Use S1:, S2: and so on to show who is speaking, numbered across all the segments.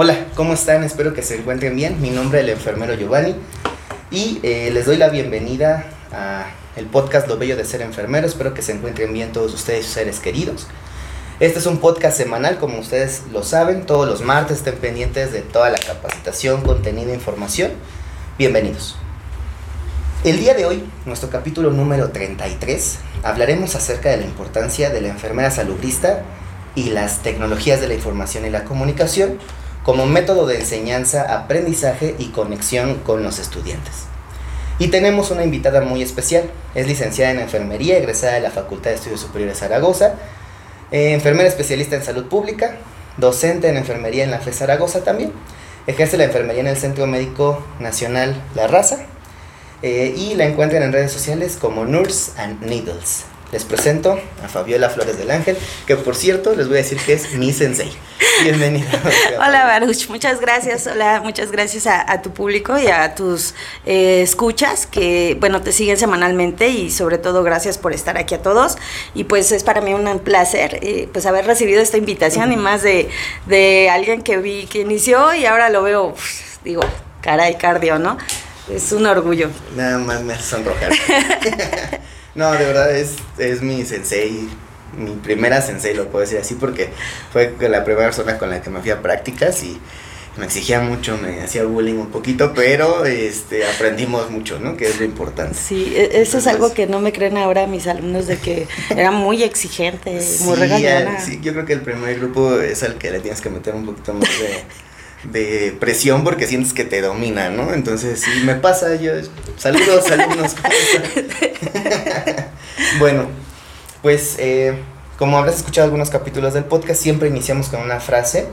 S1: Hola, ¿cómo están? Espero que se encuentren bien. Mi nombre es el enfermero Giovanni y eh, les doy la bienvenida a el podcast Lo Bello de Ser Enfermero. Espero que se encuentren bien todos ustedes, sus seres queridos. Este es un podcast semanal, como ustedes lo saben. Todos los martes estén pendientes de toda la capacitación, contenido, información. Bienvenidos. El día de hoy, nuestro capítulo número 33, hablaremos acerca de la importancia de la enfermera salubrista y las tecnologías de la información y la comunicación como método de enseñanza, aprendizaje y conexión con los estudiantes. Y tenemos una invitada muy especial, es licenciada en enfermería, egresada de la Facultad de Estudios Superiores Zaragoza, eh, enfermera especialista en salud pública, docente en enfermería en la FE Zaragoza también, ejerce la enfermería en el Centro Médico Nacional La Raza eh, y la encuentran en redes sociales como Nurse and Needles. Les presento a Fabiola Flores del Ángel, que por cierto les voy a decir que es mi sensei. Bienvenida.
S2: Hola Baruch, muchas gracias. Hola, muchas gracias a, tu público y a tus eh, escuchas que, bueno, te siguen semanalmente y sobre todo gracias por estar aquí a todos. Y pues es para mí un placer eh, pues haber recibido esta invitación y más de, de alguien que vi que inició y ahora lo veo, digo, cara y cardio, ¿no? Es un orgullo.
S1: Nada más me sonrojar. No, de verdad es, es mi sensei, mi primera sensei, lo puedo decir así, porque fue la primera persona con la que me fui a prácticas y me exigía mucho, me hacía bullying un poquito, pero este aprendimos mucho, ¿no? Que es lo importante.
S2: Sí, e, eso es algo que no me creen ahora mis alumnos de que era muy exigente, muy
S1: regañona. Sí, yo creo que el primer grupo es al que le tienes que meter un poquito más de de presión porque sientes que te domina, ¿no? Entonces, sí, me pasa, yo, saludos, alumnos. bueno, pues eh, como habrás escuchado algunos capítulos del podcast, siempre iniciamos con una frase.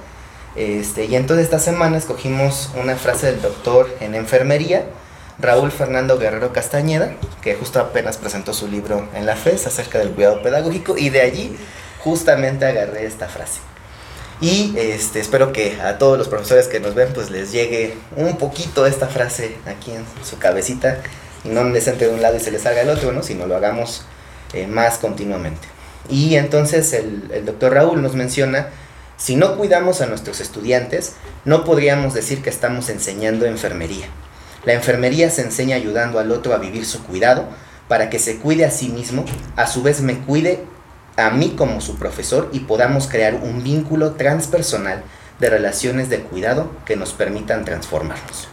S1: Este, y entonces esta semana escogimos una frase del doctor en enfermería, Raúl Fernando Guerrero Castañeda, que justo apenas presentó su libro en la FES acerca del cuidado pedagógico, y de allí justamente agarré esta frase. Y este, espero que a todos los profesores que nos ven pues les llegue un poquito esta frase aquí en su cabecita y no les entre de un lado y se les salga el otro, ¿no? sino lo hagamos eh, más continuamente. Y entonces el, el doctor Raúl nos menciona, si no cuidamos a nuestros estudiantes, no podríamos decir que estamos enseñando enfermería. La enfermería se enseña ayudando al otro a vivir su cuidado para que se cuide a sí mismo, a su vez me cuide a mí como su profesor y podamos crear un vínculo transpersonal de relaciones de cuidado que nos permitan transformarnos.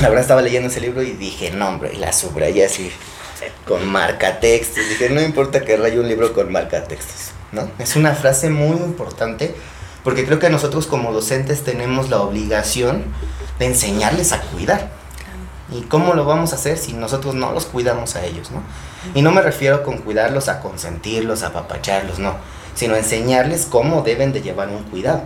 S1: La verdad estaba leyendo ese libro y dije, no hombre, y la subrayé así con marca textos. Dije, no importa que raye un libro con marca textos, ¿no? Es una frase muy importante porque creo que nosotros como docentes tenemos la obligación de enseñarles a cuidar. ¿Y cómo lo vamos a hacer si nosotros no los cuidamos a ellos, no? Y no me refiero con cuidarlos a consentirlos, a apapacharlos, no, sino enseñarles cómo deben de llevar un cuidado.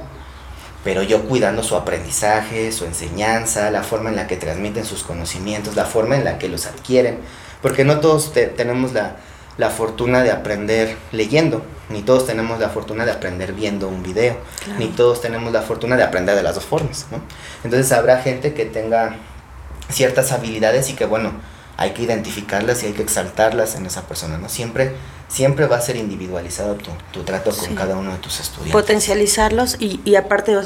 S1: Pero yo cuidando su aprendizaje, su enseñanza, la forma en la que transmiten sus conocimientos, la forma en la que los adquieren, porque no todos tenemos la, la fortuna de aprender leyendo, ni todos tenemos la fortuna de aprender viendo un video, ni todos tenemos la fortuna de aprender de las dos formas, ¿no? Entonces habrá gente que tenga ciertas habilidades y que bueno, hay que identificarlas y hay que exaltarlas en esa persona, ¿no? Siempre, siempre va a ser individualizado tu, tu trato con cada uno de tus estudiantes.
S2: Potencializarlos y, y aparte,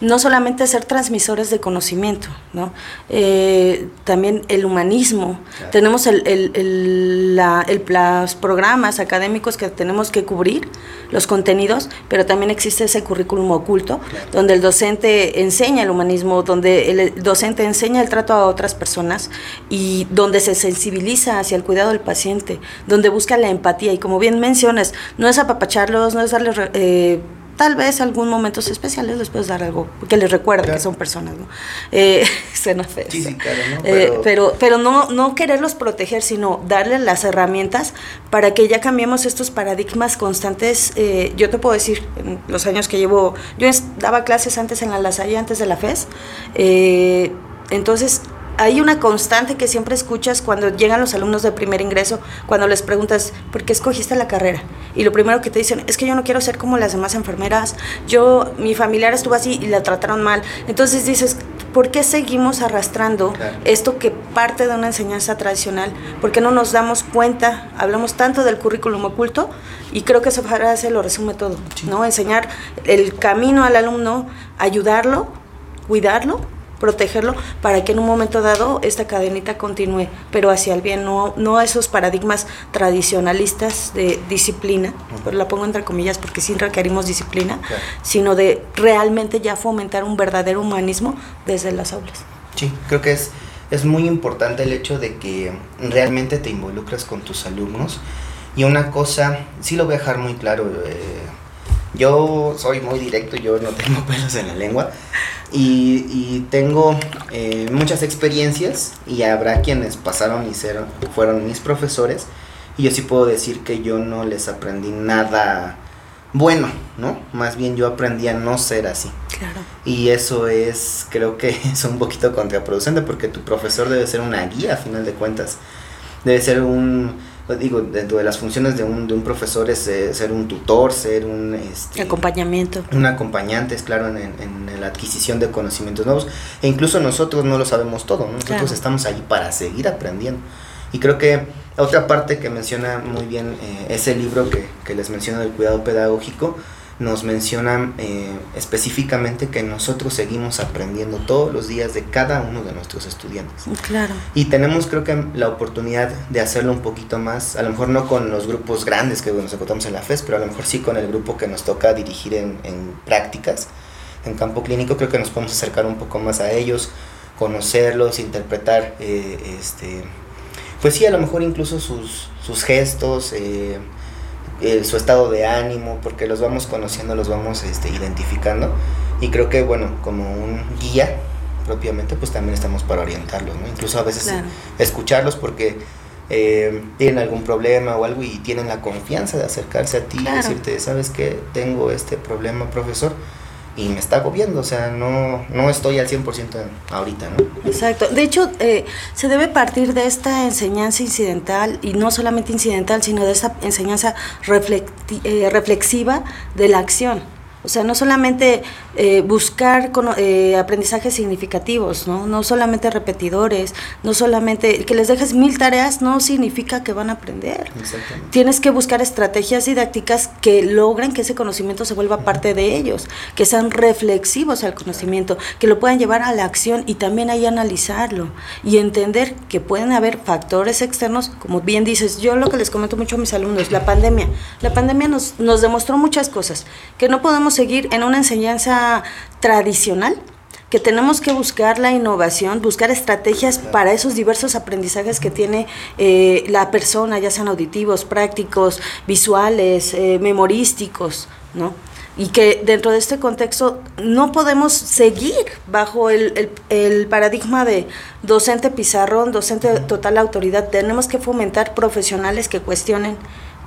S2: no solamente ser transmisores de conocimiento, ¿no? Eh, también el humanismo. Tenemos el, el, el, la, el, los programas académicos que tenemos que cubrir, los contenidos, pero también existe ese currículum oculto, donde el docente enseña el humanismo, donde el docente enseña el trato a otras personas y donde se se sensibiliza hacia el cuidado del paciente, donde busca la empatía y como bien mencionas, no es apapacharlos, no es darles... Eh, tal vez algún momentos especiales les puedes dar algo que les recuerde que son personas, ¿no? Eh, suena feo. Sí, sí, claro, ¿no? Eh, pero, pero, no, no quererlos proteger, sino darles las herramientas para que ya cambiemos estos paradigmas constantes. Eh, yo te puedo decir, en los años que llevo, yo daba clases antes en la Lasalle, antes de la FES, eh, entonces hay una constante que siempre escuchas cuando llegan los alumnos de primer ingreso, cuando les preguntas, ¿por qué escogiste la carrera? Y lo primero que te dicen, es que yo no quiero ser como las demás enfermeras, yo, mi familiar estuvo así y la trataron mal. Entonces dices, ¿por qué seguimos arrastrando esto que parte de una enseñanza tradicional? ¿Por qué no nos damos cuenta? Hablamos tanto del currículum oculto y creo que esa frase lo resume todo, ¿no? Enseñar el camino al alumno, ayudarlo, cuidarlo protegerlo para que en un momento dado esta cadenita continúe, pero hacia el bien, no, no esos paradigmas tradicionalistas de disciplina, pero la pongo entre comillas porque sí requerimos disciplina, sino de realmente ya fomentar un verdadero humanismo desde las aulas.
S1: Sí, creo que es, es muy importante el hecho de que realmente te involucres con tus alumnos. Y una cosa, sí lo voy a dejar muy claro, eh, yo soy muy directo, yo no tengo pelos en la lengua. Y, tengo eh, muchas experiencias y habrá quienes pasaron y fueron mis profesores y yo sí puedo decir que yo no les aprendí nada bueno, ¿no? Más bien yo aprendí a no ser así. Claro. Y eso es, creo que es un poquito contraproducente porque tu profesor debe ser una guía a final de cuentas. Debe ser un, digo, dentro de las funciones de un, de un profesor es eh, ser un tutor, ser un... Este,
S2: Acompañamiento.
S1: Un acompañante, es claro, en, en, la adquisición de conocimientos nuevos. E incluso nosotros no lo sabemos todo, nosotros estamos ahí para seguir aprendiendo. Y creo que otra parte que menciona muy bien eh, ese libro que, que les menciono del cuidado pedagógico, nos mencionan eh, específicamente que nosotros seguimos aprendiendo todos los días de cada uno de nuestros estudiantes.
S2: Claro.
S1: Y tenemos creo que la oportunidad de hacerlo un poquito más, a lo mejor no con los grupos grandes que nos encontramos en la FES, pero a lo mejor sí con el grupo que nos toca dirigir en, en prácticas, en campo clínico, creo que nos podemos acercar un poco más a ellos, conocerlos, interpretar, eh, este, pues sí, a lo mejor incluso sus, sus gestos, eh, eh, su estado de ánimo, porque los vamos conociendo, los vamos este, identificando. Y creo que, bueno, como un guía propiamente, pues también estamos para orientarlos, ¿no? Incluso a veces escucharlos porque eh, tienen algún problema o algo y tienen la confianza de acercarse a ti y decirte, ¿sabes qué? Tengo este problema, profesor y me está agobiando, o sea, no, no estoy al 100% ahorita, ¿no?
S2: Exacto. De hecho, eh, se debe partir de esta enseñanza incidental, y no solamente incidental, sino de esa enseñanza eh, reflexiva de la acción. O sea, no solamente eh, buscar eh, aprendizajes significativos, ¿no? No solamente repetidores, no solamente que les dejes mil tareas no significa que van a aprender. Tienes que buscar estrategias didácticas que logren que ese conocimiento se vuelva parte de ellos, que sean reflexivos al conocimiento, que lo puedan llevar a la acción y también ahí analizarlo y entender que pueden haber factores externos, como bien dices, yo lo que les comento mucho a mis alumnos, la pandemia. La pandemia nos, nos demostró muchas cosas, que no podemos seguir en una enseñanza tradicional, que tenemos que buscar la innovación, buscar estrategias para esos diversos aprendizajes que tiene eh, la persona, ya sean auditivos, prácticos, visuales, eh, memorísticos, ¿no? Y que dentro de este contexto no podemos seguir bajo el, el paradigma de docente pizarrón, docente de total autoridad. Tenemos que fomentar profesionales que cuestionen,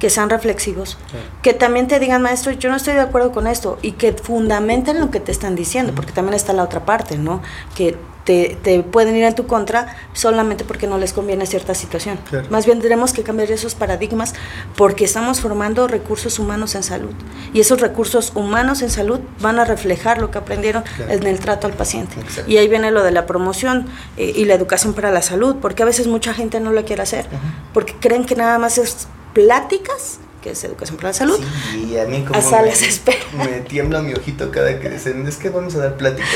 S2: que sean reflexivos, que también te digan, maestro, yo no estoy de acuerdo con esto, y que fundamenten lo que te están diciendo, porque también está la otra parte, ¿no? Que te, te, pueden ir en tu contra solamente porque no les conviene cierta situación. Más bien tenemos que cambiar esos paradigmas porque estamos formando recursos humanos en salud. Y esos recursos humanos en salud van a reflejar lo que aprendieron en el trato al paciente. Y ahí viene lo de la promoción eh, y la educación para la salud, porque a veces mucha gente no lo quiere hacer, porque creen que nada más es pláticas, que es educación para la salud.
S1: Sí, y a mí como me, me, tiembla mi ojito cada que dicen, es que vamos a dar pláticas.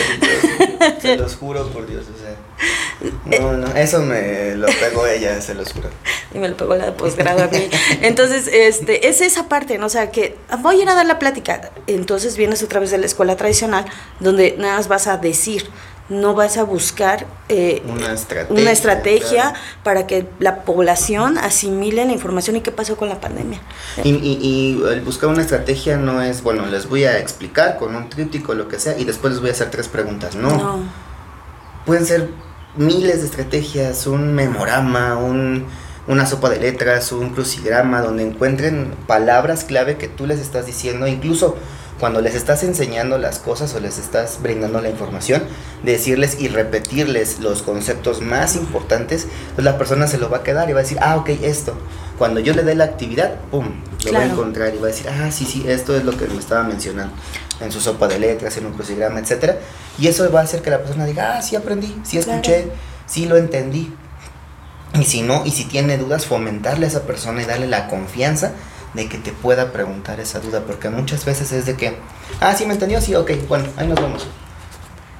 S1: se los juro por Dios, o sea. No, no, eso me lo pegó ella, se los juro.
S2: Y me lo pegó la de posgrado a mí. Entonces, este, es esa parte, ¿no? O sea, que voy a ir a dar la plática. Entonces vienes otra vez de la escuela tradicional, donde nada más vas a decir, no vas a buscar
S1: eh, una
S2: estrategia, para que la población asimile la información y qué pasó con la pandemia.
S1: Y, y, el buscar una estrategia no es, bueno, les voy a explicar con un tríptico, lo que sea, y después les voy a hacer tres preguntas, no. Pueden ser miles de estrategias, un memorama, un, una sopa de letras, un crucigrama, donde encuentren palabras clave que tú les estás diciendo, incluso cuando les estás enseñando las cosas o les estás brindando la información, decirles y repetirles los conceptos más importantes, pues la persona se lo va a quedar y va a decir, ah, ok, esto. Cuando yo le dé la actividad, ¡pum! Lo va a encontrar y va a decir, ah, sí, sí, esto es lo que me estaba mencionando. en su sopa de letras, en un crucigrama, etcétera, y eso va a hacer que la persona diga, ah, sí aprendí, sí escuché, sí lo entendí. Y si no, y si tiene dudas, fomentarle a esa persona y darle la confianza de que te pueda preguntar esa duda, porque muchas veces es de que, ah, sí me entendió, sí, ok, bueno, ahí nos vemos.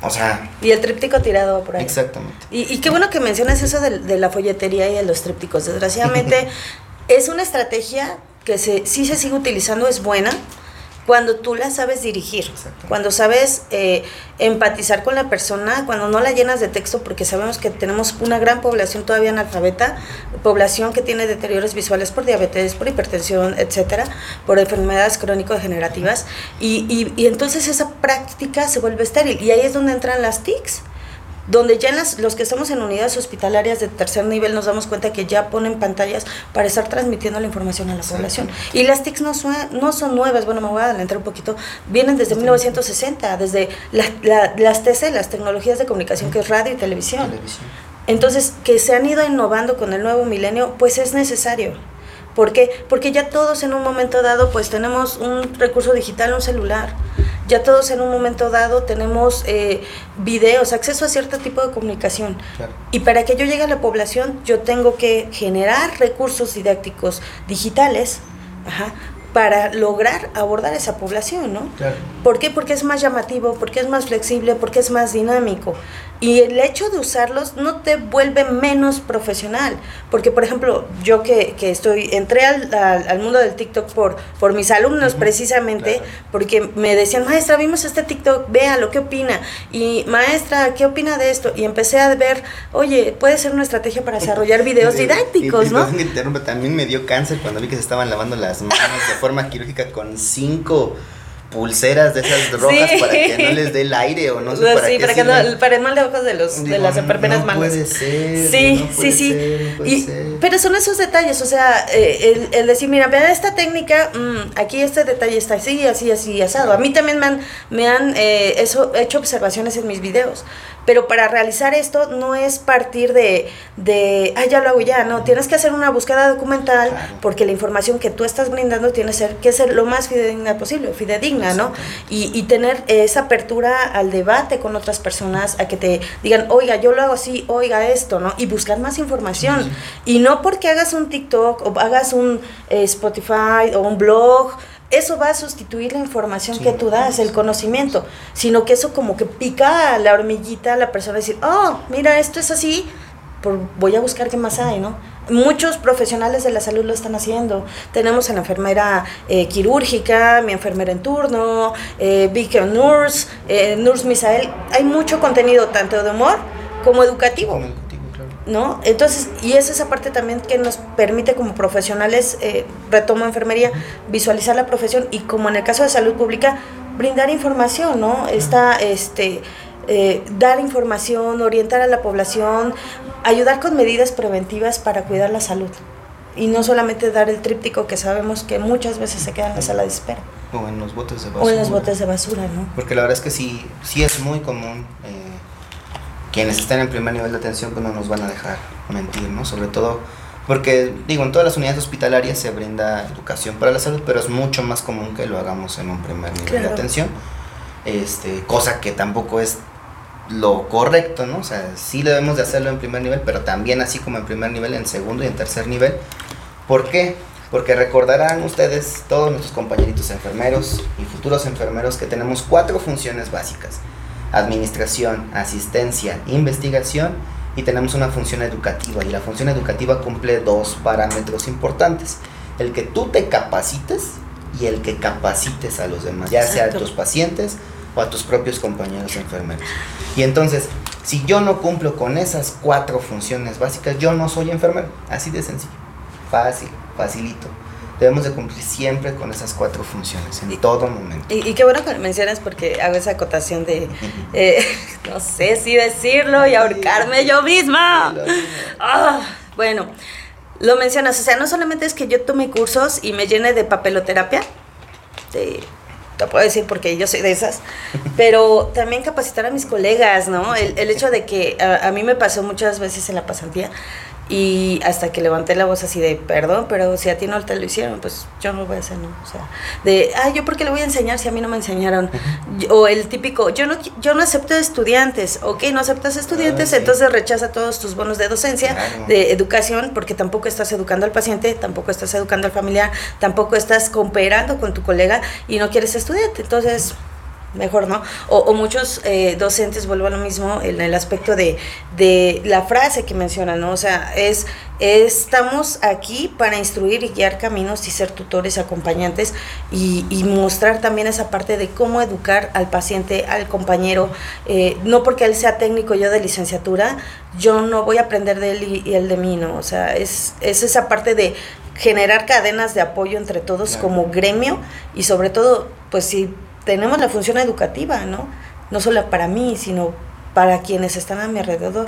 S1: O sea.
S2: Y el tríptico tirado por ahí.
S1: Exactamente.
S2: Y, y qué bueno que mencionas eso de, de, la folletería y de los trípticos. Desgraciadamente, es una estrategia que se, sí se sigue utilizando, es buena, cuando tú la sabes dirigir, cuando sabes eh, empatizar con la persona, cuando no la llenas de texto, porque sabemos que tenemos una gran población todavía analfabeta, población que tiene deterioros visuales por diabetes, por hipertensión, etcétera, por enfermedades crónico-degenerativas, y, y, y entonces esa práctica se vuelve estéril, y ahí es donde entran las TICs donde ya en las, los que estamos en unidades hospitalarias de tercer nivel nos damos cuenta que ya ponen pantallas para estar transmitiendo la información a la población. Y las TICs no son, no son nuevas, bueno, me voy a adelantar un poquito, vienen desde 1960, desde las TC, las tecnologías de comunicación, que es radio y televisión. Entonces, que se han ido innovando con el nuevo milenio, pues es necesario. ¿Por qué? Porque ya todos en un momento dado, pues tenemos un recurso digital, un celular ya todos en un momento dado tenemos eh, videos, acceso a cierto tipo de comunicación. Y para que yo llegue a la población, yo tengo que generar recursos didácticos digitales ajá, para lograr abordar esa población, ¿no? Claro. ¿Por qué? Porque es más llamativo, porque es más flexible, porque es más dinámico. Y el hecho de usarlos no te vuelve menos profesional. Porque, por ejemplo, yo que, que estoy, entré al, al, mundo del TikTok por, por mis alumnos precisamente, porque me decían, maestra, vimos este TikTok, véalo, ¿qué opina? Y maestra, ¿qué opina de esto? Y empecé a ver, oye, puede ser una estrategia para desarrollar videos didácticos, ¿no?
S1: También me dio cáncer cuando vi que se estaban lavando las manos forma quirúrgica con cinco pulseras de esas rojas para que no les dé el aire o no sé
S2: para sí, para que no, para el mal de ojos de los de las enfermeras
S1: no
S2: malas.
S1: Puede ser,
S2: sí,
S1: no puede
S2: sí,
S1: ser,
S2: sí. Y, pero son esos detalles, o sea, eh, el, el, decir, mira, vean esta técnica, mmm, aquí este detalle está así, así, así, asado. A mí también me han, me han eh, eso, hecho observaciones en mis videos. Pero para realizar esto no es partir de, de ah, ya lo hago ya, no, tienes que hacer una búsqueda documental porque la información que tú estás brindando tiene ser, que ser lo más fidedigna posible, fidedigna, ¿no? Y, y tener esa apertura al debate con otras personas, a que te digan, oiga, yo lo hago así, oiga esto, ¿no? Y buscar más información. Sí. Y no porque hagas un TikTok o hagas un eh, Spotify o un blog, eso va a sustituir la información sí, que tú das, el conocimiento, sino que eso como que pica a la hormiguita a la persona decir, oh, mira, esto es así, por, voy a buscar qué más hay, ¿no? Muchos profesionales de la salud lo están haciendo. Tenemos a la enfermera eh, quirúrgica, mi enfermera en turno, eh, Beacon Nurse, eh, Nurse Misael. Hay mucho contenido, tanto de humor como educativo. ¿No? Entonces, y es esa parte también que nos permite como profesionales, eh, retomo enfermería, visualizar la profesión y como en el caso de salud pública, brindar información, ¿no? Esta, este, eh, dar información, orientar a la población, ayudar con medidas preventivas para cuidar la salud. Y no solamente dar el tríptico que sabemos que muchas veces se queda en la sala de espera.
S1: O en los botes de basura.
S2: O en los botes de basura, ¿no?
S1: Porque la verdad es que sí, sí es muy común. Eh, quienes están en primer nivel de atención pues no nos van a dejar mentir, ¿no? Sobre todo porque, digo, en todas las unidades hospitalarias se brinda educación para la salud, pero es mucho más común que lo hagamos en un primer nivel claro. de atención, este, cosa que tampoco es lo correcto, ¿no? O sea, sí debemos de hacerlo en primer nivel, pero también así como en primer nivel, en segundo y en tercer nivel. ¿Por qué? Porque recordarán ustedes, todos nuestros compañeritos enfermeros y futuros enfermeros, que tenemos cuatro funciones básicas administración, asistencia, investigación y tenemos una función educativa y la función educativa cumple dos parámetros importantes, el que tú te capacites y el que capacites a los demás, ya sea a tus pacientes o a tus propios compañeros enfermeros. Y entonces, si yo no cumplo con esas cuatro funciones básicas, yo no soy enfermero, así de sencillo, fácil, facilito debemos de cumplir siempre con esas cuatro funciones, en y, todo momento.
S2: Y, y, qué bueno que lo mencionas porque hago esa acotación de, eh, no sé si decirlo y ahorcarme yo misma. Oh, bueno, lo mencionas, o sea, no solamente es que yo tome cursos y me llene de papeloterapia, de, te puedo decir porque yo soy de esas, pero también capacitar a mis colegas, ¿no? El, el hecho de que a, a mí me pasó muchas veces en la pasantía Y hasta que levanté la voz así de, perdón, pero si a ti no te lo hicieron, pues yo no lo voy a hacer, ¿no? O sea, de, ah, yo por qué le voy a enseñar si a mí no me enseñaron. O el típico, yo no, yo no acepto estudiantes, ok, no aceptas estudiantes, entonces rechaza todos tus bonos de docencia, de educación, porque tampoco estás educando al paciente, tampoco estás educando al familiar, tampoco estás cooperando con tu colega y no quieres estudiante. Entonces, mejor, ¿no? O, muchos eh, docentes vuelvo a lo mismo en el aspecto de, de, la frase que mencionan, ¿no? O sea, es, estamos aquí para instruir y guiar caminos y ser tutores, acompañantes y, y mostrar también esa parte de cómo educar al paciente, al compañero, eh, no porque él sea técnico yo de licenciatura, yo no voy a aprender de él y, él de mí, ¿no? O sea, es, es esa parte de generar cadenas de apoyo entre todos como gremio y sobre todo, pues si tenemos la función educativa, ¿no? No solo para mí, sino para quienes están a mi alrededor.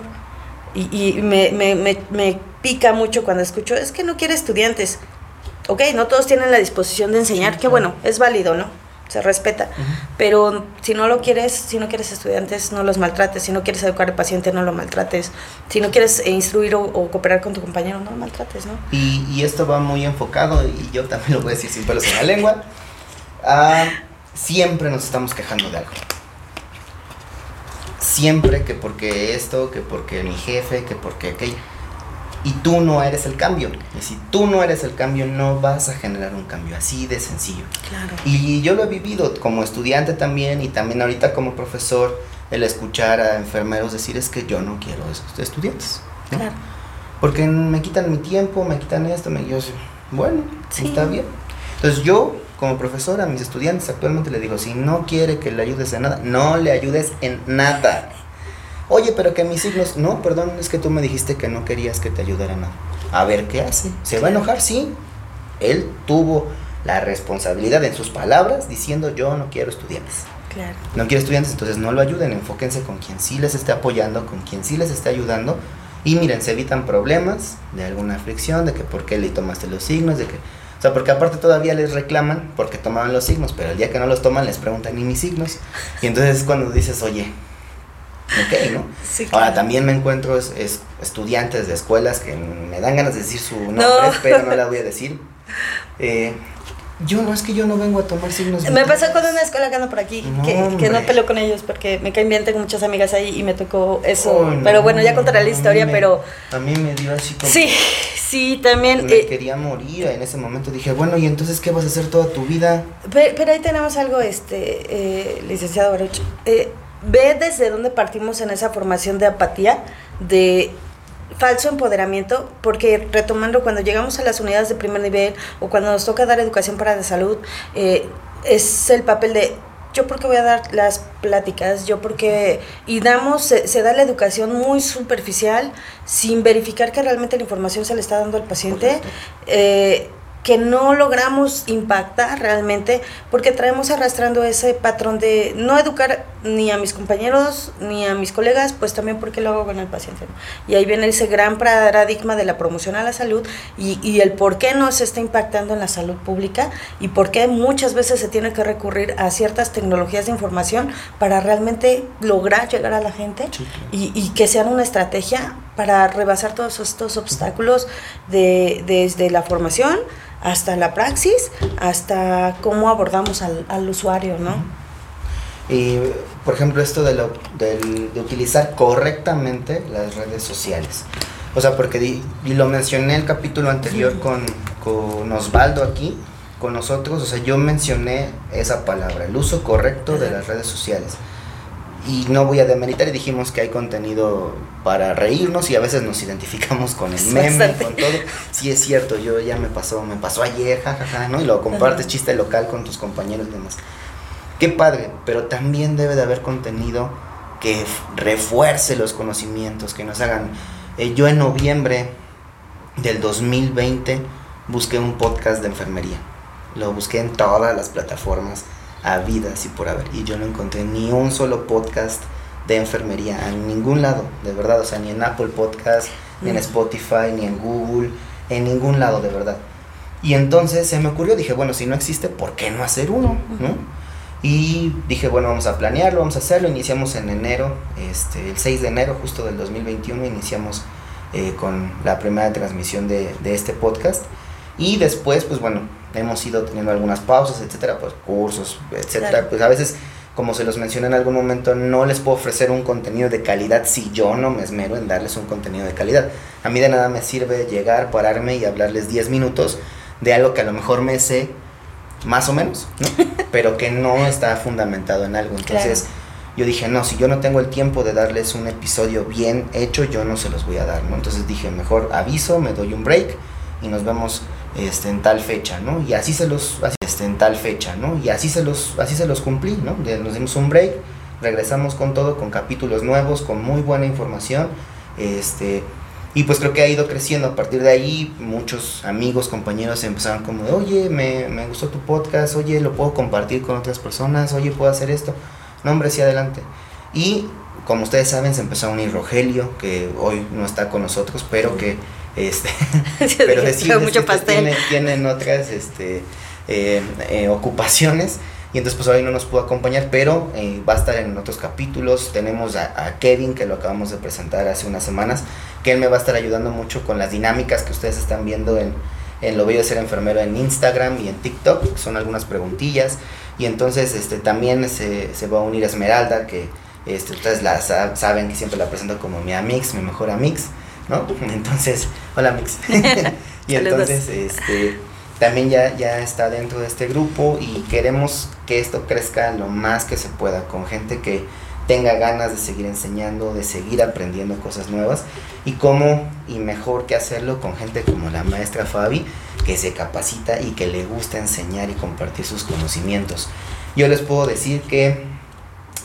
S2: Y, y me, me, me, me, pica mucho cuando escucho, es que no quiere estudiantes. Ok, no todos tienen la disposición de enseñar, que bueno, es válido, ¿no? Se respeta. Pero si no lo quieres, si no quieres estudiantes, no los maltrates. Si no quieres educar al paciente, no lo maltrates. Si no quieres instruir o, cooperar con tu compañero, no lo maltrates, ¿no?
S1: Y, y, esto va muy enfocado, y yo también lo voy a decir sin pelos en la lengua, a siempre nos estamos quejando de algo. Siempre que porque esto, que porque mi jefe, que porque aquello. Y tú no eres el cambio. Y si tú no eres el cambio, no vas a generar un cambio así de sencillo.
S2: Claro.
S1: Y yo lo he vivido como estudiante también y también ahorita como profesor, el escuchar a enfermeros decir es que yo no quiero esos estudiantes.
S2: Claro.
S1: Porque me quitan mi tiempo, me quitan esto, me yo bueno, está bien. Entonces yo como profesor a mis estudiantes actualmente le digo, si no quiere que le ayudes en nada, no le ayudes en nada. Oye, pero que mis signos, no, perdón, es que tú me dijiste que no querías que te ayudara nada. A ver qué hace. ¿Se va a enojar? Sí. Él tuvo la responsabilidad en sus palabras diciendo yo no quiero estudiantes.
S2: Claro.
S1: No quiero estudiantes, entonces no lo ayuden, enfóquense con quien sí les esté apoyando, con quien sí les esté ayudando. Y miren, se evitan problemas de alguna fricción, de que por qué le tomaste los signos, de que o sea, porque aparte todavía les reclaman porque tomaban los signos, pero el día que no los toman les preguntan, ¿y mis signos? Y entonces es cuando dices, oye, ok, ¿no?
S2: Sí,
S1: Ahora también me encuentro es, estudiantes de escuelas que me dan ganas de decir su nombre, pero no la voy a decir. Eh, yo no, es que yo no vengo a tomar signos.
S2: Me pasó con una escuela que anda por aquí, que, que, no peleo con ellos porque me caen bien, tengo muchas amigas ahí y me tocó eso. pero bueno, ya contaré la historia, pero...
S1: A mí me dio así como...
S2: Sí, Sí, también.
S1: Me eh, quería morir en ese momento. Dije, bueno, ¿y entonces qué vas a hacer toda tu vida?
S2: Pero, ahí tenemos algo, este, eh, licenciado Baruch. Eh, ve desde dónde partimos en esa formación de apatía, de falso empoderamiento, porque retomando, cuando llegamos a las unidades de primer nivel o cuando nos toca dar educación para la salud, es el papel de yo porque voy a dar las pláticas, yo porque... Y damos, se, da la educación muy superficial, sin verificar que realmente la información se le está dando al paciente que no logramos impactar realmente porque traemos arrastrando ese patrón de no educar ni a mis compañeros ni a mis colegas, pues también porque lo hago con el paciente. Y ahí viene ese gran paradigma de la promoción a la salud y, y, el por qué no se está impactando en la salud pública y por qué muchas veces se tiene que recurrir a ciertas tecnologías de información para realmente lograr llegar a la gente y, y que sean una estrategia para rebasar todos estos obstáculos de, desde la formación hasta la praxis, hasta cómo abordamos al, al usuario, ¿no?
S1: Y, por ejemplo, esto de, lo, de, utilizar correctamente las redes sociales. O sea, porque y lo mencioné en el capítulo anterior con, con Osvaldo aquí, con nosotros, o sea, yo mencioné esa palabra, el uso correcto de las redes sociales y no voy a demeritar y dijimos que hay contenido para reírnos y a veces nos identificamos con el meme, con todo. Sí es cierto, yo ya me pasó, me pasó ayer, jajaja, ¿no? Y lo compartes chiste local con tus compañeros y demás. Qué padre, pero también debe de haber contenido que refuerce los conocimientos, que nos hagan... Eh, yo en noviembre del 2020 busqué un podcast de enfermería. Lo busqué en todas las plataformas a vida y por haber. Y yo no encontré ni un solo podcast de enfermería en ningún lado, de verdad, o sea, ni en Apple Podcast, ni en Spotify, ni en Google, en ningún lado, de verdad. Y entonces se me ocurrió, dije, bueno, si no existe, ¿por qué no hacer uno? ¿no? Y dije, bueno, vamos a planearlo, vamos a hacerlo. Iniciamos en enero, este, el 6 de enero justo del 2021, iniciamos eh, con la primera transmisión de, de, este podcast. Y después, pues bueno, hemos ido teniendo algunas pausas, etcétera, pues cursos, etcétera. Pues a veces, como se los mencioné en algún momento, no les puedo ofrecer un contenido de calidad si yo no me esmero en darles un contenido de calidad. A mí de nada me sirve llegar, pararme y hablarles 10 minutos de algo que a lo mejor me sé más o menos, ¿no? pero que no está fundamentado en algo. Entonces yo dije, no, si yo no tengo el tiempo de darles un episodio bien hecho, yo no se los voy a dar, ¿no? Entonces dije, mejor aviso, me doy un break y nos vemos este, en tal fecha, ¿no? Y así se los, este, en tal fecha, ¿no? Y así se los, así se los cumplí, ¿no? Nos dimos un break, regresamos con todo, con capítulos nuevos, con muy buena información, este, y pues creo que ha ido creciendo. A partir de ahí, muchos amigos, compañeros empezaron como, oye, me, me gustó tu podcast, oye, lo puedo compartir con otras personas, oye, puedo hacer esto. No, hombre, sí, adelante. Y como ustedes saben, se empezó a unir Rogelio, que hoy no está con nosotros, pero que este pero
S2: mucho pastel.
S1: tienen otras este eh, eh, ocupaciones y entonces pues hoy no nos pudo acompañar, pero eh, va a estar en otros capítulos. Tenemos a, Kevin, que lo acabamos de presentar hace unas semanas, que él me va a estar ayudando mucho con las dinámicas que ustedes están viendo en, en Lo Bello de Ser Enfermero en Instagram y en TikTok, que son algunas preguntillas. Y entonces este, también se, se va a unir Esmeralda, que este, ustedes la saben que siempre la presento como mi amix, mi mejor amix, ¿no? Entonces, hola amix. y entonces, este también ya, ya está dentro de este grupo y queremos que esto crezca lo más que se pueda con gente que tenga ganas de seguir enseñando, de seguir aprendiendo cosas nuevas y cómo y mejor que hacerlo con gente como la maestra Fabi que se capacita y que le gusta enseñar y compartir sus conocimientos. Yo les puedo decir que,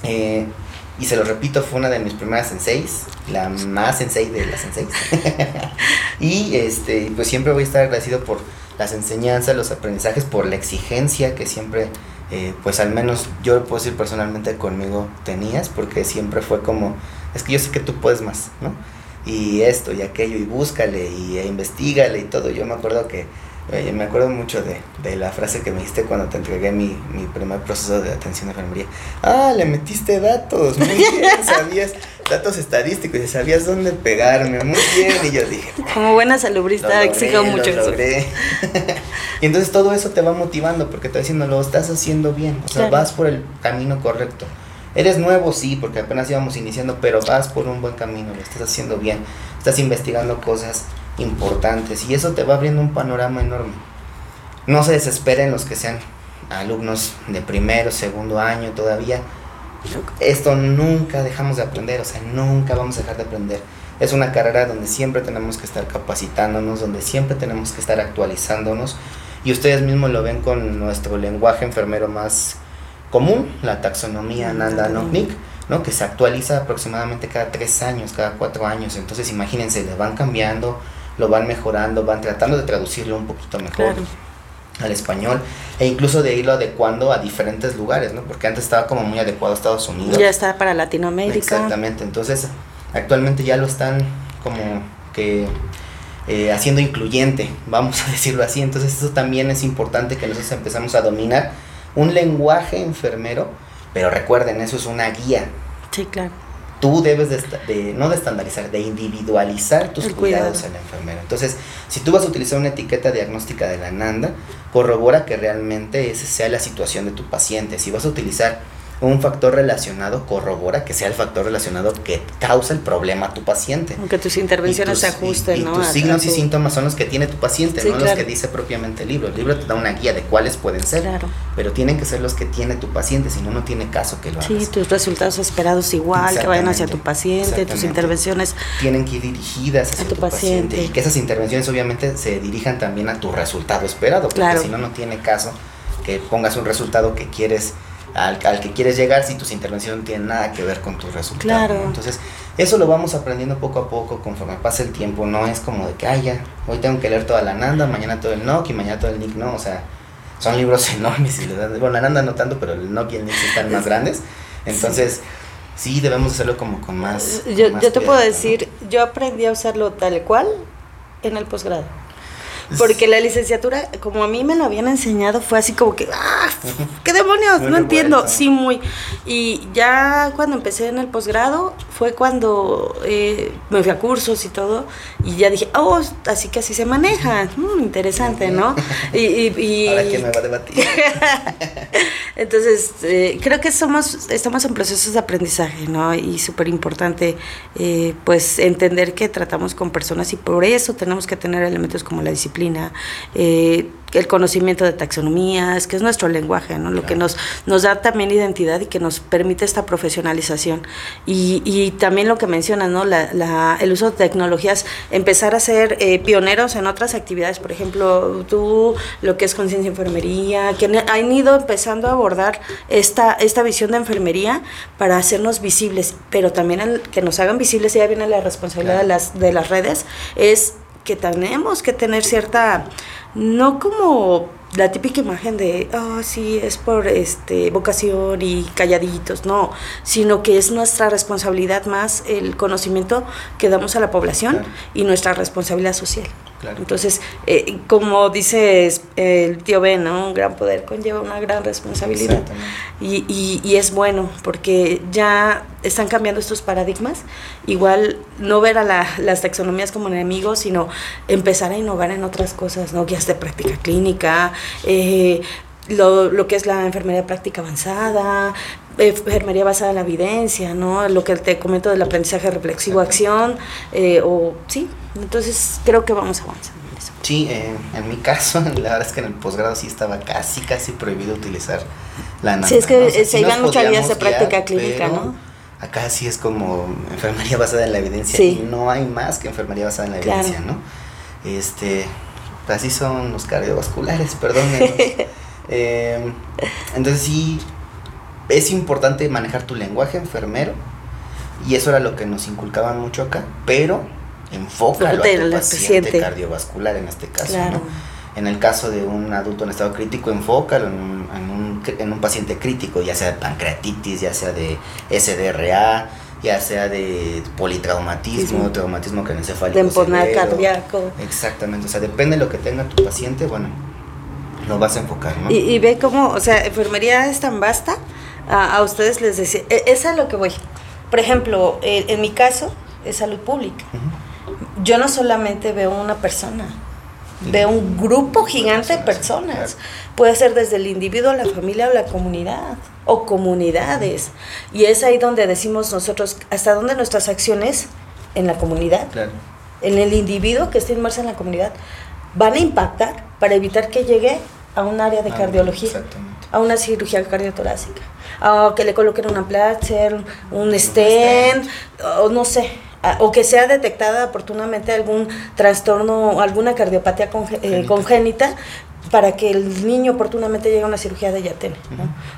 S1: eh, y se lo repito, fue una de mis primeras senseis, la más sensei de las senseis. y este, pues siempre voy a estar agradecido por las enseñanzas, los aprendizajes, por la exigencia que siempre, eh, pues al menos yo lo puedo decir personalmente conmigo tenías, porque siempre fue como, es que yo sé que tú puedes más, ¿no? Y esto y aquello, y búscale, y e investigale y todo. Yo me acuerdo que me acuerdo mucho de, de, la frase que me diste cuando te entregué mi, mi primer proceso de atención de enfermería. Ah, le metiste datos, muy bien, sabías datos estadísticos y sabías dónde pegarme, muy bien. Y yo dije,
S2: como buena salubrista exijo mucho eso.
S1: y entonces todo eso te va motivando porque te va diciendo, lo estás haciendo bien, o sea, vas por el camino correcto. Eres nuevo, sí, porque apenas íbamos iniciando, pero vas por un buen camino, lo estás haciendo bien, estás investigando cosas importantes y eso te va abriendo un panorama enorme. No se desesperen los que sean alumnos de primero, segundo año todavía. Esto nunca dejamos de aprender, o sea, nunca vamos a dejar de aprender. Es una carrera donde siempre tenemos que estar capacitándonos, donde siempre tenemos que estar actualizándonos. Y ustedes mismos lo ven con nuestro lenguaje enfermero más común, la taxonomía Nanda Noknik ¿no? que se actualiza aproximadamente cada tres años, cada cuatro años. Entonces imagínense, le van cambiando, lo van mejorando, van tratando de traducirlo un poquito mejor al español e incluso de irlo adecuando a diferentes lugares, ¿no? Porque antes estaba como muy adecuado a Estados Unidos.
S2: Ya está para Latinoamérica.
S1: Exactamente, entonces actualmente ya lo están como que eh, haciendo incluyente, vamos a decirlo así. Entonces eso también es importante que nosotros empezamos a dominar un lenguaje enfermero, pero recuerden, eso es una guía.
S2: Sí, claro
S1: tú debes de, no de estandarizar, de individualizar tus cuidados en la enfermera. Entonces, si tú vas a utilizar una etiqueta diagnóstica de la NANDA, corrobora que realmente esa sea la situación de tu paciente. Si vas a utilizar un factor relacionado corrobora que sea el factor relacionado que causa el problema a tu paciente.
S2: Aunque tus intervenciones se ajusten, y,
S1: ¿no? tus signos y síntomas son los que tiene tu paciente, no los que dice propiamente el libro. El libro te da una guía de cuáles pueden ser, pero tienen que ser los que tiene tu paciente, si no, no tiene caso que lo hagas.
S2: Sí, tus resultados esperados igual, que vayan hacia tu paciente, tus intervenciones.
S1: Tienen que ir dirigidas hacia tu, paciente. Y que esas intervenciones obviamente se dirijan también a tu resultado esperado, porque si no, no tiene caso que pongas un resultado que quieres al, que quieres llegar si tus intervenciones no tienen nada que ver con tus resultados. Claro. Entonces, eso lo vamos aprendiendo poco a poco conforme pasa el tiempo. No es como de que, ay, ya, hoy tengo que leer toda la Nanda, mañana todo el NOC y mañana todo el NIC. No, o sea, son libros enormes. Y bueno, la Nanda no tanto, pero el NOC y el NIC están más grandes. Entonces, sí, debemos hacerlo como con más.
S2: Yo, yo te puedo decir, yo aprendí a usarlo tal cual en el posgrado. Porque la licenciatura, como a mí me lo habían enseñado, fue así como que, ¡ah! ¿Qué demonios? no entiendo. Sí, muy. Y ya cuando empecé en el posgrado, fue cuando eh, me fui a cursos y todo, y ya dije, oh, así que así se maneja. Mm, interesante, ¿no?
S1: Y, y, Ahora quién me va a debatir.
S2: Entonces, eh, creo que somos, estamos en procesos de aprendizaje, ¿no? Y súper importante, eh, pues, entender que tratamos con personas y por eso tenemos que tener elementos como la disciplina, eh, el conocimiento de taxonomías, que es nuestro lenguaje, ¿no? Lo que nos, nos da también identidad y que nos permite esta profesionalización. Y, y también lo que mencionas, ¿no? La, la, el uso de tecnologías, empezar a ser eh, pioneros en otras actividades, por ejemplo, tú, lo que es conciencia enfermería, que han ido empezando a abordar esta, esta visión de enfermería para hacernos visibles, pero también el, que nos hagan visibles, ya viene la responsabilidad de, las, de las redes, es que tenemos que tener cierta no como la típica imagen de, ah, oh, sí, es por este vocación y calladitos, no, sino que es nuestra responsabilidad más el conocimiento que damos a la población y nuestra responsabilidad social. Entonces, eh, como dices el tío Ben, ¿no? un gran poder conlleva una gran responsabilidad. Y, y, y, es bueno, porque ya están cambiando estos paradigmas. Igual no ver a la, las taxonomías como enemigos, sino empezar a innovar en otras cosas, ¿no? guías de práctica clínica. Eh, lo, lo, que es la enfermería práctica avanzada, enfermería basada en la evidencia, ¿no? Lo que te comento del aprendizaje reflexivo, acción, eh, o sí, entonces creo que vamos avanzando en eso.
S1: Sí, eh, en mi caso, la verdad es que en el posgrado sí estaba casi, casi prohibido utilizar la
S2: nana. Sí, es que se iban muchas vías de práctica clínica, ¿no?
S1: Acá sí es como enfermería basada en la evidencia y no hay más que enfermería basada en la evidencia, ¿no? Este, así son los cardiovasculares, perdón. eh, entonces sí, es importante manejar tu lenguaje enfermero y eso era lo que nos inculcaban mucho acá, pero enfócalo a tu paciente, cardiovascular en este caso, ¿no? En el caso de un adulto en estado crítico, enfócalo en un, en un, en un paciente crítico, ya sea de pancreatitis, ya sea de SDRA, ya sea de politraumatismo, traumatismo craneoencefálico.
S2: De cardíaco.
S1: Exactamente, o sea, depende de lo que tenga tu paciente, bueno, lo vas a enfocar, ¿no?
S2: Y, y ve cómo, o sea, enfermería es tan vasta a, ustedes les decía, e, es a lo que voy. Por ejemplo, en mi caso es salud pública. Yo no solamente veo una persona, veo un grupo gigante de personas. Puede ser desde el individuo, la familia o la comunidad o comunidades. Y es ahí donde decimos nosotros hasta dónde nuestras acciones en la comunidad, en el individuo que está inmerso en la comunidad, van a impactar para evitar que llegue a un área de ah, cardiología, a una cirugía cardiotorácica o que le coloquen una placer, un stent, o no sé, o que sea detectada oportunamente algún trastorno, alguna cardiopatía eh, congénita para que el niño oportunamente llegue a una cirugía de yatene,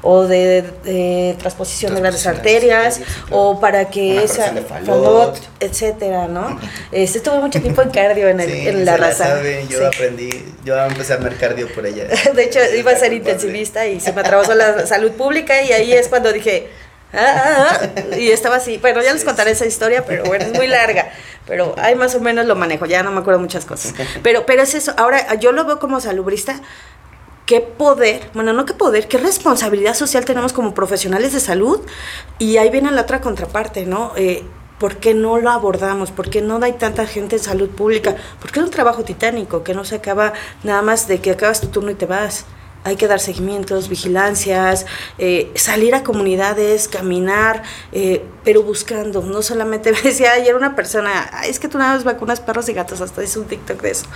S2: o de, transposición de grandes arterias, o para que esa falot, etcétera, ¿no? Este, estuve mucho tiempo en cardio en, en la raza.
S1: yo aprendí, yo empecé a ver cardio por allá.
S2: de hecho, iba a ser intensivista y se me atravesó la salud pública y ahí es cuando dije, ah, ah, ah", y estaba así, bueno, ya les contaré esa historia, pero bueno, es muy larga. Pero ahí más o menos lo manejo, ya no me acuerdo muchas cosas. Pero, pero es eso, ahora yo lo veo como salubrista, qué poder, bueno, no qué poder, qué responsabilidad social tenemos como profesionales de salud, y ahí viene la otra contraparte, ¿no? Eh, ¿Por qué no lo abordamos? ¿Por qué no hay tanta gente en salud pública? Porque es un trabajo titánico que no se acaba nada más de que acabas tu turno y te vas hay que dar seguimientos, vigilancias, eh, salir a comunidades, caminar, eh, pero buscando, no solamente me decía ayer una persona, es que tú nada más vacunas perros y gatos, hasta hice un TikTok de eso.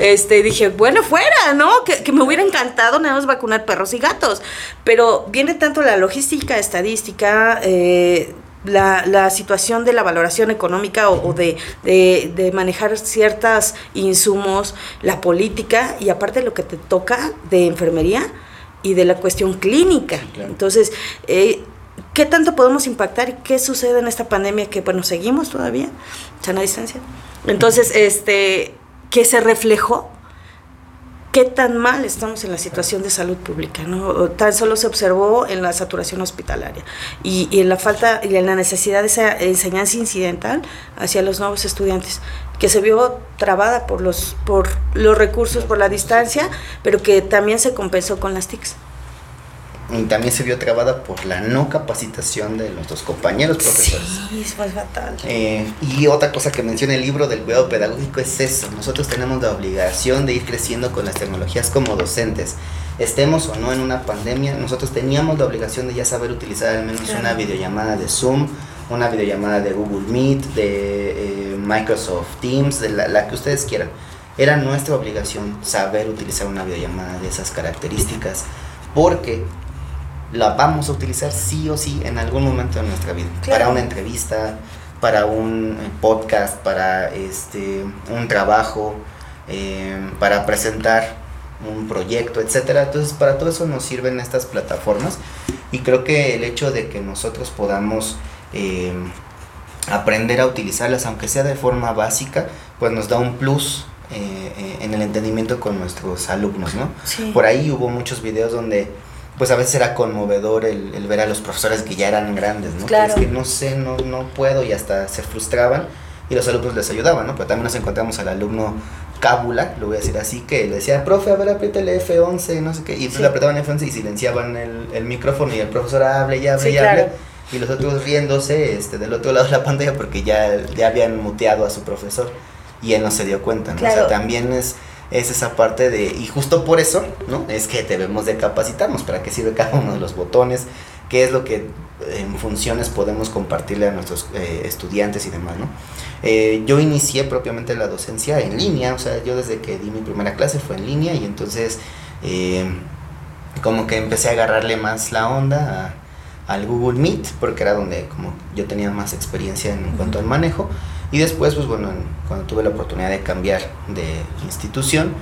S2: Este, dije, bueno, fuera, ¿no? Que, me hubiera encantado nada más vacunar perros y gatos, pero viene tanto la logística, estadística, eh, la, la, situación de la valoración económica o, de, de, manejar ciertos insumos, la política y aparte lo que te toca de enfermería y de la cuestión clínica. Entonces, eh, ¿qué tanto podemos impactar y qué sucede en esta pandemia que, bueno, seguimos todavía, sana distancia? Entonces, este, que se reflejó qué tan mal estamos en la situación de salud pública, ¿no? Tan solo se observó en la saturación hospitalaria y, en la falta y en la necesidad de esa enseñanza incidental hacia los nuevos estudiantes. que se vio trabada por los, por los recursos, por la distancia, pero que también se compensó con las TICs.
S1: Y también se vio trabada por la no capacitación de nuestros compañeros profesores.
S2: Sí, es fatal.
S1: Eh, y otra cosa que menciona el libro del cuidado pedagógico es eso. Nosotros tenemos la obligación de ir creciendo con las tecnologías como docentes. Estemos o no en una pandemia, nosotros teníamos la obligación de ya saber utilizar al menos una videollamada de Zoom, una videollamada de Google Meet, de eh, Microsoft Teams, de la, la que ustedes quieran. Era nuestra obligación saber utilizar una videollamada de esas características, porque la vamos a utilizar sí o sí en algún momento de nuestra vida.
S2: Claro.
S1: Para una entrevista, para un eh, podcast, para este, un trabajo, eh, para presentar un proyecto, etcétera. Entonces, para todo eso nos sirven estas plataformas y creo que el hecho de que nosotros podamos eh, aprender a utilizarlas, aunque sea de forma básica, pues nos da un plus eh, eh, en el entendimiento con nuestros alumnos, ¿no?
S2: Sí.
S1: Por ahí hubo muchos videos donde pues a veces era conmovedor el, el ver a los profesores que ya eran grandes, ¿no?
S2: Claro.
S1: Que es que no sé, no, no puedo y hasta se frustraban y los alumnos les ayudaban, ¿no? Pero también nos encontramos al alumno cábula, lo voy a decir así, que le decía, profe, a ver, apriétale F11, no sé qué, y entonces
S2: Sí.
S1: le apretaban F11 y silenciaban el, el micrófono y el profesor hable y hable
S2: Sí,
S1: y hable.
S2: claro.
S1: Y los otros riéndose este, del otro lado de la pantalla porque ya, ya habían muteado a su profesor y él no se dio cuenta, ¿no? O sea, también es, es esa parte de, y justo por eso, ¿no? Es que debemos de capacitarnos, para qué sirve cada uno de los botones, qué es lo que en funciones podemos compartirle a nuestros eh, estudiantes y demás, ¿no? Eh, yo inicié propiamente la docencia en línea, o sea, yo desde que di mi primera clase fue en línea y entonces eh, como que empecé a agarrarle más la onda a- al Google Meet, porque era donde como yo tenía más experiencia en cuanto al manejo. Y después, pues bueno, en- cuando tuve la oportunidad de cambiar de institución,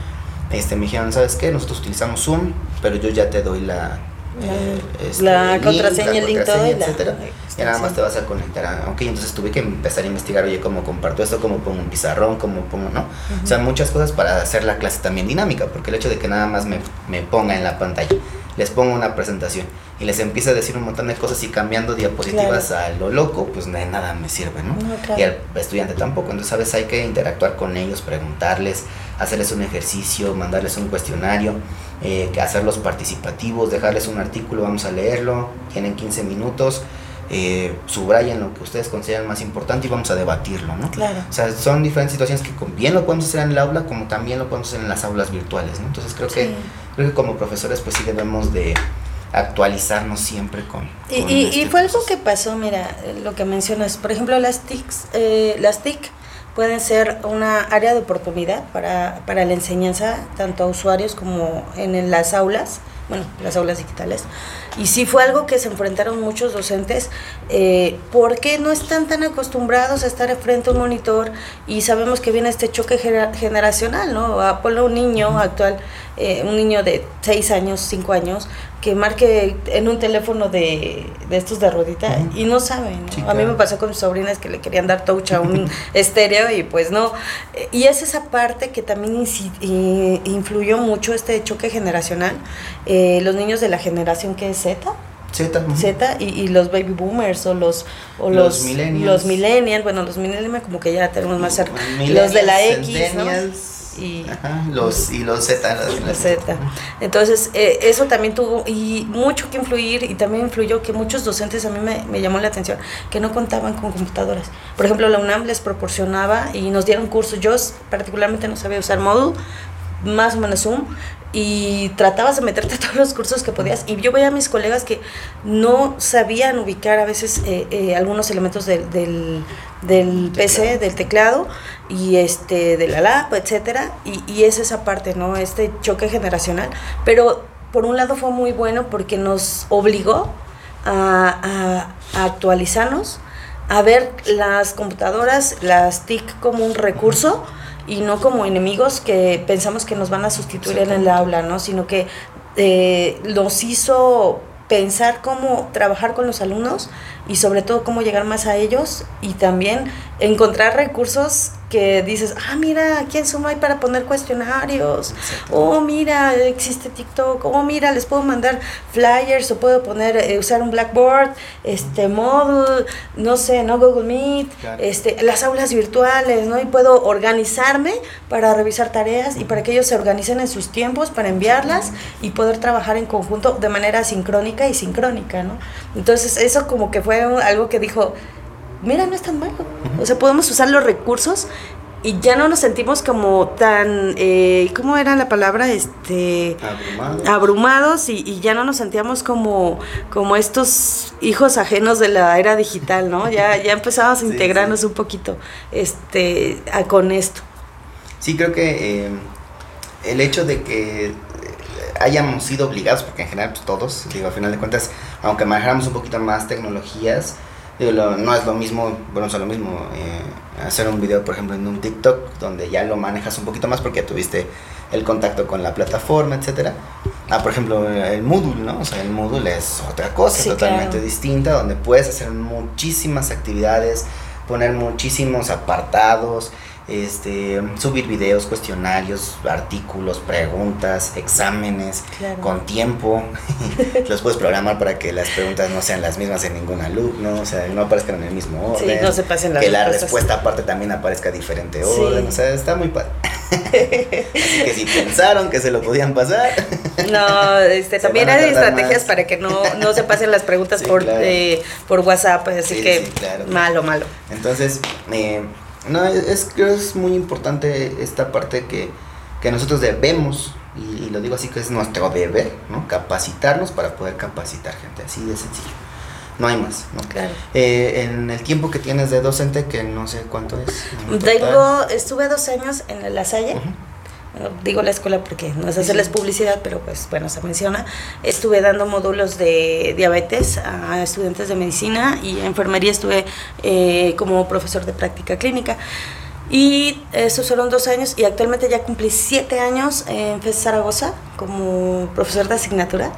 S1: este, me dijeron, ¿sabes qué? Nosotros utilizamos Zoom, pero yo ya te doy la... eh, este,
S2: la
S1: link,
S2: contraseña, el link, todo
S1: etcétera. Y nada más te vas a conectar a... Ok, entonces tuve que empezar a investigar, oye, cómo comparto esto, cómo pongo un pizarrón, cómo pongo, ¿no? O sea, muchas cosas para hacer la clase también dinámica, porque el hecho de que nada más me, me ponga en la pantalla, les pongo una presentación y les empieza a decir un montón de cosas y cambiando diapositivas a lo loco, pues de nada me sirve, ¿no?
S2: No, claro.
S1: Y al estudiante tampoco. Entonces, ¿sabes? Hay que interactuar con ellos, preguntarles, hacerles un ejercicio, mandarles un cuestionario, eh, hacerlos participativos, dejarles un artículo, vamos a leerlo, tienen 15 minutos, eh, subrayen lo que ustedes consideran más importante y vamos a debatirlo, ¿no?
S2: Claro.
S1: O sea, son diferentes situaciones que bien lo podemos hacer en el aula como también lo podemos hacer en las aulas virtuales, ¿no? Entonces creo que. Creo que como profesores pues sí debemos de actualizarnos siempre con...
S2: Y,
S1: con
S2: y-
S1: este
S2: y fue algo que pasó, mira, lo que mencionas. Por ejemplo, las TICs, eh, las TIC pueden ser una área de oportunidad para, para la enseñanza, tanto a usuarios como en, en las aulas, bueno, las aulas digitales. Y sí fue algo que se enfrentaron muchos docentes, eh, porque no están tan acostumbrados a estar frente a un monitor y sabemos que viene este choque generacional, ¿no? A un niño actual, eh, un niño de 6 años, 5 años, que marque en un teléfono de, de estos de rodita
S1: Ujú.
S2: y no saben. ¿no?
S1: Sí,
S2: A mí me pasó con mis sobrinas que le querían dar touch a un estéreo y pues no. Y es esa parte que también influyó mucho este choque generacional. Eh, los niños de la generación que es Z,
S1: Z.
S2: Z y, y los baby boomers o los o
S1: Los
S2: los,
S1: millennials.
S2: los millennials, bueno, los millennials como que ya tenemos más cerca. Los de la X, ¿no? Y-
S1: ajá, los, y los Z. las-
S2: La Z. Entonces, eh, eso también tuvo y mucho que influir y también influyó que muchos docentes a mí me, me llamó la atención que no contaban con computadoras. Por ejemplo, la UNAM les proporcionaba y nos dieron cursos. Yo particularmente no sabía usar Moodle, más o menos Zoom, y tratabas de meterte a todos los cursos que podías. Y yo veía a mis colegas que no sabían ubicar a veces eh, eh, algunos elementos del, del, del PC, del teclado y este de la lap, etcétera, y, y es esa parte, ¿no? Este choque generacional. Pero por un lado fue muy bueno porque nos obligó a, a- a actualizarnos, a ver las computadoras, las TIC como un recurso y no como enemigos que pensamos que nos van a sustituir en el aula, ¿no? Sino que eh, nos hizo pensar cómo trabajar con los alumnos y sobre todo cómo llegar más a ellos y también encontrar recursos que dices, ah, mira, aquí en Zoom hay para poner cuestionarios, oh, mira, existe TikTok, oh, mira, les puedo mandar flyers o puedo poner, eh, usar un Blackboard, este, Moodle, no sé, ¿no? Google Meet, este, las aulas virtuales, ¿no? Y puedo organizarme para revisar tareas y para que ellos se organicen en sus tiempos para enviarlas y poder trabajar en conjunto de manera sincrónica y sincrónica, ¿no? Entonces, eso como que fue algo que dijo, mira, no es tan malo. O sea, podemos usar los recursos y ya no nos sentimos como tan, eh, ¿cómo era la palabra? Este, abrumados, abrumados y, ya no nos sentíamos como, como estos hijos ajenos de la era digital, ¿no? Ya, ya empezamos a integrarnos un poquito este, con esto.
S1: Sí, creo que eh, el hecho de que hayamos sido obligados, porque en general pues, todos, digo, a final de cuentas, aunque manejáramos un poquito más tecnologías, no es lo mismo, bueno, es lo mismo eh, hacer un video, por ejemplo, en un TikTok, donde ya lo manejas un poquito más porque tuviste el contacto con la plataforma, etcétera. Ah, por ejemplo, el Moodle, ¿no? O sea, el Moodle es otra cosa totalmente distinta, donde puedes hacer muchísimas actividades, poner muchísimos apartados, este, subir videos, cuestionarios, artículos, preguntas, exámenes, con tiempo. los puedes programar para que las preguntas no sean las mismas en ningún alumno, o sea, no aparezcan en el mismo orden.
S2: no se pasen
S1: las Que la respuesta aparte también aparezca diferente orden, o sea, está muy padre. Así que si pensaron que se lo podían pasar.
S2: No, este, también hay estrategias para que no, no se pasen las preguntas por, eh, por WhatsApp, así que malo, malo.
S1: Entonces, eh, no, es, creo es muy importante esta parte que, nosotros debemos, y, lo digo así que es nuestro deber, ¿no? Capacitarnos para poder capacitar gente, así de sencillo. No hay más, ¿no?
S2: Claro.
S1: Eh, en el tiempo que tienes de docente, que no sé cuánto es.
S2: Tengo, estuve dos años en La Salle digo la escuela porque no es hacerles publicidad, pero pues bueno, se menciona. Estuve dando módulos de diabetes a estudiantes de medicina y enfermería estuve eh, como profesor de práctica clínica. Y esos fueron dos años y actualmente ya cumplí siete años en FES Zaragoza como profesor de asignatura.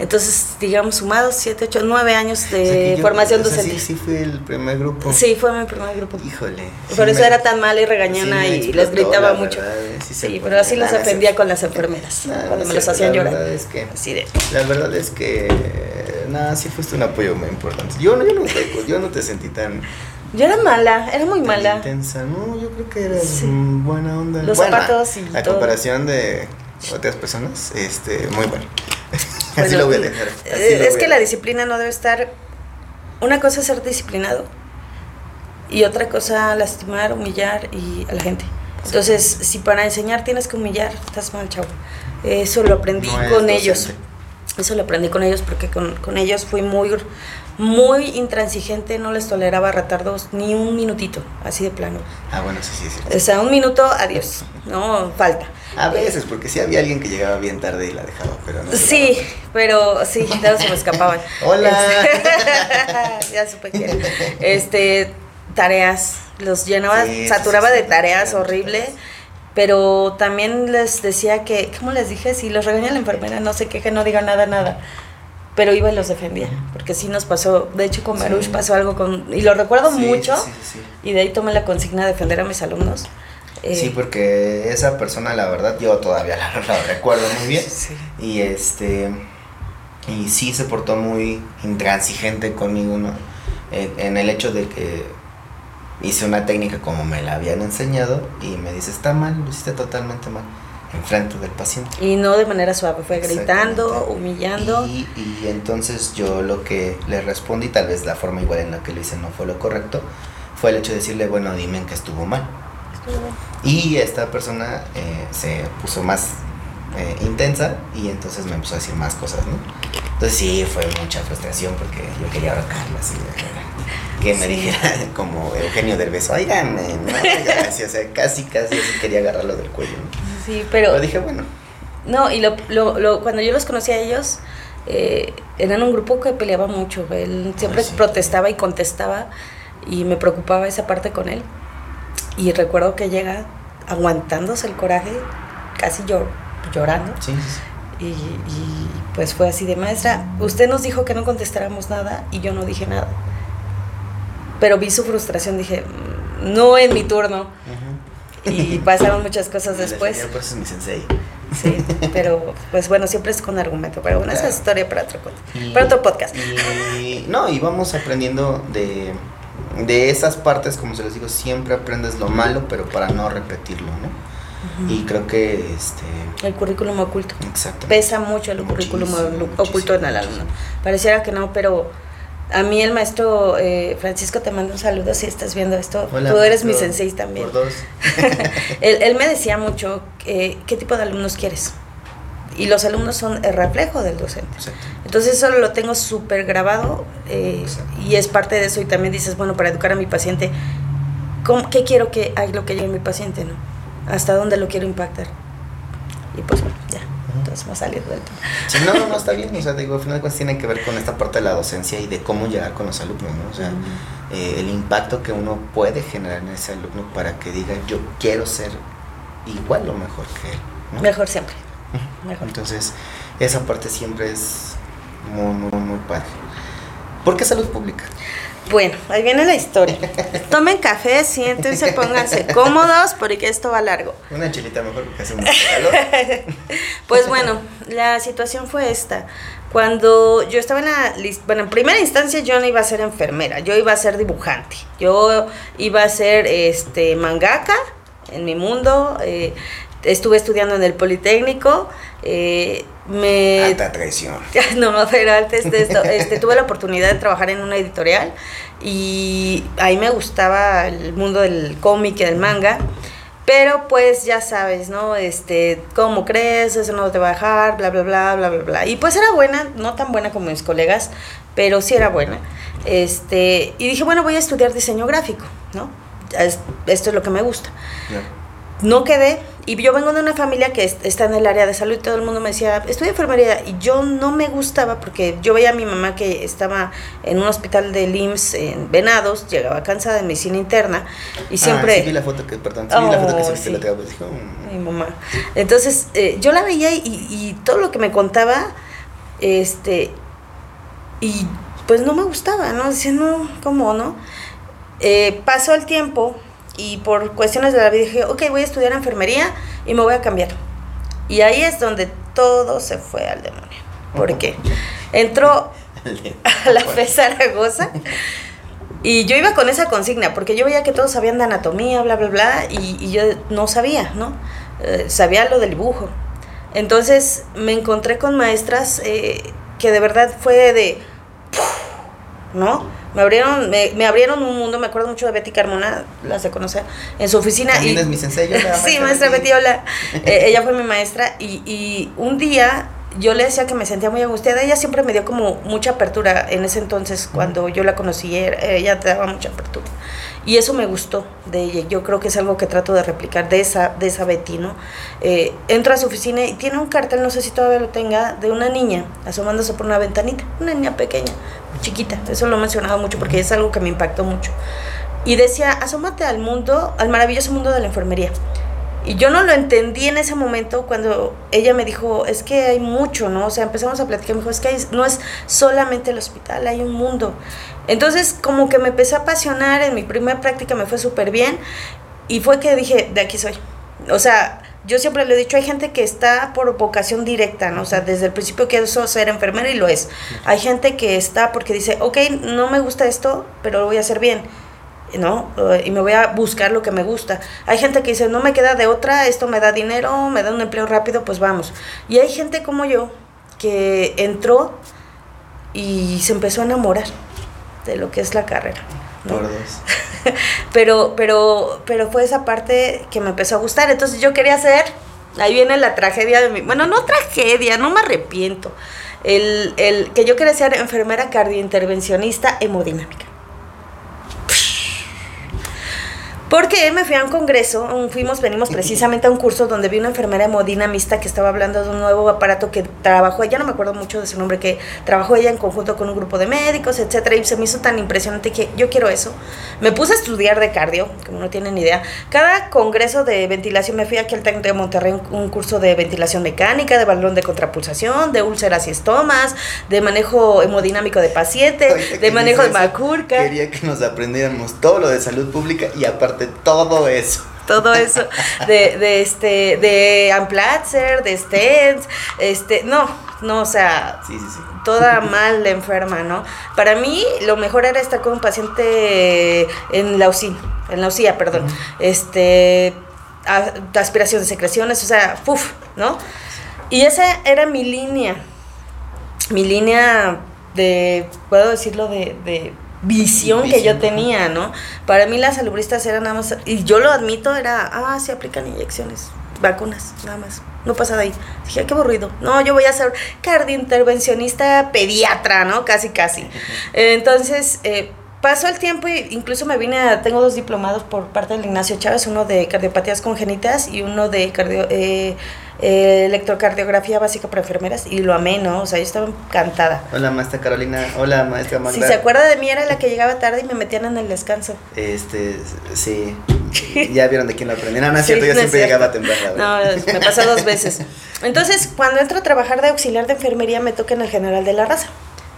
S2: Entonces, digamos, sumados siete, ocho, nueve años de formación docente.
S1: Sí, sí fue el primer grupo.
S2: Sí, fue mi primer grupo.
S1: Híjole.
S2: Por eso era tan mala y regañona y les gritaba mucho. Eh, sí, pero así los ofendía con las enfermeras cuando me los hacían llorar.
S1: Verdad es que, La verdad es que, nada, sí fuiste un apoyo muy importante. Yo, yo, no, yo no te sentí tan
S2: yo era mala, era muy mala.
S1: Intensa, no, yo creo que era buena onda.
S2: Los zapatos y
S1: A comparación de otras personas, este, muy bueno. Así lo voy a dejar.
S2: Eh, es que la disciplina no debe estar. Una cosa es ser disciplinado y otra cosa lastimar, humillar y a la gente. Entonces, si para enseñar tienes que humillar, estás mal, chavo. Eso lo aprendí con ellos. Eso lo aprendí con ellos porque con, con ellos fui muy muy intransigente, no les toleraba retardos ni un minutito, así de plano.
S1: Ah, bueno, sí, sí,
S2: sí. O sea, un minuto, adiós, no falta.
S1: A veces, porque sí había alguien que llegaba bien tarde y la dejaba, pero no.
S2: Sí, pero sí, todos se me escapaban.
S1: Hola.
S2: Ya supe que Este, tareas, los llenaba, saturaba de tareas horrible. Pero también les decía que, ¿cómo les dije? Si los regaña la enfermera, no se queje, no diga nada, nada. Pero iba y los defendía, porque sí nos pasó, de hecho con Baruch pasó algo con, y lo recuerdo mucho, y de ahí tomé la consigna de defender a mis alumnos.
S1: Eh, sí, porque esa persona, la verdad, yo todavía la, recuerdo muy bien, y este, y sí se portó muy intransigente conmigo, ¿no? En el hecho de que hice una técnica como me la habían enseñado, y me dice, está mal, lo hiciste totalmente mal enfrente del paciente.
S2: Y no de manera suave, fue gritando, humillando.
S1: Y, y, entonces yo lo que le respondí, tal vez la forma igual en la que lo hice no fue lo correcto, fue el hecho de decirle, bueno, dime en que estuvo mal. Y esta persona eh, se puso más eh, intensa y entonces me empezó a decir más cosas, ¿no? Entonces sí, fue mucha frustración porque yo quería ahorcarla así que me dijera como Eugenio Derbez, oigan, no, o sea, casi, casi quería agarrarlo del cuello.
S2: Sí, pero...
S1: Lo dije, bueno.
S2: No, y lo, lo, lo, cuando yo los conocí a ellos, eh, eran un grupo que peleaba mucho. Él siempre protestaba y contestaba y me preocupaba esa parte con él. Y recuerdo que llega aguantándose el coraje, casi llorando.
S1: Sí,
S2: Y, y, pues fue así de maestra, usted nos dijo que no contestáramos nada y yo no dije nada. Pero vi su frustración, dije, no en mi turno. Y pasaron muchas cosas después.
S1: Por eso es mi sensei.
S2: Sí, pero pues bueno, siempre es con argumento. Pero bueno, esa es historia para otro, para otro podcast.
S1: Y, no, y vamos aprendiendo de, de esas partes, como se les digo, siempre aprendes lo malo, pero para no repetirlo, ¿no? Y creo que este
S2: el currículum oculto.
S1: Exacto.
S2: Pesa mucho el currículum oculto en el alumno. Pareciera que no, pero a mí el maestro eh, Francisco te manda un saludo si estás viendo esto. Tú eres mi sensei también.
S1: Por dos.
S2: él, me decía mucho qué tipo de alumnos quieres. Y los alumnos son el reflejo del docente. Entonces eso lo tengo súper grabado eh, y es parte de eso. Y también dices, bueno, para educar a mi paciente, ¿qué quiero que haga lo que llegue mi paciente? ¿no? ¿Hasta dónde lo quiero impactar? Y pues bueno, ya entonces me salido del tema.
S1: Sí, no, no, está bien, o sea, digo, al final de cuentas tiene que ver con esta parte de la docencia y de cómo llegar con los alumnos, ¿no? O sea, eh, el impacto que uno puede generar en ese alumno para que diga, yo quiero ser igual o mejor que él. ¿no?
S2: Mejor siempre. Mejor.
S1: Entonces, esa parte siempre es muy, muy, muy padre. ¿Por qué salud pública?
S2: Bueno, ahí viene la historia. Tomen café, siéntense, pónganse cómodos porque esto va largo.
S1: Una chilita mejor porque hace mucho calor.
S2: pues bueno, la situación fue esta. Cuando yo estaba en la bueno, en primera instancia yo no iba a ser enfermera, yo iba a ser dibujante. Yo iba a ser este mangaka en mi mundo. Eh, estuve estudiando en el Politécnico. Eh, me...
S1: Alta traición.
S2: no, pero antes de esto, este, tuve la oportunidad de trabajar en una editorial y ahí me gustaba el mundo del cómic y del manga. Pero pues ya sabes, ¿no? Este, ¿cómo crees? Eso no te va a dejar, bla, bla, bla, bla, bla, bla. Y pues era buena, no tan buena como mis colegas, pero sí era buena. Este, y dije, bueno, voy a estudiar diseño gráfico, ¿no? Esto es lo que me gusta. No quedé, y yo vengo de una familia que está en el área de salud y todo el mundo me decía, estudia enfermería. Y yo no me gustaba porque yo veía a mi mamá que estaba en un hospital de LIMS en Venados, llegaba cansada de medicina interna y ah, siempre...
S1: Ah, sí vi la foto que, perdón, sí vi la foto que se oh, sí. la pues dijo...
S2: Mm". Mi mamá. Entonces, eh, yo la veía y, y, todo lo que me contaba, este... Y pues no me gustaba, ¿no? Decía, no, ¿cómo, no? Eh, pasó el tiempo y por cuestiones de la vida dije, ok, voy a estudiar enfermería y me voy a cambiar. Y ahí es donde todo se fue al demonio. Porque entró a la FE Zaragoza y yo iba con esa consigna, porque yo veía que todos sabían de anatomía, bla, bla, bla, y, yo no sabía, ¿no? Eh, sabía lo del dibujo. Entonces me encontré con maestras eh, que de verdad fue de, ¿no? Me abrieron, me, me, abrieron un mundo, me acuerdo mucho de Betty Carmona, la se conoce, en su oficina.
S1: También es mi sensei,
S2: Sí, maestra Betty, hola. Eh, ella fue mi maestra y, y un día yo le decía que me sentía muy angustiada. Ella siempre me dio como mucha apertura en ese entonces, cuando yo la conocí, ella te daba mucha apertura. Y eso me gustó de ella. Yo creo que es algo que trato de replicar de esa, de esa Betty, ¿no? Eh, entra a su oficina y tiene un cartel, no sé si todavía lo tenga, de una niña asomándose por una ventanita. Una niña pequeña, chiquita. Eso lo he mencionado mucho porque es algo que me impactó mucho. Y decía, asómate al mundo, al maravilloso mundo de la enfermería. Y yo no lo entendí en ese momento cuando ella me dijo, es que hay mucho, ¿no? O sea, empezamos a platicar, me dijo, es que no es solamente el hospital, hay un mundo. Entonces, como que me empecé a apasionar, en mi primera práctica me fue súper bien y fue que dije, de aquí soy. O sea, yo siempre le he dicho, hay gente que está por vocación directa, ¿no? O sea, desde el principio quiero ser enfermera y lo es. Hay gente que está porque dice, ok, no me gusta esto, pero lo voy a hacer bien ¿no? Y me voy a buscar lo que me gusta. Hay gente que dice, no me queda de otra, esto me da dinero, me da un empleo rápido, pues vamos. Y hay gente como yo que entró y se empezó a enamorar de lo que es la carrera. pero, pero, pero fue esa parte que me empezó a gustar. Entonces yo quería hacer, ahí viene la tragedia de mi, bueno, no tragedia, no me arrepiento. El, el que yo quería ser enfermera cardiointervencionista hemodinámica. Porque me fui a un congreso, un- fuimos, venimos precisamente a un curso donde vi una enfermera hemodinamista que estaba hablando de un nuevo aparato que trabajó, ella no me acuerdo mucho de su nombre, que trabajó ella en conjunto con un grupo de médicos, etcétera, y se me hizo tan impresionante que yo quiero eso. Me puse a estudiar de cardio, como no tienen idea. Cada congreso de ventilación me fui aquí al TEC de Monterrey, un, un curso de ventilación mecánica, de balón de contrapulsación, de úlceras y estomas, de manejo hemodinámico de paciente,
S1: que
S2: de manejo de macurca.
S1: Quería que nos aprendiéramos todo lo de salud pública y aparte todo eso.
S2: todo eso de, de este de Amplatzer, de stents, este, no, no, o sea,
S1: Sí, sí, sí.
S2: toda mal enferma, ¿no? Para mí lo mejor era estar con un paciente en la UCI, en la UCI, perdón, este a- aspiración de secreciones, o sea, puf, ¿no? Y esa era mi línea, mi línea de, puedo decirlo, de, de visión que yo tenía, ¿no? Para mí las salubristas eran nada más, y yo lo admito, era, ah, se aplican inyecciones, vacunas, nada más. No pasa de ahí. Dije, "Ay, qué aburrido. No, yo voy a ser cardiointervencionista pediatra, ¿no? Casi, casi. Entonces, eh, pasó el tiempo y incluso me vine a, tengo dos diplomados por parte del Ignacio Chávez, uno de cardiopatías congénitas y uno de cardio, eh, eh, electrocardiografía básica para enfermeras y lo amé, ¿no? O sea, yo estaba encantada.
S1: Hola, maestra Carolina. Hola, maestra Magda.
S2: Si se acuerda de mí, era la que llegaba tarde y me metían en el descanso.
S1: Este, sí. Ya vieron de quién lo aprendí. No, no es
S2: Sí,
S1: cierto, yo
S2: no
S1: siempre
S2: cierto.
S1: llegaba temprano.
S2: No, me pasó dos veces. Entonces, cuando entro a trabajar de auxiliar de enfermería, me toca en el General de la Raza.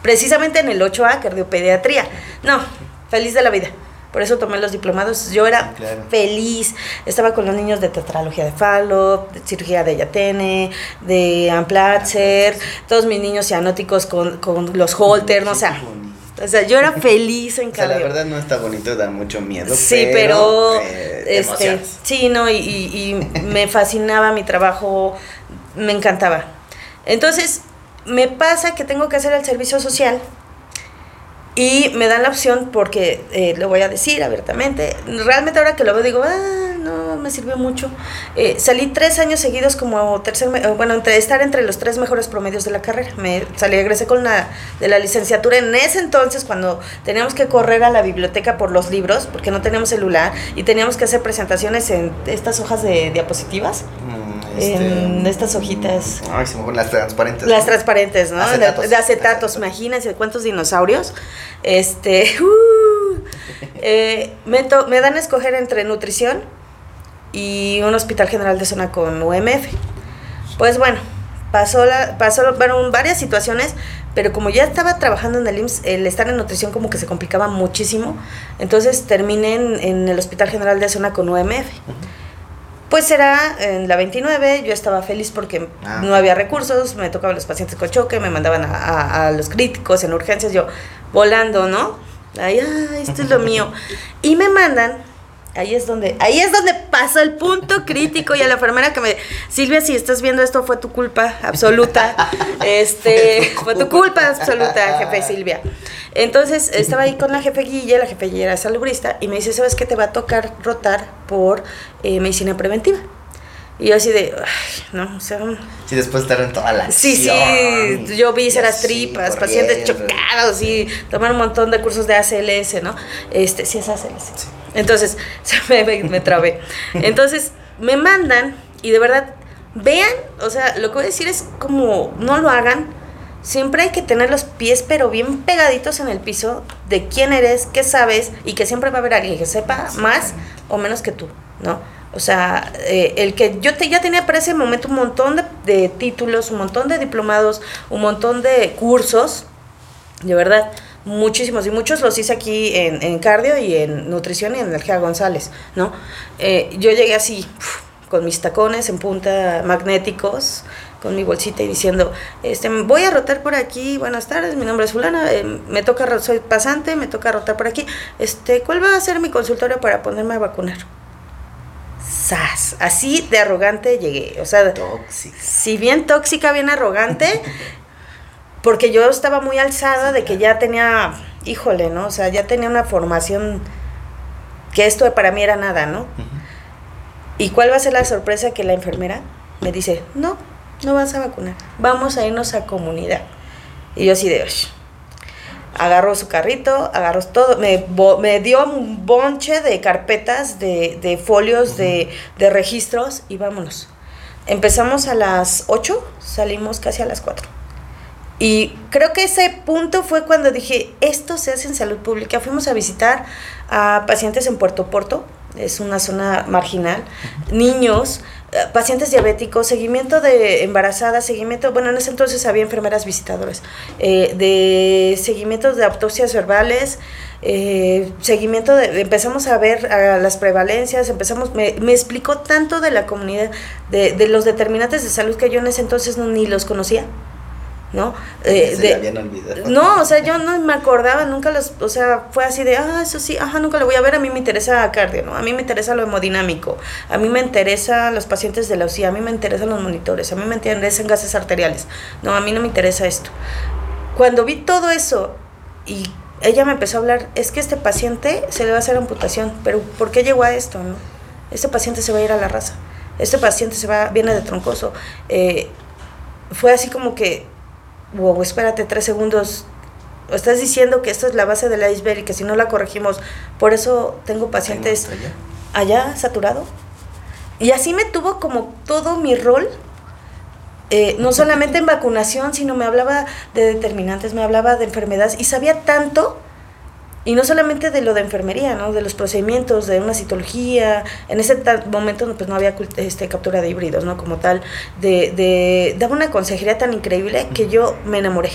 S2: Precisamente en el 8A, cardiopediatría. No, feliz de la vida. Por eso tomé los diplomados. Yo era
S1: Sí, claro.
S2: feliz. Estaba con los niños de tetralogía de Fallop, de cirugía de Yatene, de Amplatzer, todos mis niños cianóticos con, con los Holter, no, o sea, o sea, yo era feliz en
S1: O sea, la verdad no está bonito, da mucho miedo.
S2: Sí, pero,
S1: eh, te
S2: este, sí, no, y, y- y me fascinaba mi trabajo, me encantaba. Entonces, me pasa que tengo que hacer el servicio social y me dan la opción porque, eh, lo voy a decir abiertamente, realmente ahora que lo veo digo, ah, no me sirvió mucho. Eh, salí tres años seguidos como tercer, eh, bueno, entre, estar entre los tres mejores promedios de la carrera. Me salí, egresé con la de la licenciatura en ese entonces cuando teníamos que correr a la biblioteca por los libros porque no teníamos celular y teníamos que hacer presentaciones en estas hojas de diapositivas.
S1: Mm,
S2: en estas hojitas.
S1: Ay, se me las transparentes.
S2: Las
S1: ¿no?
S2: transparentes, ¿no?
S1: Acetatos.
S2: De, acetatos, imagínense cuántos dinosaurios. Este, uh, eh, me, to- me dan a escoger entre nutrición y un hospital general de zona con UMF. Pues bueno, pasó la, pasó, fueron varias situaciones, pero como ya estaba trabajando en el IMSS, el estar en nutrición como que se complicaba muchísimo. Entonces terminé en, en el hospital general de zona con UMF. Pues era en la 29, yo estaba feliz porque
S1: Ah.
S2: no había recursos, me tocaban los pacientes con choque, me mandaban a, a- a los críticos en urgencias, yo volando, ¿no? Ay, ay, esto es lo mío. Y me mandan, ahí es donde, ahí es donde pasa el punto crítico y a la enfermera que me, Silvia, si estás viendo esto fue tu culpa absoluta, este, fue tu culpa absoluta, jefe Silvia. Entonces estaba ahí con la jefe Guille, la jefe Guille era salubrista, y me dice, ¿sabes qué? Te va a tocar rotar por eh, medicina preventiva. Y yo así de, ay, no, o sea,
S1: Sí, después estar en toda la
S2: Sí, sí, yo vi las tripas, pacientes chocados y tomar un montón de cursos de ACLS, ¿no? Este, sí es ACLS. Entonces, se me, me, me trabé. Entonces, me mandan y de verdad, vean, o sea, lo que voy a decir es como, no lo hagan, siempre hay que tener los pies pero bien pegaditos en el piso de quién eres, qué sabes y que siempre va a haber alguien que sepa más o menos que tú, ¿no? O sea, eh, el que yo te, ya tenía para ese momento un montón de, de títulos, un montón de diplomados, un montón de cursos, de verdad, muchísimos, y muchos los hice aquí en, en cardio y en nutrición y en energía González, ¿no? Eh, yo llegué así, con mis tacones en punta magnéticos, con mi bolsita y diciendo, este, voy a rotar por aquí, buenas tardes, mi nombre es fulana, eh, me toca, soy pasante, me toca rotar por aquí, este, ¿cuál va a ser mi consultorio para ponerme a vacunar? ¡Sas! Así de arrogante llegué, o sea,
S1: Tóxica.
S2: si bien tóxica, bien arrogante, porque yo estaba muy alzada de que ya tenía, híjole, ¿no? O sea, ya tenía una formación que esto para mí era nada, ¿no? ¿Y cuál va a ser la sorpresa que la enfermera me dice, no, no vas a vacunar, vamos a irnos a comunidad? Y yo así de, "Ush". agarró su carrito, agarró todo, me, me dio un bonche de carpetas, de, de folios, de, de, registros y vámonos. Empezamos a las 8, salimos casi a las 4. Y creo que ese punto fue cuando dije, esto se hace en salud pública. Fuimos a visitar a pacientes en Puerto Porto, es una zona marginal, niños, eh, pacientes diabéticos, seguimiento de embarazadas, seguimiento, bueno, en ese entonces había enfermeras visitadoras, eh, de seguimientos de autopsias verbales, eh, seguimiento de, empezamos a ver a las prevalencias, empezamos, me, me explicó tanto de la comunidad, de, de los determinantes de salud que yo en ese entonces no, ni los conocía. ¿No?
S1: Eh, se habían olvidado.
S2: No, o sea, yo no me acordaba, nunca los, o sea, fue así de, ah, eso sí, ajá, nunca lo voy a ver, a mí me interesa cardio, ¿no? A mí me interesa lo hemodinámico, a mí me interesa los pacientes de la UCI, a mí me interesan los monitores, a mí me interesan gases arteriales, no, a mí no me interesa esto. Cuando vi todo eso y ella me empezó a hablar, es que este paciente se le va a hacer amputación, pero ¿por qué llegó a esto, no? Este paciente se va a ir a la raza, este paciente se va, viene de troncoso. Eh, fue así como que wow, espérate tres segundos, estás diciendo que esto es la base del iceberg y que si no la corregimos, por eso tengo pacientes allá? saturado. Y así me tuvo como todo mi rol, eh, no solamente en vacunación, sino me hablaba de determinantes, me hablaba de enfermedades y sabía tanto, y no solamente de lo de enfermería, ¿no? de los procedimientos, de una citología, en ese momento pues, no había este, captura de híbridos, ¿no? como tal, de, de, daba una consejería tan increíble que yo me enamoré.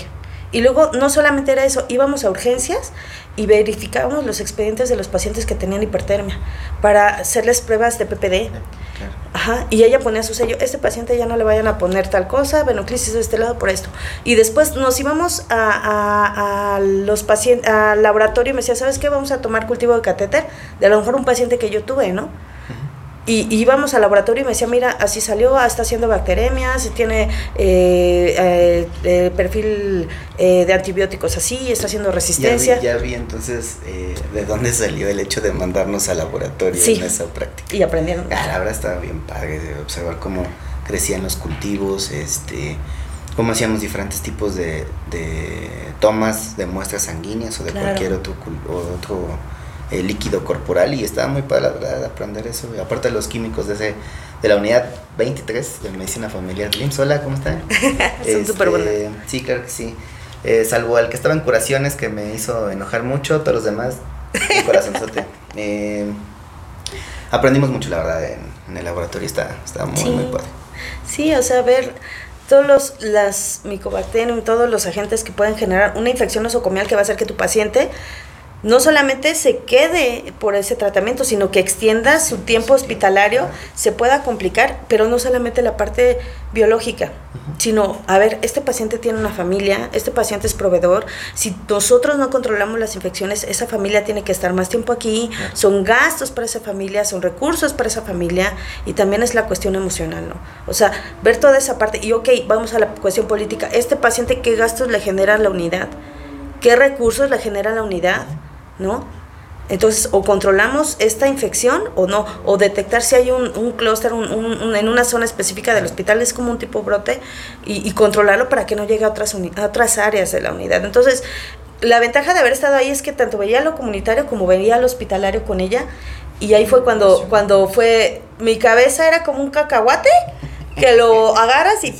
S2: Y luego no solamente era eso, íbamos a urgencias y verificábamos los expedientes de los pacientes que tenían hipertermia para hacerles pruebas de PPD. Ajá, y ella ponía su sello, este paciente ya no le vayan a poner tal cosa, venoclisis de este lado por esto. Y después nos íbamos a, a, los pacientes, al laboratorio y me decía, ¿sabes qué? Vamos a tomar cultivo de catéter, de a lo mejor un paciente que yo tuve, ¿no? Y, íbamos al laboratorio y me decía, mira, así salió, ah, está haciendo bacteremias, tiene eh, eh, perfil eh, de antibióticos así, está haciendo resistencia.
S1: Ya vi, entonces de dónde salió el hecho de mandarnos al laboratorio en esa práctica.
S2: Y aprendieron.
S1: Ah, la verdad estaba bien padre de observar cómo crecían los cultivos, este cómo hacíamos diferentes tipos de, de tomas de muestras sanguíneas o de cualquier otro, otro el líquido corporal y estaba muy padre la verdad aprender eso. aparte de los químicos de ese de la unidad 23 de medicina familiar LIMS. Hola, ¿cómo están?
S2: Son súper este, buenos.
S1: Sí, claro que sí. Eh, salvo el que estaba en curaciones que me hizo enojar mucho, todos los demás, mi corazonzote. Eh, aprendimos mucho, la verdad, en, el laboratorio, está, está muy, muy padre.
S2: Sí, o sea, ver todos los las micobacterias, todos los agentes que pueden generar una infección nosocomial que va a hacer que tu paciente no solamente se quede por ese tratamiento, sino que extienda su tiempo hospitalario, se pueda complicar, pero no solamente la parte biológica, sino, a ver, este paciente tiene una familia, este paciente es proveedor, si nosotros no controlamos las infecciones, esa familia tiene que estar más tiempo aquí, son gastos para esa familia, son recursos para esa familia, y también es la cuestión emocional, ¿no? O sea, ver toda esa parte, y ok, vamos a la cuestión política, este paciente, ¿qué gastos le genera la unidad? ¿Qué recursos le genera la unidad? ¿No? Entonces, o controlamos esta infección o no, o detectar si hay un, un clúster en una zona específica del hospital, es como un tipo brote, y, controlarlo para que no llegue a otras, a otras áreas de la unidad. Entonces, la ventaja de haber estado ahí es que tanto veía lo comunitario como veía lo hospitalario con ella, y ahí fue cuando, cuando fue, mi cabeza era como un cacahuate, que lo agarras y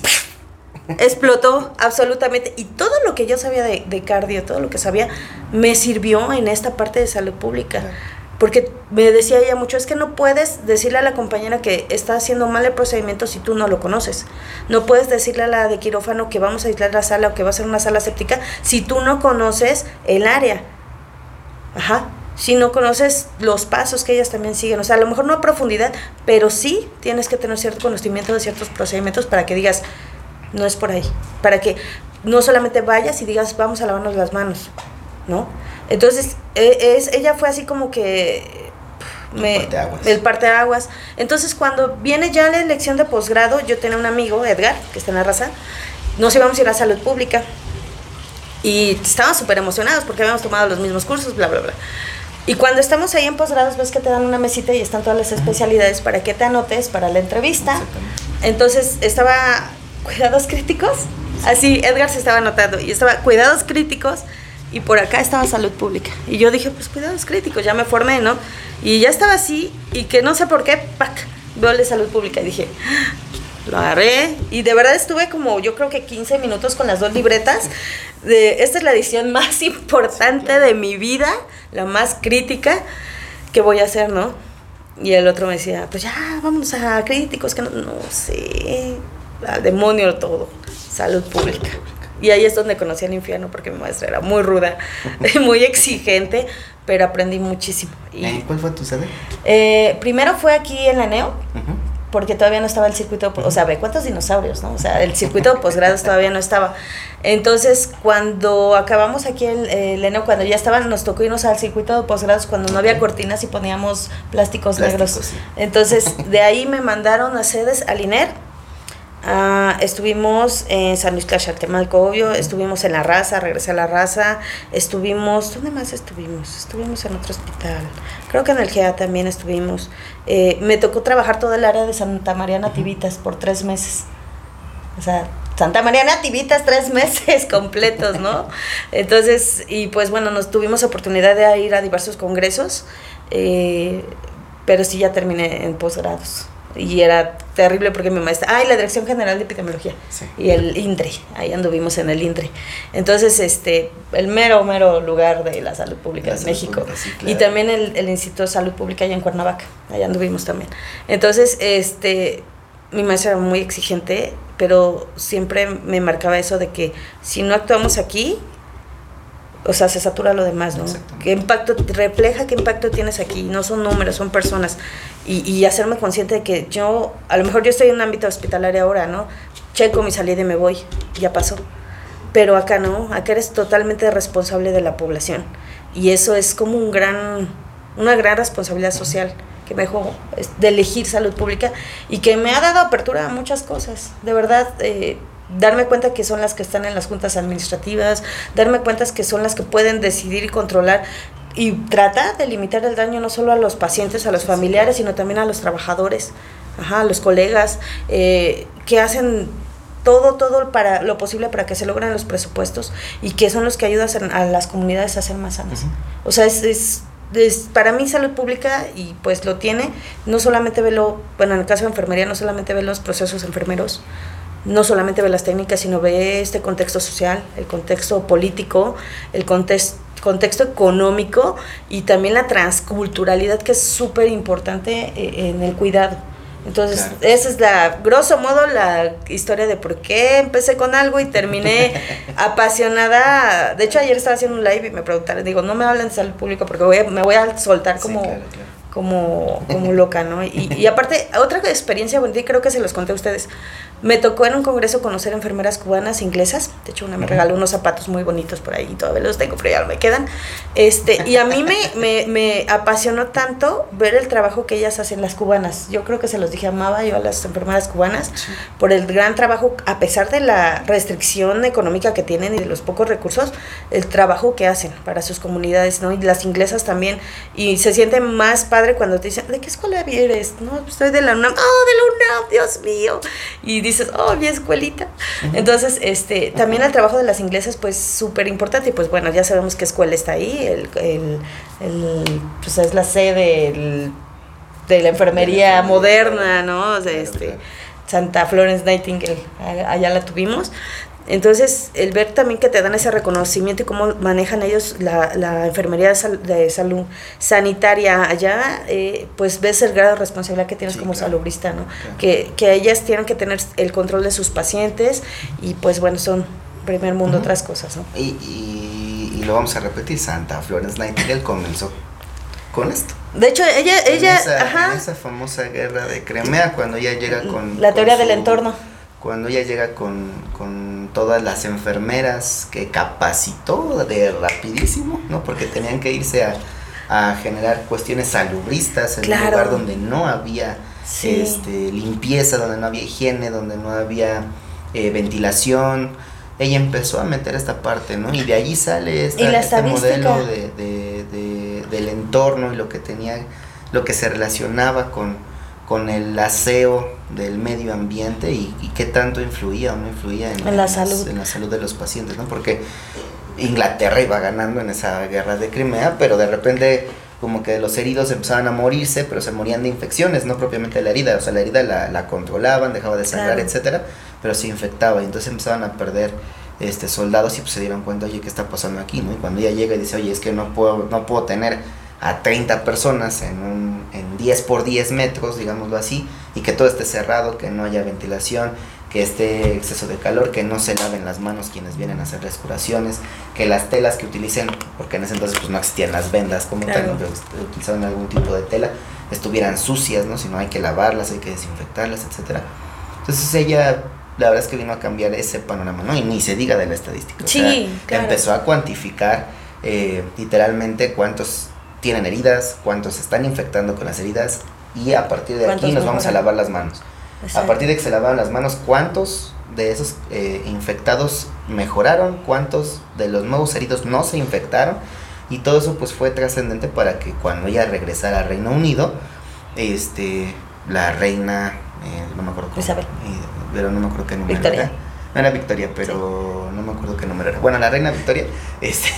S2: explotó absolutamente. Y todo lo que yo sabía de, cardio, todo lo que sabía, me sirvió en esta parte de salud pública. Porque me decía ella mucho, es que no puedes decirle a la compañera que está haciendo mal el procedimiento si tú no lo conoces. No puedes decirle a la de quirófano que vamos a aislar la sala o que va a ser una sala séptica si tú no conoces el área. Ajá. Si no conoces los pasos que ellas también siguen. O sea, a lo mejor no a profundidad, pero sí tienes que tener cierto conocimiento de ciertos procedimientos para que digas, no es por ahí. Para que no solamente vayas y digas, vamos a lavarnos las manos, ¿no? Entonces, e, es, ella fue así como que... Me, el aguas Entonces, cuando viene ya la elección de posgrado, yo tenía un amigo, Edgar, que está en la raza, nos íbamos a ir a salud pública. Y estábamos súper emocionados porque habíamos tomado los mismos cursos, bla, bla, bla. Y cuando estamos ahí en posgrados, ves que te dan una mesita y están todas las especialidades para que te anotes para la entrevista. Entonces estaba cuidados críticos. Así Edgar se estaba anotando y estaba cuidados críticos, y por acá estaba salud pública. Y yo dije, pues cuidados críticos, ya me formé, ¿no? Y ya estaba así y que no sé por qué, ¡pac! Veo de salud pública y dije, ah", lo agarré y de verdad estuve como yo creo que 15 minutos con las dos libretas. De, esta es la edición más importante de mi vida, la más crítica que voy a hacer, ¿no? Y el otro me decía, pues ya, vamos a críticos, que no, no sé, al demonio todo, salud pública. Y ahí es donde conocí al infierno porque mi maestra era muy ruda, muy exigente, pero aprendí muchísimo.
S1: Y, ¿Cuál fue tu sede?
S2: Eh, primero fue aquí en la NEO, porque todavía no estaba el circuito, o sea, ve cuántos dinosaurios, ¿no? O sea, el circuito de posgrados todavía no estaba. Entonces, cuando acabamos aquí el, el ENEO, cuando ya estaban, nos tocó irnos al circuito de posgrados cuando no había cortinas y poníamos plásticos, negros. Entonces, de ahí me mandaron a sedes al INER Ah, estuvimos en San Luis Tlaxaltemalco, obvio, estuvimos en La Raza, regresé a La Raza, estuvimos, ¿dónde más estuvimos? Estuvimos en otro hospital, creo que en el GEA también estuvimos. Eh, me tocó trabajar todo el área de Santa María Nativitas por tres meses. O sea, Santa María Nativitas tres meses completos, ¿no? Entonces, y pues bueno, nos tuvimos oportunidad de ir a diversos congresos, eh, pero sí ya terminé en posgrados y era terrible porque mi maestra, ay, la Dirección General de Epidemiología y el INDRE, ahí anduvimos en el INDRE. Entonces, este, el mero, mero lugar de la salud pública de México. Y también el, el, Instituto de Salud Pública allá en Cuernavaca, allá anduvimos también. Entonces, este, mi maestra era muy exigente, pero siempre me marcaba eso de que si no actuamos aquí, o sea, se satura lo demás, ¿no? ¿Qué impacto, refleja qué impacto tienes aquí? No son números, son personas. Y, y, hacerme consciente de que yo, a lo mejor yo estoy en un ámbito hospitalario ahora, ¿no? Checo mi salida y me voy, ya pasó. Pero acá no, acá eres totalmente responsable de la población. Y eso es como un gran, una gran responsabilidad social que me dejó de elegir salud pública y que me ha dado apertura a muchas cosas. De verdad, eh, darme cuenta que son las que están en las juntas administrativas, darme cuenta que son las que pueden decidir y controlar y tratar de limitar el daño no solo a los pacientes, a los familiares, sino también a los trabajadores, a los colegas, eh, que hacen todo, todo para lo posible para que se logren los presupuestos y que son los que ayudan a las comunidades a ser más sanas. O sea, es, es, es, para mí salud pública y pues lo tiene, no solamente ve lo, bueno, en el caso de enfermería, no solamente ve los procesos enfermeros, no solamente ve las técnicas, sino ve este contexto social, el contexto político, el contexto contexto económico y también la transculturalidad que es súper importante eh, en el cuidado. Entonces, esa es la, grosso modo, la historia de por qué empecé con algo y terminé apasionada. De hecho, ayer estaba haciendo un live y me preguntaron, digo, no me hablen de salud pública porque voy me voy a soltar como como, como loca, ¿no? Y, y aparte, otra experiencia bonita, y creo que se los conté a ustedes, me tocó en un congreso conocer enfermeras cubanas inglesas, de hecho una me regaló unos zapatos muy bonitos por ahí, todavía los tengo, pero ya no me quedan, este, y a mí me, me, me apasionó tanto ver el trabajo que ellas hacen, las cubanas, yo creo que se los dije, amaba yo a las enfermeras cubanas, por el gran trabajo, a pesar de la restricción económica que tienen y de los pocos recursos, el trabajo que hacen para sus comunidades, ¿no? Y las inglesas también, y se siente más cuando te dicen, ¿de qué escuela eres? No, estoy de la UNAM. ¡Oh, de la UNAM! Dios mío. Y dices, oh, mi escuelita. Entonces, este, también el trabajo de las inglesas, pues súper importante. Y pues bueno, ya sabemos qué escuela está ahí. El, el, el pues es la sede de la enfermería moderna, ¿no? O sea, este, Santa Florence Nightingale, allá la tuvimos. Entonces, el ver también que te dan ese reconocimiento y cómo manejan ellos la, la enfermería de, salud sanitaria allá, eh, pues ves el grado de responsabilidad que tienes como salubrista, ¿no? Que, que ellas tienen que tener el control de sus pacientes y pues bueno, son primer mundo otras cosas, ¿no?
S1: Y, y, lo vamos a repetir, Santa Florence Nightingale comenzó con esto.
S2: De hecho, ella, ella,
S1: esa,
S2: ajá.
S1: En esa famosa guerra de Crimea, cuando ella llega con...
S2: La teoría del entorno
S1: cuando ella llega con, con, todas las enfermeras que capacitó de rapidísimo, ¿no? Porque tenían que irse a, a generar cuestiones salubristas en un lugar donde no había este, limpieza, donde no había higiene, donde no había eh, ventilación. Ella empezó a meter esta parte, ¿no? Y de allí sale este modelo de, de, de, del entorno y lo que tenía, lo que se relacionaba con, con el aseo del medio ambiente y, qué tanto influía o no influía en,
S2: la salud.
S1: en la salud de los pacientes, ¿no? Porque Inglaterra iba ganando en esa guerra de Crimea, pero de repente como que los heridos empezaban a morirse, pero se morían de infecciones, no propiamente de la herida, o sea, la herida la, la controlaban, dejaba de sangrar, etcétera, pero se infectaba y entonces empezaban a perder este soldados y pues se dieron cuenta, oye, ¿qué está pasando aquí? ¿no? Y cuando ella llega y dice, oye, es que no puedo, no puedo tener a 30 personas en, un, en 10 por 10 metros, digámoslo así, y que todo esté cerrado, que no haya ventilación, que esté exceso de calor, que no se laven las manos quienes vienen a hacer las curaciones, que las telas que utilicen, porque en ese entonces pues no existían las vendas como tal, utilizaban algún tipo de tela, estuvieran sucias, ¿no? Si no hay que lavarlas, hay que desinfectarlas, etcétera. Entonces ella la verdad es que vino a cambiar ese panorama, ¿no? Y ni se diga de la estadística.
S2: Sí,
S1: Empezó a cuantificar eh, literalmente cuántos tienen heridas, cuántos se están infectando con las heridas y a partir de aquí nos vamos a lavar las manos. A partir de que se lavaban las manos, ¿cuántos de esos eh, infectados mejoraron? ¿Cuántos de los nuevos heridos no se infectaron? Y todo eso pues fue trascendente para que cuando ella regresara al Reino Unido, este, la reina, eh, no me acuerdo cómo,
S2: Isabel.
S1: Eh, pero no me acuerdo qué número
S2: Victoria.
S1: era. No era Victoria, pero no me acuerdo qué número era. Bueno, la reina Victoria, este,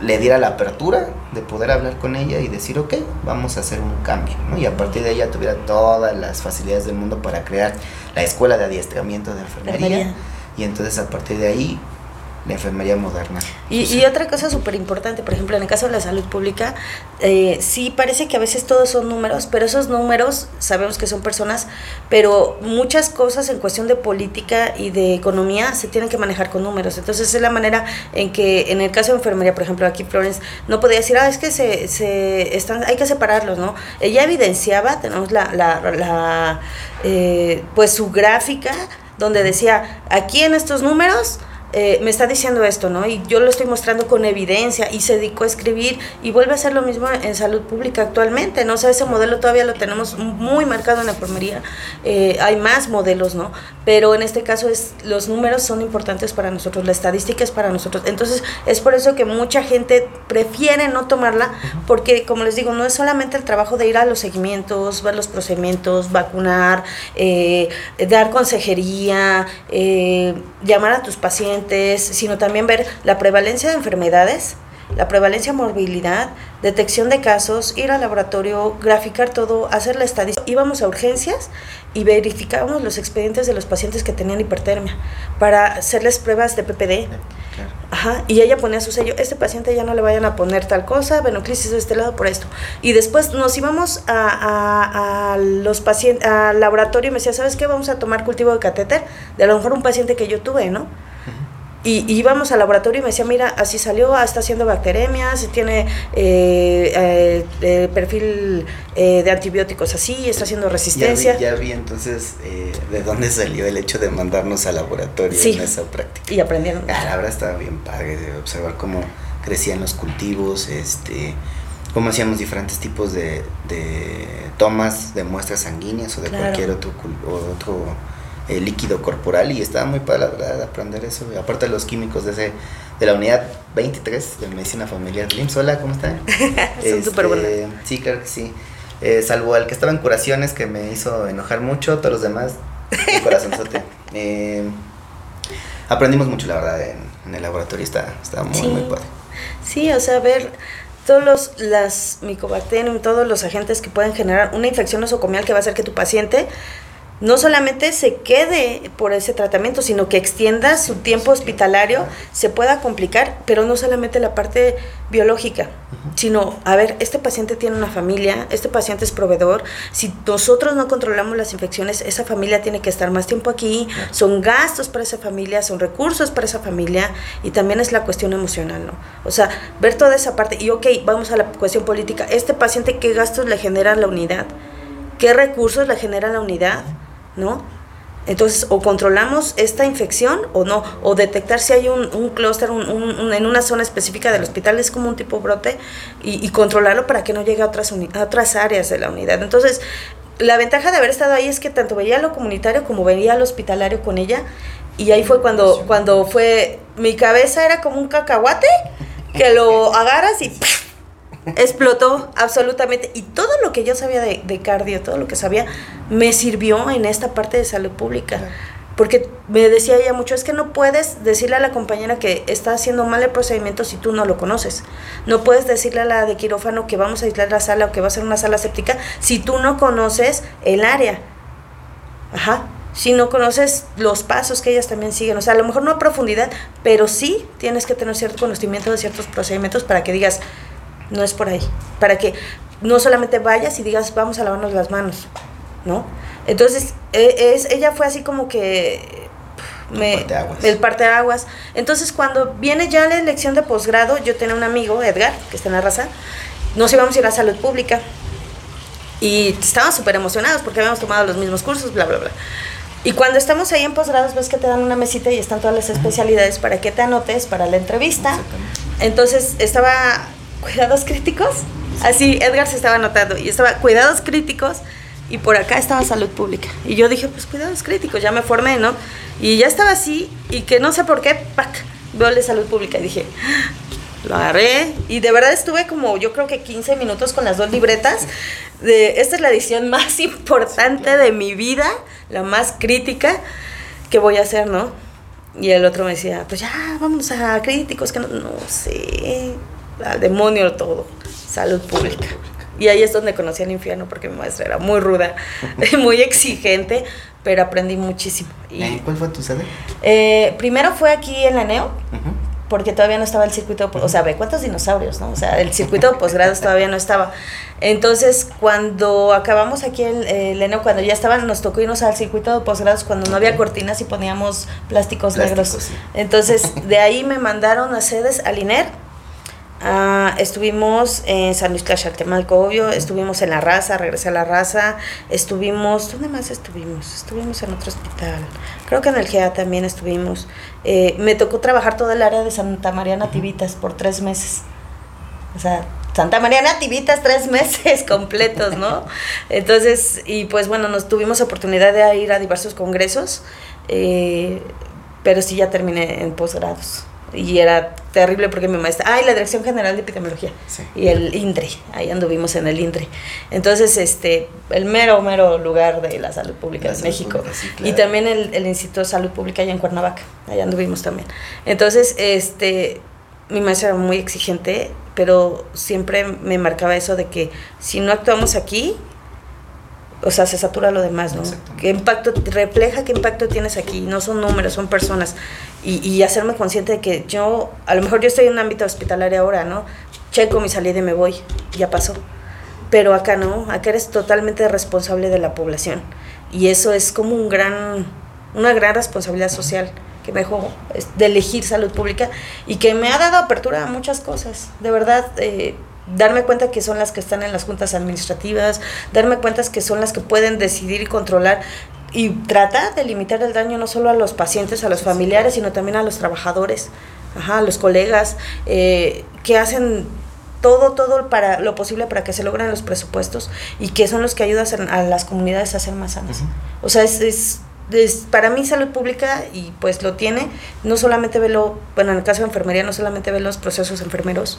S1: le diera la apertura de poder hablar con ella y decir, ok, vamos a hacer un cambio, ¿no? Y a partir de ella tuviera todas las facilidades del mundo para crear la escuela de adiestramiento de enfermería. Y entonces a partir de ahí la enfermería moderna.
S2: Y, y otra cosa súper importante, por ejemplo, en el caso de la salud pública, eh, sí parece que a veces todos son números, pero esos números sabemos que son personas, pero muchas cosas en cuestión de política y de economía se tienen que manejar con números. Entonces es la manera en que en el caso de enfermería, por ejemplo, aquí Florence no podía decir, ah, es que se, se están, hay que separarlos, ¿no? Ella evidenciaba, tenemos la, la, la eh, pues su gráfica donde decía, aquí en estos números, eh, me está diciendo esto, ¿no? Y yo lo estoy mostrando con evidencia y se dedicó a escribir y vuelve a hacer lo mismo en salud pública actualmente, ¿no? O sea, ese modelo todavía lo tenemos muy marcado en la enfermería, eh, hay más modelos, ¿no? Pero en este caso es, los números son importantes para nosotros, la estadística es para nosotros. Entonces, es por eso que mucha gente prefiere no tomarla, porque, como les digo, no es solamente el trabajo de ir a los seguimientos, ver los procedimientos, vacunar, eh, dar consejería, llamar a tus pacientes, sino también ver la prevalencia de enfermedades, la prevalencia morbilidad, detección de casos, ir al laboratorio, graficar todo, hacer la estadística. Íbamos a urgencias y verificábamos los expedientes de los pacientes que tenían hipertermia para hacerles pruebas de PPD. Ajá, y ella ponía su sello, este paciente ya no le vayan a poner tal cosa, venoclisis de este lado por esto. Y después nos íbamos a, a, los pacientes, al laboratorio y me decía, ¿sabes qué? Vamos a tomar cultivo de catéter de a lo mejor un paciente que yo tuve, ¿no? Y, íbamos al laboratorio y me decía, mira, así salió, ah, está haciendo bacteremias, tiene eh, eh, perfil eh, de antibióticos así, está haciendo resistencia.
S1: Ya vi, entonces de dónde salió el hecho de mandarnos al laboratorio en esa práctica.
S2: Y aprendieron.
S1: Ah, la verdad estaba bien padre de observar cómo crecían los cultivos, este cómo hacíamos diferentes tipos de, de tomas de muestras sanguíneas o de cualquier otro, otro el líquido corporal y estaba muy padre la verdad aprender eso. Aparte de los químicos de ese de la unidad 23 de medicina familiar LIMS. Hola, ¿cómo están?
S2: Son súper buenos. Este,
S1: sí, claro que sí. Eh, salvo el que estaba en curaciones que me hizo enojar mucho, todos los demás, mi corazonzote. Eh, aprendimos mucho, la verdad, en, el laboratorio, está, está muy, muy padre.
S2: Sí, o sea, ver todos los las micobacterias, todos los agentes que pueden generar una infección nosocomial que va a hacer que tu paciente no solamente se quede por ese tratamiento, sino que extienda su tiempo hospitalario, se pueda complicar, pero no solamente la parte biológica, sino, a ver, este paciente tiene una familia, este paciente es proveedor, si nosotros no controlamos las infecciones, esa familia tiene que estar más tiempo aquí, son gastos para esa familia, son recursos para esa familia, y también es la cuestión emocional, ¿no? O sea, ver toda esa parte, y ok, vamos a la cuestión política, este paciente, ¿qué gastos le genera la unidad? ¿Qué recursos le genera la unidad? ¿No? Entonces, o controlamos esta infección o no, o detectar si hay un, un clúster en una zona específica del hospital, es como un tipo brote, y, controlarlo para que no llegue a otras, a otras áreas de la unidad. Entonces, la ventaja de haber estado ahí es que tanto veía lo comunitario como veía lo hospitalario con ella, y ahí fue cuando, cuando fue, mi cabeza era como un cacahuate, que lo agarras y explotó absolutamente. Y todo lo que yo sabía de, cardio, todo lo que sabía, me sirvió en esta parte de salud pública. porque me decía ella mucho, es que no puedes decirle a la compañera que está haciendo mal el procedimiento si tú no lo conoces. No puedes decirle a la de quirófano que vamos a aislar la sala o que va a ser una sala séptica si tú no conoces el área. Ajá. Si no conoces los pasos que ellas también siguen. O sea, a lo mejor no a profundidad, pero sí tienes que tener cierto conocimiento de ciertos procedimientos para que digas, no es por ahí. Para que no solamente vayas y digas, vamos a lavarnos las manos, ¿no? Entonces, e, es, ella fue así como que me, el parte de aguas. Entonces, cuando viene ya la elección de posgrado, yo tenía un amigo, Edgar, que está en la raza, nos íbamos a ir a salud pública. Y estábamos súper emocionados porque habíamos tomado los mismos cursos, bla, bla, bla. Y cuando estamos ahí en posgrados, ves que te dan una mesita y están todas las especialidades para que te anotes para la entrevista. Entonces, estaba cuidados críticos. Así, Edgar se estaba anotando. Y estaba cuidados críticos y por acá estaba salud pública. Y yo dije, pues cuidados críticos, ya me formé, ¿no? Y ya estaba así y que no sé por qué, ¡pac! Veo el de salud pública y dije, ah", lo agarré y de verdad estuve como yo creo que 15 minutos con las dos libretas. De, esta es la edición más importante de mi vida, la más crítica que voy a hacer, ¿no? Y el otro me decía, pues ya, vamos a críticos, que no, no sé, al demonio todo, salud pública. Y ahí es donde conocí al infierno porque mi maestra era muy ruda, muy exigente, pero aprendí muchísimo.
S1: Y, ¿Cuál fue tu sede?
S2: Eh, primero fue aquí en la NEO, porque todavía no estaba el circuito, o sea, ve cuántos dinosaurios, ¿no? O sea, el circuito de posgrados todavía no estaba. Entonces, cuando acabamos aquí el, el ENEO, cuando ya estaban, nos tocó irnos al circuito de posgrados cuando no había cortinas y poníamos plásticos, negros. Entonces, de ahí me mandaron a sedes al INER Ah, estuvimos en San Luis Tlaxaltemalco, obvio, estuvimos en La Raza, regresé a La Raza, estuvimos, ¿dónde más estuvimos? Estuvimos en otro hospital, creo que en el GEA también estuvimos. Eh, me tocó trabajar todo el área de Santa María Nativitas por tres meses. O sea, Santa María Nativitas tres meses completos, ¿no? Entonces, y pues bueno, nos tuvimos oportunidad de ir a diversos congresos, eh, pero sí ya terminé en posgrados y era terrible porque mi maestra, ay, la Dirección General de Epidemiología y el INDRE, ahí anduvimos en el INDRE. Entonces, este, el mero, mero lugar de la salud pública de México. Y también el, el, Instituto de Salud Pública allá en Cuernavaca, allá anduvimos también. Entonces, este, mi maestra era muy exigente, pero siempre me marcaba eso de que si no actuamos aquí, o sea, se satura lo demás, ¿no? ¿Qué impacto, refleja qué impacto tienes aquí? No son números, son personas. Y, y, hacerme consciente de que yo, a lo mejor yo estoy en un ámbito hospitalario ahora, ¿no? Checo mi salida y me voy, ya pasó. Pero acá no, acá eres totalmente responsable de la población. Y eso es como un gran, una gran responsabilidad social que me dejó de elegir salud pública y que me ha dado apertura a muchas cosas. De verdad, eh, darme cuenta que son las que están en las juntas administrativas, darme cuenta que son las que pueden decidir y controlar y trata de limitar el daño no solo a los pacientes, a los familiares, sino también a los trabajadores, ajá, a los colegas, eh, que hacen todo, todo para lo posible para que se logren los presupuestos y que son los que ayudan a las comunidades a ser más sanas. O sea, es, es, es, para mí salud pública y pues lo tiene, no solamente ve lo, bueno, en el caso de enfermería, no solamente ve los procesos enfermeros,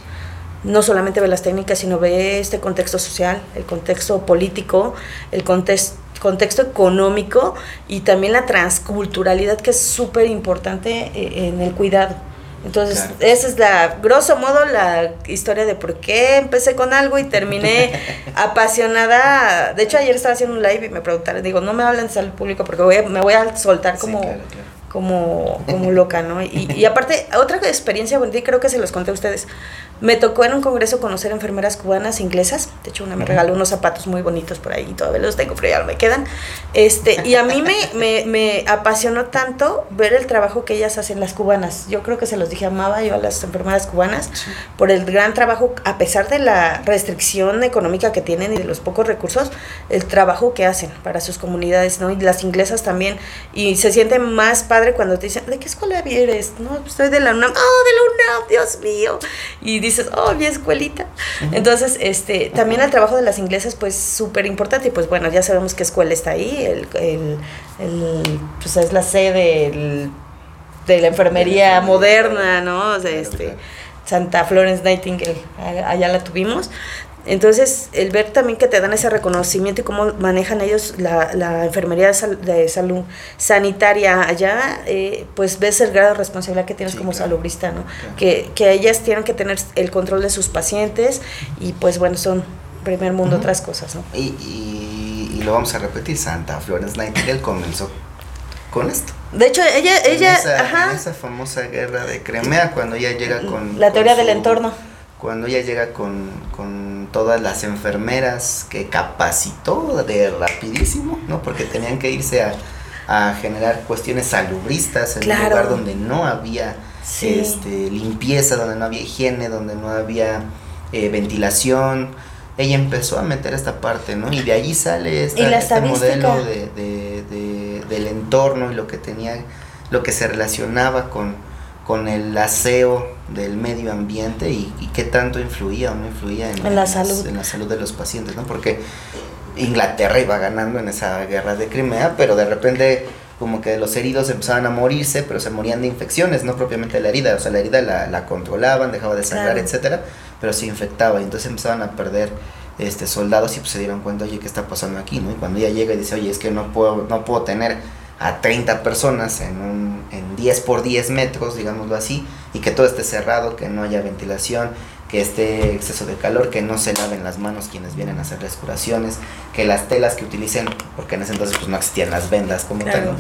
S2: no solamente ve las técnicas, sino ve este contexto social, el contexto político, el contexto contexto económico y también la transculturalidad que es súper importante eh, en el cuidado. Entonces, esa es la, grosso modo, la historia de por qué empecé con algo y terminé apasionada. De hecho, ayer estaba haciendo un live y me preguntaron, digo, no me hablen de salud pública porque voy me voy a soltar como, como, como loca, ¿no? Y, y aparte, otra experiencia bonita, y creo que se los conté a ustedes, me tocó en un congreso conocer enfermeras cubanas inglesas. De hecho, una me regaló unos zapatos muy bonitos por ahí, todavía los tengo, pero ya no me quedan. Este, y a mí me, me, me, apasionó tanto ver el trabajo que ellas hacen, las cubanas. Yo creo que se los dije, amaba yo a las enfermeras cubanas por el gran trabajo, a pesar de la restricción económica que tienen y de los pocos recursos, el trabajo que hacen para sus comunidades, ¿no? Y las inglesas también. Y se siente más padre cuando te dicen, ¿de qué escuela eres? No, estoy de la UNAM. ¡Oh, de la UNAM! Dios mío. Y dices, oh, mi escuelita. Entonces, este, también el trabajo de las inglesas, pues súper importante. Y pues bueno, ya sabemos qué escuela está ahí, el, el, el pues es la sede de la enfermería moderna, ¿no? O sea, este, Santa Florence Nightingale, allá la tuvimos. Entonces, el ver también que te dan ese reconocimiento y cómo manejan ellos la, la enfermería de, salud sanitaria allá, eh, pues ves el grado de responsabilidad que tienes como salubrista, ¿no? Que, que ellas tienen que tener el control de sus pacientes y pues bueno, son primer mundo otras cosas, ¿no?
S1: Y, y, lo vamos a repetir, Santa Florence Nightingale comenzó con esto.
S2: De hecho, ella, ella,
S1: esa,
S2: ajá.
S1: En esa famosa guerra de Crimea, cuando ella llega con...
S2: La teoría del entorno
S1: cuando ella llega con, con, todas las enfermeras que capacitó de rapidísimo, ¿no? Porque tenían que irse a, a generar cuestiones salubristas en un lugar donde no había este, limpieza, donde no había higiene, donde no había eh, ventilación. Ella empezó a meter esta parte, ¿no? Y de allí sale esta, este modelo de, de, de, del entorno y lo que tenía, lo que se relacionaba con con el aseo del medio ambiente y, qué tanto influía o no influía
S2: en, la salud.
S1: en la salud de los pacientes, ¿no? Porque Inglaterra iba ganando en esa guerra de Crimea, pero de repente como que los heridos empezaban a morirse, pero se morían de infecciones, no propiamente de la herida, o sea, la herida la, la controlaban, dejaba de sangrar, etcétera, pero se infectaba y entonces empezaban a perder este soldados y pues se dieron cuenta, oye, ¿qué está pasando aquí? ¿no? Y cuando ella llega y dice, oye, es que no puedo, no puedo tener a 30 personas en, un, en 10 por 10 metros, digámoslo así, y que todo esté cerrado, que no haya ventilación, que esté exceso de calor, que no se laven las manos quienes vienen a hacerles curaciones, que las telas que utilicen, porque en ese entonces pues no existían las vendas como tal,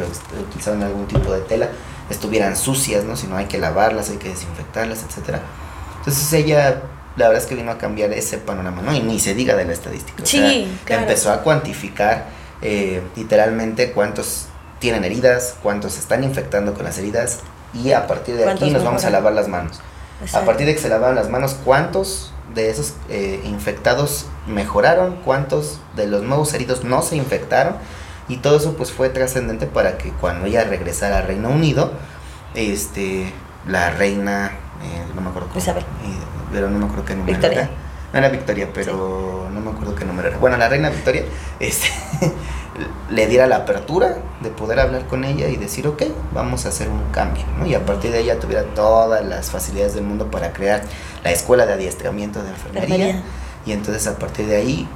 S1: utilizaban algún tipo de tela, estuvieran sucias, ¿no? Si no hay que lavarlas, hay que desinfectarlas, etcétera. Entonces ella la verdad es que vino a cambiar ese panorama, ¿no? Y ni se diga de la estadística.
S2: Sí,
S1: Empezó a cuantificar eh, literalmente cuántos tienen heridas, cuántos se están infectando con las heridas y a partir de aquí nos vamos a lavar las manos. A partir de que se lavaron las manos, ¿cuántos de esos eh, infectados mejoraron? ¿Cuántos de los nuevos heridos no se infectaron? Y todo eso pues fue trascendente para que cuando ella regresara al Reino Unido, este, la reina, eh, no me acuerdo cómo,
S2: Isabel.
S1: Eh, pero no me acuerdo qué número
S2: Victoria.
S1: No era Victoria, pero no me acuerdo qué número era. Bueno, la reina Victoria, este, le diera la apertura de poder hablar con ella y decir, ok, vamos a hacer un cambio, ¿no? Y a partir de ella tuviera todas las facilidades del mundo para crear la escuela de adiestramiento de enfermería. Y entonces a partir de ahí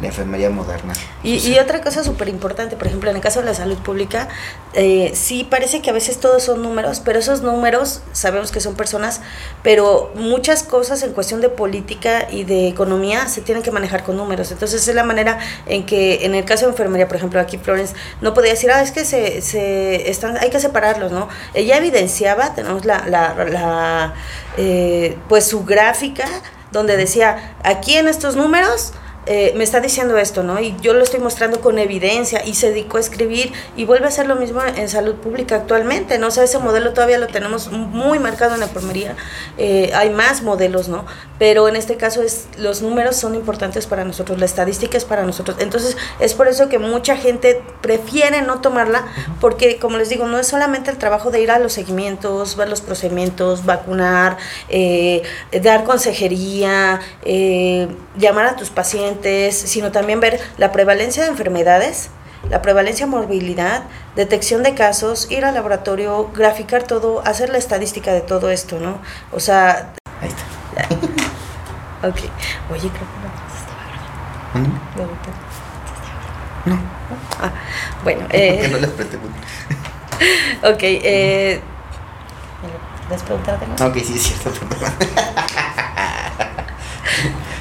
S1: la enfermería moderna.
S2: Y, y otra cosa súper importante, por ejemplo, en el caso de la salud pública, eh, sí parece que a veces todos son números, pero esos números sabemos que son personas, pero muchas cosas en cuestión de política y de economía se tienen que manejar con números. Entonces es la manera en que en el caso de enfermería, por ejemplo, aquí Florence no podía decir, ah, es que se, se están, hay que separarlos, ¿no? Ella evidenciaba, tenemos la, la, la eh, pues su gráfica donde decía, aquí en estos números, eh, me está diciendo esto, ¿no? Y yo lo estoy mostrando con evidencia y se dedicó a escribir y vuelve a hacer lo mismo en salud pública actualmente, ¿no? O sea, ese modelo todavía lo tenemos muy marcado en la enfermería, eh, hay más modelos, ¿no? Pero en este caso es, los números son importantes para nosotros, la estadística es para nosotros. Entonces, es por eso que mucha gente prefiere no tomarla, porque como les digo, no es solamente el trabajo de ir a los seguimientos, ver los procedimientos, vacunar, eh, dar consejería, llamar a tus pacientes, sino también ver la prevalencia de enfermedades, la prevalencia de morbilidad, detección de casos, ir al laboratorio, graficar todo, hacer la estadística de todo esto, ¿no? O sea...
S1: Ahí está.
S2: ok. Oye, creo que no
S1: ¿Mm? No.
S2: Ah, bueno. Eh,
S1: ¿Por qué no les pregunto?
S2: ok. Eh, ¿Les preguntaron?
S1: Ok, sí, es cierto.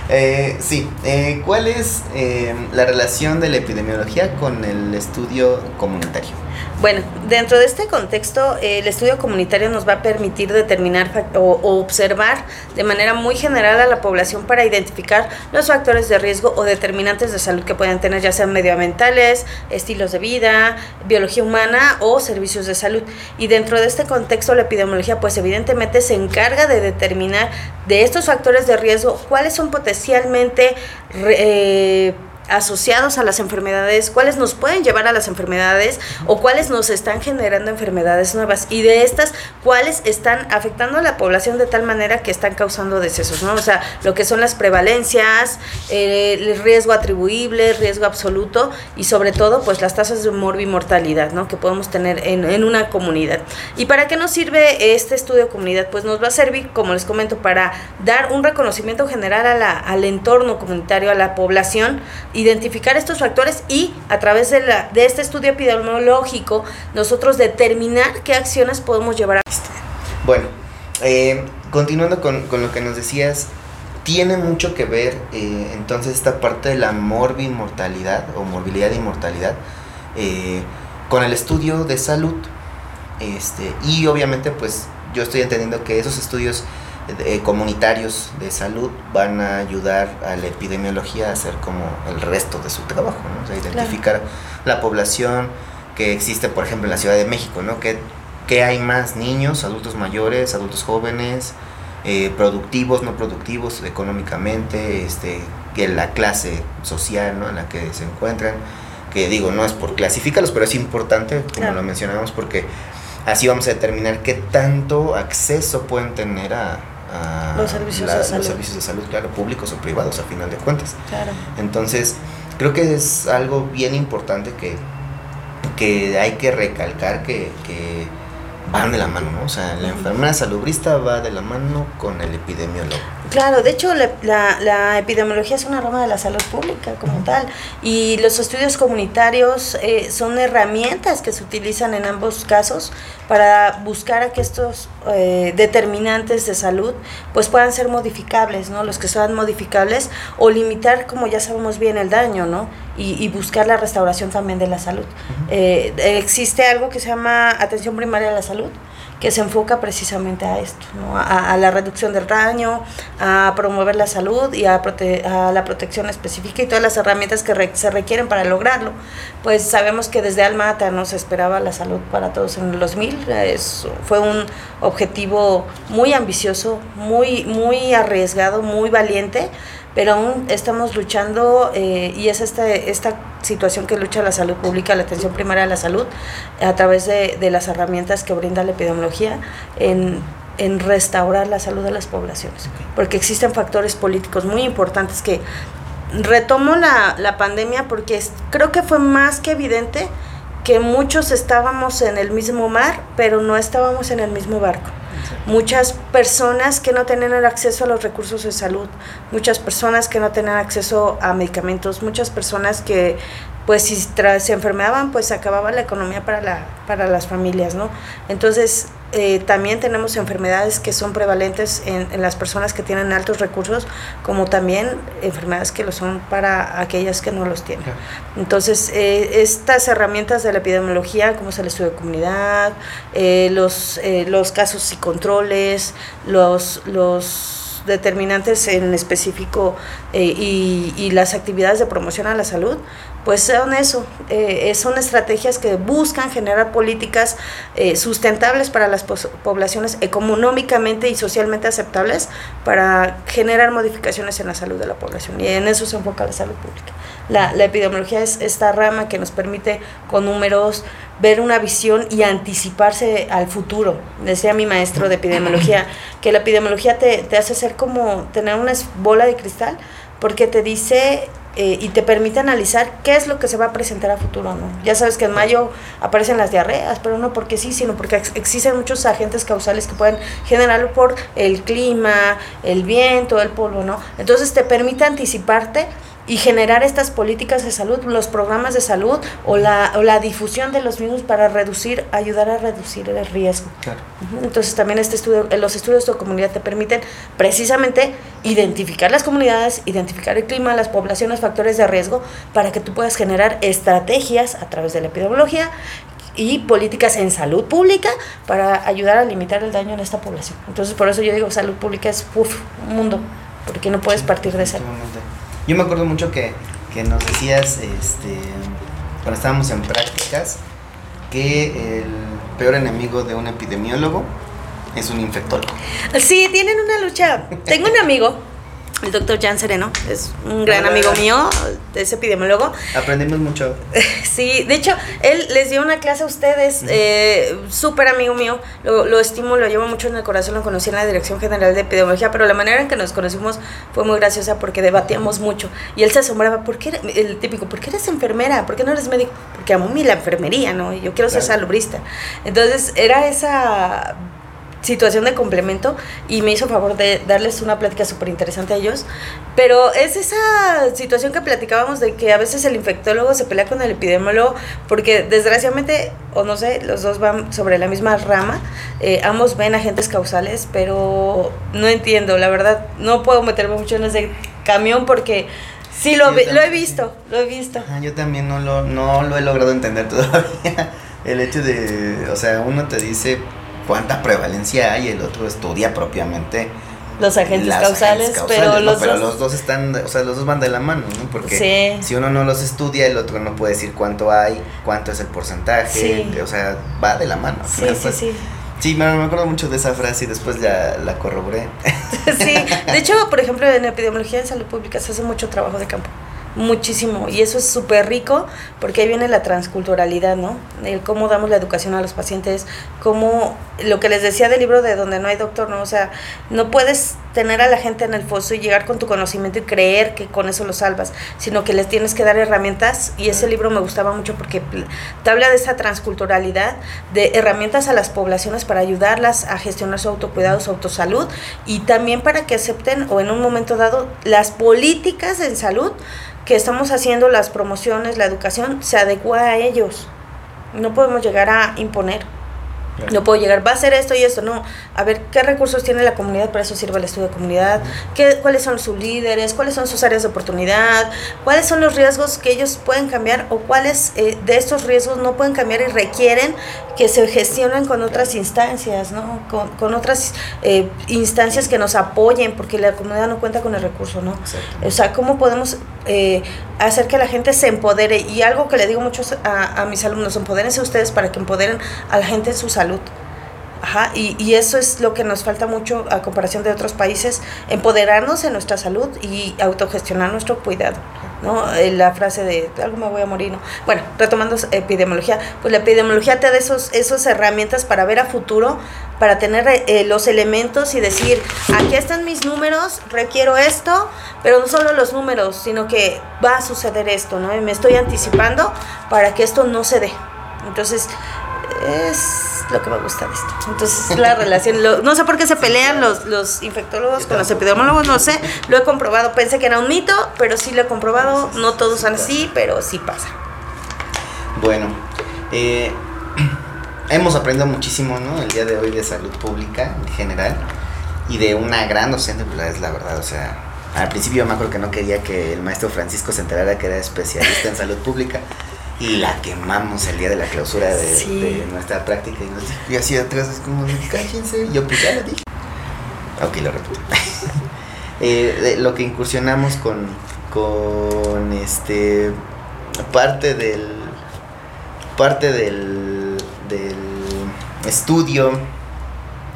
S1: Eh, sí, eh, ¿cuál es eh, la relación de la epidemiología con el estudio comunitario?
S2: Bueno, dentro de este contexto, el estudio comunitario nos va a permitir determinar o, observar de manera muy general a la población para identificar los factores de riesgo o determinantes de salud que pueden tener, ya sean medioambientales, estilos de vida, biología humana o servicios de salud. Y dentro de este contexto, la epidemiología, pues evidentemente se encarga de determinar de estos factores de riesgo cuáles son potencialmente... Eh, asociados a las enfermedades, cuáles nos pueden llevar a las enfermedades o cuáles nos están generando enfermedades nuevas y de estas cuáles están afectando a la población de tal manera que están causando decesos, ¿no? O sea, lo que son las prevalencias, eh, el riesgo atribuible, riesgo absoluto y sobre todo pues las tasas de morbimortalidad, ¿no? Que podemos tener en, en una comunidad. ¿Y para qué nos sirve este estudio de comunidad? Pues nos va a servir, como les comento, para dar un reconocimiento general a la, al entorno comunitario, a la población, identificar estos factores y a través de, la, de este estudio epidemiológico nosotros determinar qué acciones podemos llevar a
S1: Bueno, eh, continuando con, con, lo que nos decías, tiene mucho que ver eh, entonces esta parte de la morbimortalidad o morbilidad e inmortalidad eh, con el estudio de salud. Este, y obviamente pues yo estoy entendiendo que esos estudios eh, comunitarios de salud van a ayudar a la epidemiología a hacer como el resto de su trabajo, ¿no? O sea, identificar claro. la población que existe, por ejemplo, en la Ciudad de México, ¿no? Que, que hay más niños, adultos mayores, adultos jóvenes, eh, productivos, no productivos económicamente, este, que la clase social ¿no? en la que se encuentran, que digo, no es por clasificarlos, pero es importante, como claro. lo mencionamos, porque así vamos a determinar qué tanto acceso pueden tener a, a
S2: los, servicios
S1: la,
S2: de salud.
S1: los servicios de salud, claro, públicos o privados a final de cuentas.
S2: Claro.
S1: Entonces, creo que es algo bien importante que, que hay que recalcar que, que van de la mano, ¿no? O sea, la enfermera salubrista va de la mano con el epidemiólogo.
S2: Claro, de hecho la, la, la, epidemiología es una rama de la salud pública como tal y los estudios comunitarios eh, son herramientas que se utilizan en ambos casos para buscar a que estos eh, determinantes de salud pues puedan ser modificables, ¿no? Los que sean modificables o limitar, como ya sabemos bien, el daño, ¿no? Y, y buscar la restauración también de la salud. Uh -huh. eh, existe algo que se llama atención primaria a la salud que se enfoca precisamente a esto, ¿no? a, la reducción del daño, a promover la salud y a, la protección específica y todas las herramientas que se requieren para lograrlo. Pues sabemos que desde Almata no se esperaba la salud para todos en el 2000, es, fue un objetivo muy ambicioso, muy, muy arriesgado, muy valiente, pero aún estamos luchando eh, y es esta, esta situación que lucha la salud pública, la atención primaria a la salud, a través de, de las herramientas que brinda la epidemiología en, en restaurar la salud de las poblaciones, porque existen factores políticos muy importantes que retomo la, la pandemia porque es, creo que fue más que evidente que muchos estábamos en el mismo mar, pero no estábamos en el mismo barco muchas personas que no tenían el acceso a los recursos de salud, muchas personas que no tenían acceso a medicamentos, muchas personas que pues si se enfermaban pues acababa la economía para, la, para las familias, ¿no? Entonces eh, también tenemos enfermedades que son prevalentes en, en, las personas que tienen altos recursos, como también enfermedades que lo son para aquellas que no los tienen. Entonces, eh, estas herramientas de la epidemiología, como es el estudio de comunidad, eh, los, los casos y controles, los, los determinantes en específico y, y las actividades de promoción a la salud, pues son eso, eh, son estrategias que buscan generar políticas eh, sustentables para las poblaciones económicamente y socialmente aceptables para generar modificaciones en la salud de la población y en eso se enfoca la salud pública. La, la epidemiología es esta rama que nos permite con números ver una visión y anticiparse al futuro. Decía mi maestro de epidemiología que la epidemiología te, te hace ser como tener una bola de cristal porque te dice eh, y te permite analizar qué es lo que se va a presentar a futuro, ¿no? Ya sabes que en mayo aparecen las diarreas, pero no porque sí, sino porque ex existen muchos agentes causales que pueden generarlo por el clima, el viento, el polvo, ¿no? Entonces te permite anticiparte y generar estas políticas de salud, los programas de salud o la, o la difusión de los mismos para reducir, ayudar a reducir el riesgo.
S1: Claro.
S2: Entonces también este estudio, los estudios de comunidad te permiten precisamente identificar las comunidades, identificar el clima, las poblaciones, factores de riesgo, para que tú puedas generar estrategias a través de la epidemiología y políticas en salud pública para ayudar a limitar el daño en esta población. Entonces por eso yo digo, salud pública es uf, un mundo, porque no puedes partir de cero.
S1: Yo me acuerdo mucho que, que nos decías, este, cuando estábamos en prácticas, que el peor enemigo de un epidemiólogo es un infectólogo.
S2: Sí, tienen una lucha. Tengo un amigo, el doctor Jan Sereno, es un gran amigo mío, es epidemiólogo.
S1: Aprendimos mucho.
S2: sí, de hecho, él les dio una clase a ustedes, eh, súper amigo mío, lo, lo estimo, lo llevo mucho en el corazón, lo conocí en la Dirección General de Epidemiología, pero la manera en que nos conocimos fue muy graciosa porque debatíamos mucho. Y él se asombraba, ¿por qué, el típico, ¿por qué eres enfermera? ¿Por qué no eres médico? Porque amo mi la enfermería, ¿no? Y yo quiero ser salubrista. Entonces, era esa situación de complemento y me hizo favor de darles una plática súper interesante a ellos. Pero es esa situación que platicábamos de que a veces el infectólogo se pelea con el epidemiólogo porque desgraciadamente, o no sé, los dos van sobre la misma rama, eh, ambos ven agentes causales, pero no entiendo, la verdad, no puedo meterme mucho en ese camión porque... Sí, lo, lo he visto, lo he visto.
S1: yo también no lo, no lo he logrado entender todavía. El hecho de, o sea, uno te dice, cuánta prevalencia hay, el otro estudia propiamente
S2: los agentes causales, pero, los,
S1: pero dos... los dos están, o sea, los dos van de la mano, ¿no? Porque si uno no los estudia, el otro no puede decir cuánto hay, cuánto es el porcentaje, o sea, va de la mano.
S2: Sí, sí, sí.
S1: Sí, me, acuerdo mucho de esa frase y después ya la corroboré.
S2: sí, de hecho, por ejemplo, en epidemiología de salud pública se hace mucho trabajo de campo muchísimo y eso es súper rico porque ahí viene la transculturalidad, ¿no? El cómo damos la educación a los pacientes, cómo lo que les decía del libro de donde no hay doctor, ¿no? O sea, no puedes tener a la gente en el foso y llegar con tu conocimiento y creer que con eso lo salvas, sino que les tienes que dar herramientas y ese libro me gustaba mucho porque te habla de esa transculturalidad, de herramientas a las poblaciones para ayudarlas a gestionar su autocuidado, su autosalud y también para que acepten o en un momento dado las políticas en salud que estamos haciendo, las promociones, la educación, se adecua a ellos. No podemos llegar a imponer. No puedo llegar, va a ser esto y esto, no. A ver, ¿qué recursos tiene la comunidad? Para eso sirve el estudio de comunidad. ¿Qué, ¿Cuáles son sus líderes? ¿Cuáles son sus áreas de oportunidad? ¿Cuáles son los riesgos que ellos pueden cambiar o cuáles eh, de estos riesgos no pueden cambiar y requieren que se gestionen con otras instancias, ¿no? Con, con otras eh, instancias que nos apoyen, porque la comunidad no cuenta con el recurso, ¿no? O sea, ¿cómo podemos eh, hacer que la gente se empodere? Y algo que le digo mucho a, a mis alumnos, empodérense ustedes para que empoderen a la gente en su salud. Ajá, y, y, eso es lo que nos falta mucho a comparación de otros países, empoderarnos en nuestra salud y autogestionar nuestro cuidado. ¿no? Eh, la frase de algo me voy a morir, ¿no? Bueno, retomando epidemiología, pues la epidemiología te da esos, esas herramientas para ver a futuro, para tener eh, los elementos y decir, aquí están mis números, requiero esto, pero no solo los números, sino que va a suceder esto, ¿no? Y me estoy anticipando para que esto no se dé. Entonces, es lo que me gusta de esto. Entonces, la relación, no sé por qué se pelean los, los infectólogos con los epidemiólogos, no sé, lo he comprobado, pensé que era un mito, pero sí lo he comprobado, no todos son así, pero sí pasa.
S1: Bueno, eh, hemos aprendido muchísimo, ¿no? El día de hoy de salud pública en general y de una gran docente, pues es la verdad, o sea, al principio me acuerdo que no quería que el maestro Francisco se enterara que era especialista en salud pública y la quemamos el día de la clausura de, nuestra práctica y, nos, y así atrás es como, cállense, yo pues ya lo dije. Ok, lo repito. eh, lo que incursionamos con, con este parte del parte del, del estudio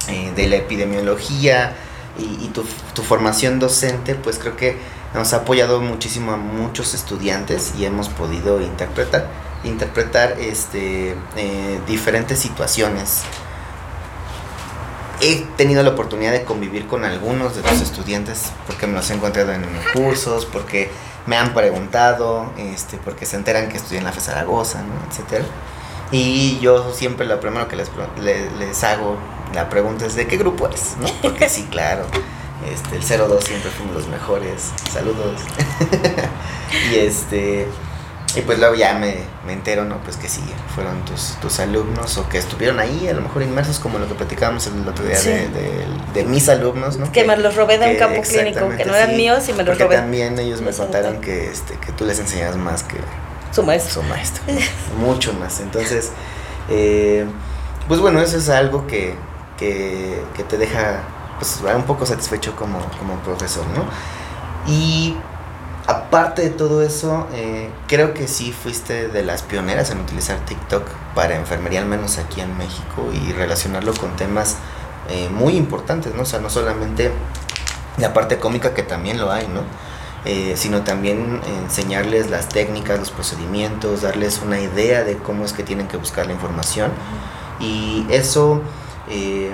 S1: eh, de la epidemiología y, y tu, tu formación docente, pues creo que nos ha apoyado muchísimo a muchos estudiantes y hemos podido interpretar, interpretar este, eh, diferentes situaciones. He tenido la oportunidad de convivir con algunos de los estudiantes porque me los he encontrado en cursos, porque me han preguntado, este, porque se enteran que estudié en la FE Zaragoza, ¿no? etc. Y yo siempre lo primero que les, les, les hago, la pregunta es, ¿de qué grupo eres? ¿no? Porque sí, claro. Este, el 02 siempre fuimos los mejores. Saludos. y este. Y pues luego ya me, me entero, ¿no? Pues que sí, fueron tus, tus alumnos o que estuvieron ahí, a lo mejor inmersos, como lo que platicábamos el otro día de, de, mis alumnos, ¿no?
S2: Que, me los robé de un campo clínico, que no eran míos y me los
S1: porque
S2: robé.
S1: también ellos me contaron que, este, que tú les enseñas más que
S2: su maestro.
S1: Su maestro, mucho más. Entonces, eh, pues bueno, eso es algo que, que, que te deja pues un poco satisfecho como, como profesor, ¿no? Y aparte de todo eso, eh, creo que sí fuiste de las pioneras en utilizar TikTok para enfermería, al menos aquí en México, y relacionarlo con temas eh, muy importantes, ¿no? O sea, no solamente la parte cómica, que también lo hay, ¿no? eh, sino también enseñarles las técnicas, los procedimientos, darles una idea de cómo es que tienen que buscar la información. Y eso eh,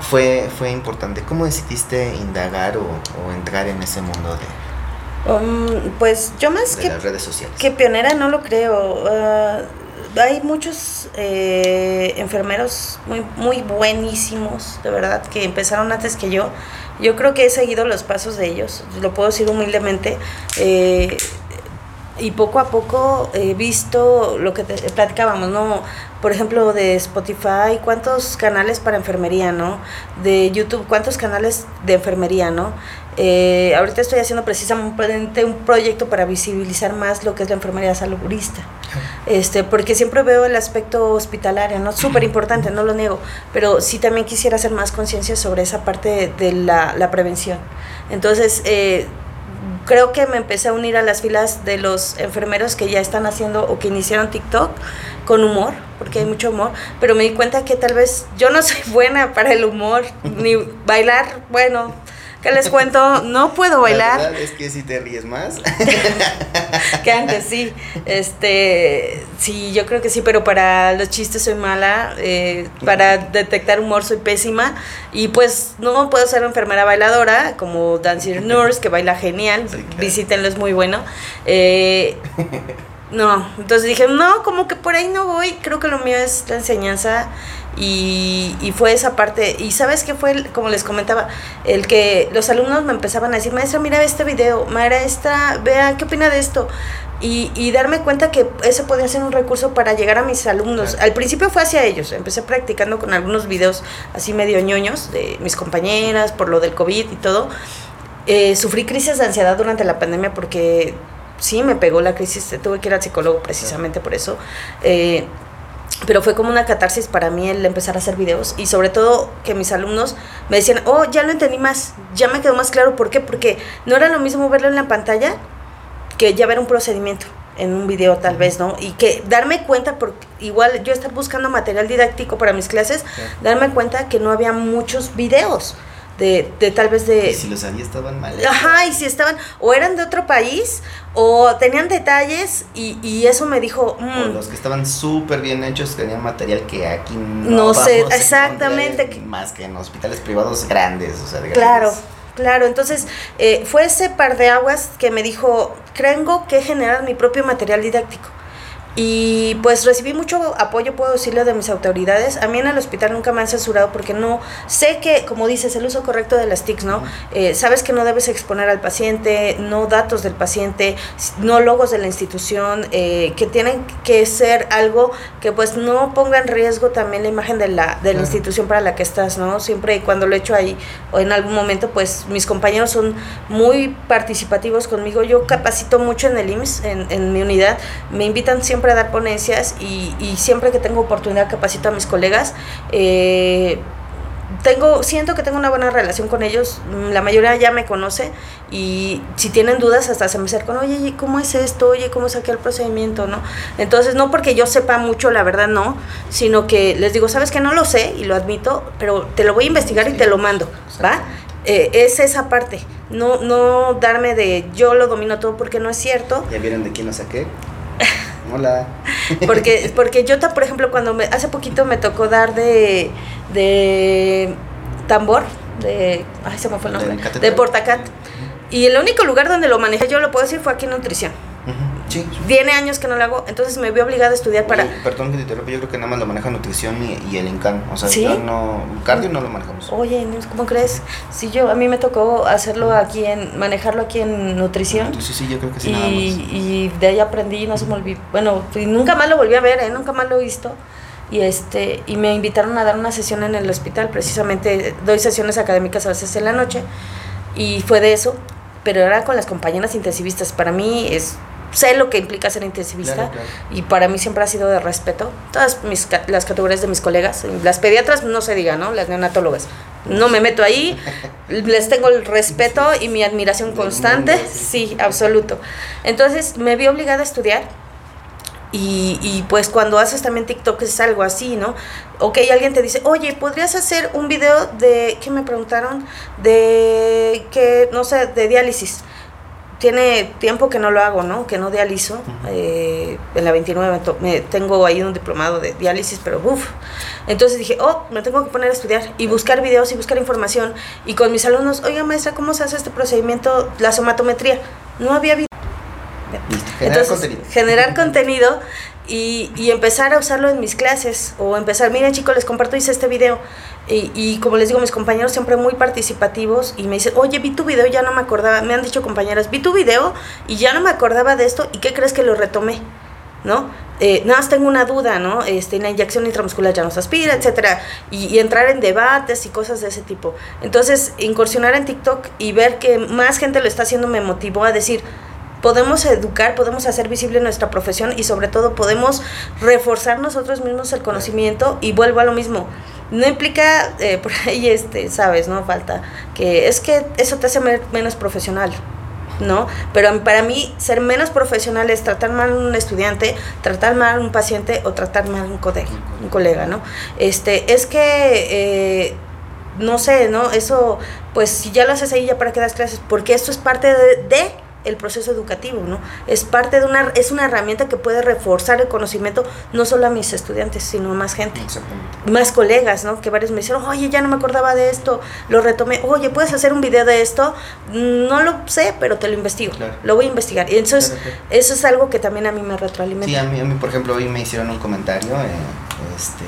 S1: fue, fue importante. ¿Cómo decidiste indagar o, entrar en ese mundo de,
S2: um, pues yo más
S1: que, las redes sociales?
S2: Que pionera no lo creo. Uh, hay muchos eh, enfermeros muy, muy buenísimos, de verdad, que empezaron antes que yo. Yo creo que he seguido los pasos de ellos, lo puedo decir humildemente. Eh, y poco a poco he visto lo que te, platicábamos, ¿no? Por ejemplo, de Spotify, cuántos canales para enfermería, ¿no? De YouTube, cuántos canales de enfermería, ¿no? Eh, ahorita estoy haciendo precisamente un proyecto para visibilizar más lo que es la enfermería saludista. Este, porque siempre veo el aspecto hospitalario, ¿no? Súper importante, no lo niego, pero sí también quisiera hacer más conciencia sobre esa parte de la, la prevención. Entonces, eh, creo que me empecé a unir a las filas de los enfermeros que ya están haciendo o que iniciaron TikTok con humor, porque hay mucho humor, pero me di cuenta que tal vez yo no soy buena para el humor, ni bailar, bueno, ¿Qué les cuento? No puedo bailar.
S1: La verdad es que si te ríes más.
S2: que antes sí. Este, sí, yo creo que sí, pero para los chistes soy mala. Eh, para detectar humor soy pésima. Y pues no puedo ser enfermera bailadora, como Dancer Nurse, que baila genial. Visítenlo, es muy bueno. Eh, no, entonces dije, no, como que por ahí no voy. Creo que lo mío es la enseñanza y, y, fue esa parte, y sabes qué fue, como les comentaba, el que los alumnos me empezaban a decir, maestra, mira este video, maestra, vea, ¿qué opina de esto? Y, y darme cuenta que eso podía ser un recurso para llegar a mis alumnos. Al principio fue hacia ellos, empecé practicando con algunos videos así medio ñoños de mis compañeras por lo del COVID y todo. Eh, sufrí crisis de ansiedad durante la pandemia porque sí me pegó la crisis, tuve que ir al psicólogo precisamente por eso. Eh, pero fue como una catarsis para mí el empezar a hacer videos y sobre todo que mis alumnos me decían, oh, ya lo entendí más, ya me quedó más claro, ¿por qué? Porque no era lo mismo verlo en la pantalla que ya ver un procedimiento en un video tal vez, ¿no? Y que darme cuenta, porque igual yo estaba buscando material didáctico para mis clases, darme cuenta que no había muchos videos de, de tal vez de...
S1: Y si los había estaban mal.
S2: Ajá, y si estaban, o eran de otro país, o tenían detalles, y, y eso me dijo...
S1: Mm, los que estaban súper bien hechos tenían material que aquí
S2: no, no sé, exactamente.
S1: Más que en hospitales privados grandes, o sea, de
S2: Claro. Claro, entonces eh, fue ese par de aguas que me dijo, creo que generar mi propio material didáctico. Y pues recibí mucho apoyo, puedo decirlo, de mis autoridades. A mí en el hospital nunca me han censurado porque no sé que, como dices, el uso correcto de las TICs, ¿no? Eh, sabes que no debes exponer al paciente, no datos del paciente, no logos de la institución, eh, que tienen que ser algo que pues no ponga en riesgo también la imagen de la, de la institución para la que estás, ¿no? Siempre y cuando lo he hecho ahí o en algún momento, pues mis compañeros son muy participativos conmigo. Yo capacito mucho en el IMSS, en, en mi unidad, me invitan siempre a dar ponencias y, y, siempre que tengo oportunidad capacito a mis colegas. Eh, tengo, siento que tengo una buena relación con ellos, mm, la mayoría ya me conoce y si tienen dudas hasta se me acercan, oye, ¿cómo es esto? Oye, ¿cómo saqué el procedimiento? ¿no? Entonces, no porque yo sepa mucho, la verdad no, sino que les digo, sabes que no lo sé y lo admito, pero te lo voy a investigar y te lo mando, ¿va? Eh, es esa parte, no, no darme de yo lo domino todo porque no es cierto.
S1: ¿Ya vieron de quién lo saqué? Hola.
S2: Porque, porque yo, por ejemplo, cuando me, hace poquito me tocó dar de, de tambor, de, ay, se me fue el nombre, de, Portacat. Y el único lugar donde lo manejé, yo lo puedo decir, fue aquí en nutrición.
S1: Sí,
S2: Viene años que no lo hago, entonces me vi obligada a estudiar para...
S1: perdón que te interrumpa, yo creo que nada más lo maneja nutrición y, el INCAN, o sea, ¿Sí? no, cardio no lo manejamos.
S2: Oye, ¿cómo crees? Sí, yo, a mí me tocó hacerlo aquí en, manejarlo aquí en nutrición.
S1: Sí, sí, yo creo que sí,
S2: y,
S1: nada más.
S2: Y de ahí aprendí y no se me olvidó, bueno, nunca más lo volví a ver, ¿eh? Nunca más lo he visto y este y me invitaron a dar una sesión en el hospital precisamente doy sesiones académicas a veces en la noche y fue de eso pero era con las compañeras intensivistas para mí es sé lo que implica ser intensivista y para mí siempre ha sido de respeto. Todas mis, las categorías de mis colegas, las pediatras no se diga, ¿no? Las neonatólogas. No me meto ahí, les tengo el respeto y mi admiración constante, sí, absoluto. Entonces me vi obligada a estudiar y, y, pues cuando haces también TikTok es algo así, ¿no? Ok, alguien te dice, oye, ¿podrías hacer un video de, ¿qué me preguntaron? De, que, no sé, de diálisis tiene tiempo que no lo hago, ¿no? Que no dializo. Eh, en la 29 me, tengo ahí un diplomado de diálisis, pero uff. Entonces dije, oh, me tengo que poner a estudiar y buscar videos y buscar información. Y con mis alumnos, oiga maestra, ¿cómo se hace este procedimiento, la somatometría? No había video.
S1: Generar contenido.
S2: Generar contenido y, y, empezar a usarlo en mis clases o empezar, miren chicos, les comparto, hice este video y, y, como les digo, mis compañeros siempre muy participativos y me dicen, oye, vi tu video ya no me acordaba, me han dicho compañeras, vi tu video y ya no me acordaba de esto y ¿qué crees que lo retomé? ¿No? Eh, nada más tengo una duda, ¿no? Este, la inyección intramuscular ya no se aspira, etcétera, y, y, entrar en debates y cosas de ese tipo. Entonces, incursionar en TikTok y ver que más gente lo está haciendo me motivó a decir, podemos educar, podemos hacer visible nuestra profesión y sobre todo podemos reforzar nosotros mismos el conocimiento y vuelvo a lo mismo. No implica, eh, por ahí, este, sabes, ¿no? Falta que es que eso te hace menos profesional. ¿no? Pero para mí ser menos profesional es tratar mal a un estudiante, tratar mal a un paciente o tratar mal a un colega, un colega, ¿no? Este, es que, eh, no sé, ¿no? Eso, pues si ya lo haces ahí, ya para qué das clases, porque esto es parte de, de el proceso educativo, ¿no? Es parte de una, es una herramienta que puede reforzar el conocimiento no solo a mis estudiantes, sino a más gente, más colegas, ¿no? Que varios me dijeron, oye, ya no me acordaba de esto, lo retomé, oye, ¿puedes hacer un video de esto? No lo sé, pero te lo investigo, lo voy a investigar. Y entonces, eso es algo que también a mí me retroalimenta.
S1: Sí, a mí, a mí por ejemplo, hoy me hicieron un comentario, eh, este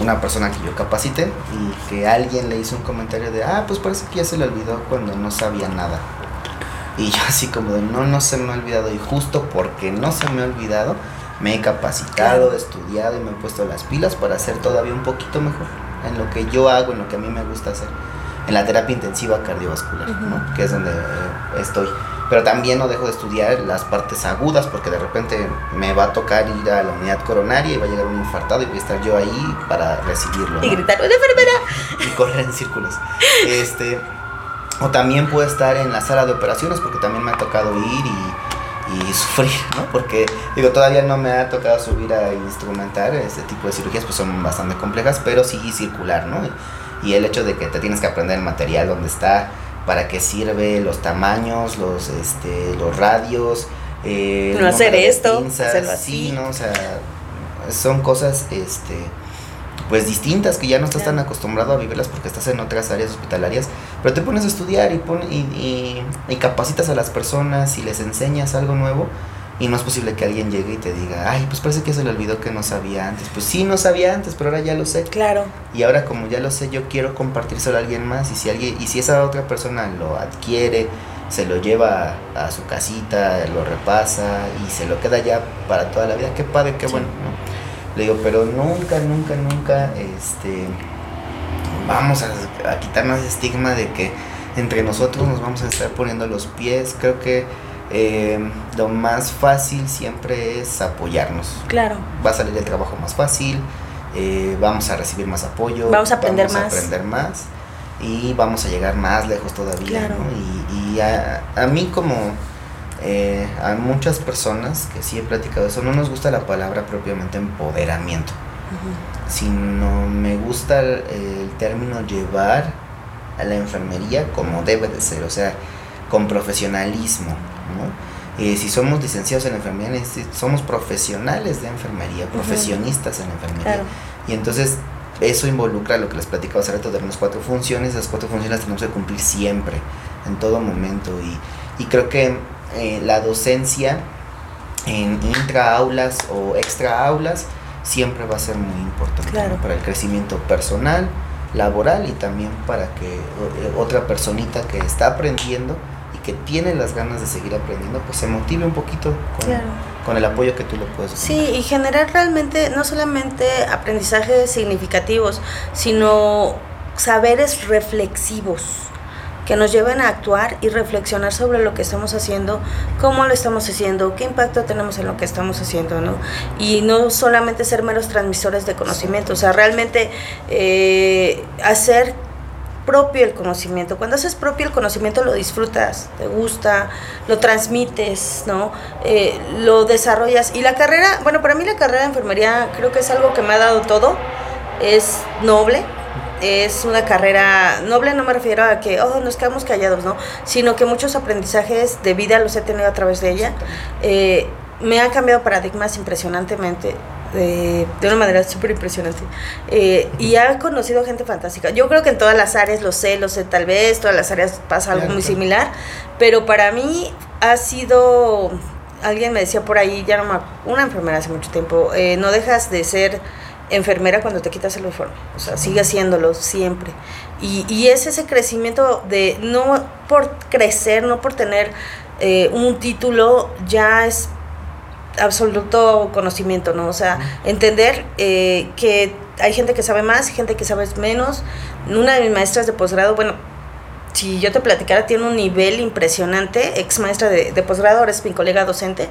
S1: una persona que yo capacité y que alguien le hizo un comentario de, ah, pues parece que ya se le olvidó cuando no sabía nada. Y yo así como de, no, no se me ha olvidado. Y justo porque no se me ha olvidado, me he capacitado, he estudiado y me he puesto las pilas para hacer todavía un poquito mejor en lo que yo hago, en lo que a mí me gusta hacer. En la terapia intensiva cardiovascular, ¿no? Que es donde estoy. Pero también no dejo de estudiar las partes agudas porque de repente me va a tocar ir a la unidad coronaria y va a llegar un infartado y voy a estar yo ahí para recibirlo.
S2: Y gritar, ¡una enfermera!
S1: Y correr en círculos. Este, o también puede estar en la sala de operaciones porque también me ha tocado ir y, y, sufrir, ¿no? Porque, digo, todavía no me ha tocado subir a instrumentar este tipo de cirugías, pues son bastante complejas, pero sí circular, ¿no? Y el hecho de que te tienes que aprender el material donde está, para qué sirve, los tamaños, los, este, los radios.
S2: Eh, no hacer esto, hacerlo
S1: así. ¿no? O sea, son cosas, este pues distintas que ya no estás tan acostumbrado a vivirlas porque estás en otras áreas hospitalarias, pero te pones a estudiar y, pon, y, y, capacitas a las personas y les enseñas algo nuevo y no es posible que alguien llegue y te diga, ay, pues parece que se le olvidó que no sabía antes. Pues sí, no sabía antes, pero ahora ya lo sé.
S2: Claro.
S1: Y ahora como ya lo sé, yo quiero compartírselo a alguien más y si alguien y si esa otra persona lo adquiere, se lo lleva a, su casita, lo repasa y se lo queda ya para toda la vida, qué padre, qué bueno, ¿no? Le digo, pero nunca, nunca, nunca, este, vamos a, quitarnos el estigma de que entre nosotros nos vamos a estar poniendo los pies. Creo que eh, lo más fácil siempre es apoyarnos.
S2: Claro.
S1: Va a salir el trabajo más fácil, eh, vamos a recibir más apoyo.
S2: Vamos a aprender
S1: vamos
S2: más.
S1: A aprender más y vamos a llegar más lejos todavía. ¿no? Y, y a, a mí como eh, a muchas personas que sí he platicado eso, no nos gusta la palabra propiamente empoderamiento, sino me gusta el, término llevar a la enfermería como debe de ser, o sea, con profesionalismo, ¿no? Eh, si somos licenciados en enfermería, somos profesionales de enfermería, profesionistas en enfermería. Y entonces eso involucra lo que les platicaba hace rato, tenemos cuatro funciones, esas cuatro funciones las tenemos que cumplir siempre, en todo momento. Y, y creo que eh, la docencia en intraaulas o extra aulas siempre va a ser muy importante para el crecimiento personal, laboral y también para que eh, otra personita que está aprendiendo y que tiene las ganas de seguir aprendiendo, pues se motive un poquito con, el apoyo que tú le puedes dar.
S2: Sí, y generar realmente no solamente aprendizajes significativos, sino saberes reflexivos que nos lleven a actuar y reflexionar sobre lo que estamos haciendo, cómo lo estamos haciendo, qué impacto tenemos en lo que estamos haciendo, ¿no? Y no solamente ser meros transmisores de conocimiento, o sea, realmente eh, hacer propio el conocimiento. Cuando haces propio el conocimiento lo disfrutas, te gusta, lo transmites, ¿no? Eh, lo desarrollas. Y la carrera, bueno, para mí la carrera de enfermería creo que es algo que me ha dado todo, es noble, es una carrera noble, no me refiero a que, oh, nos quedamos callados, ¿no? Sino que muchos aprendizajes de vida los he tenido a través de ella. Eh, me ha cambiado paradigmas impresionantemente. de una manera súper impresionante. Eh, y ha conocido gente fantástica. Yo creo que en todas las áreas, lo sé, lo sé, tal vez, todas las áreas pasa algo muy similar, pero para mí ha sido, alguien me decía por ahí, ya no me, una enfermera hace mucho tiempo, eh, no dejas de ser enfermera cuando te quitas el uniforme, o sea, sigue haciéndolo siempre. Y, y es ese crecimiento de, no por crecer, no por tener eh, un título, ya es absoluto conocimiento, ¿no? O sea, entender eh, que hay gente que sabe más, gente que sabe menos. Una de mis maestras de posgrado, bueno, si yo te platicara, tiene un nivel impresionante, ex maestra de, de posgrado, ahora es mi colega docente,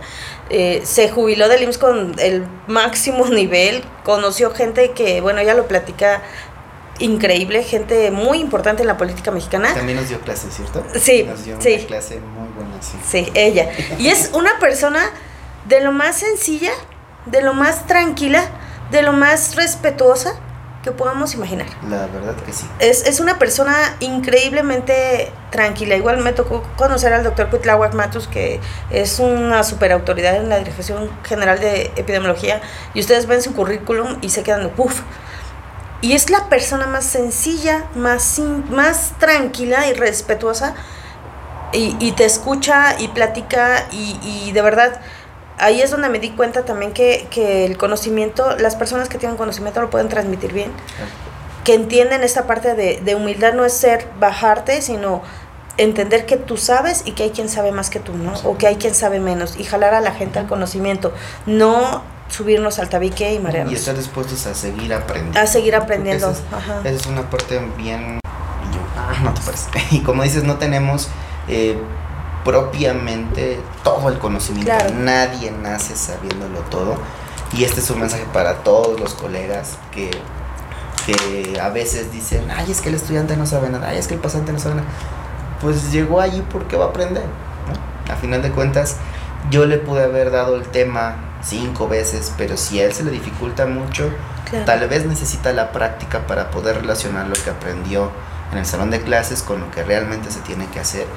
S2: eh, se jubiló del IMSS con el máximo nivel, conoció gente que, bueno, ella lo platica increíble, gente muy importante en la política mexicana.
S1: También nos dio clase, ¿cierto?
S2: Sí,
S1: Nos dio
S2: sí.
S1: una clase muy buena, sí.
S2: Sí, ella. Y es una persona de lo más sencilla, de lo más tranquila, de lo más respetuosa que podamos imaginar.
S1: La verdad que sí.
S2: Es, es una persona increíblemente tranquila. Igual me tocó conocer al doctor Cuitláhuac Matus, que es una superautoridad en la Dirección General de Epidemiología, y ustedes ven su currículum y se quedan, uff. Y es la persona más sencilla, más, más tranquila y respetuosa, y, y te escucha y platica, y, y de verdad, ahí es donde me di cuenta también que, que el conocimiento, las personas que tienen conocimiento lo pueden transmitir bien que entienden esta parte de, de humildad no es ser bajarte, sino entender que tú sabes y que hay quien sabe más que tú, ¿no? O que hay quien sabe menos y jalar a la gente al conocimiento, no subirnos al tabique y marearnos.
S1: Y estar dispuestos a seguir aprendiendo.
S2: A seguir aprendiendo.
S1: Esa es,
S2: Ajá.
S1: esa es una parte bien... y yo, ah, no te parece. Y como dices, no tenemos eh, propiamente todo el conocimiento.
S2: Claro.
S1: Nadie nace sabiéndolo todo. Y este es un mensaje para todos los colegas que, que a veces dicen, ay, es que el estudiante no sabe nada, ay, es que el pasante no sabe nada. Pues llegó allí porque va a aprender. ¿no? A final de cuentas, yo le pude haber dado el tema cinco veces, pero si a él se le dificulta mucho,
S2: Claro.
S1: tal vez necesita la práctica para poder relacionar lo que aprendió en el salón de clases con lo que realmente se tiene que hacer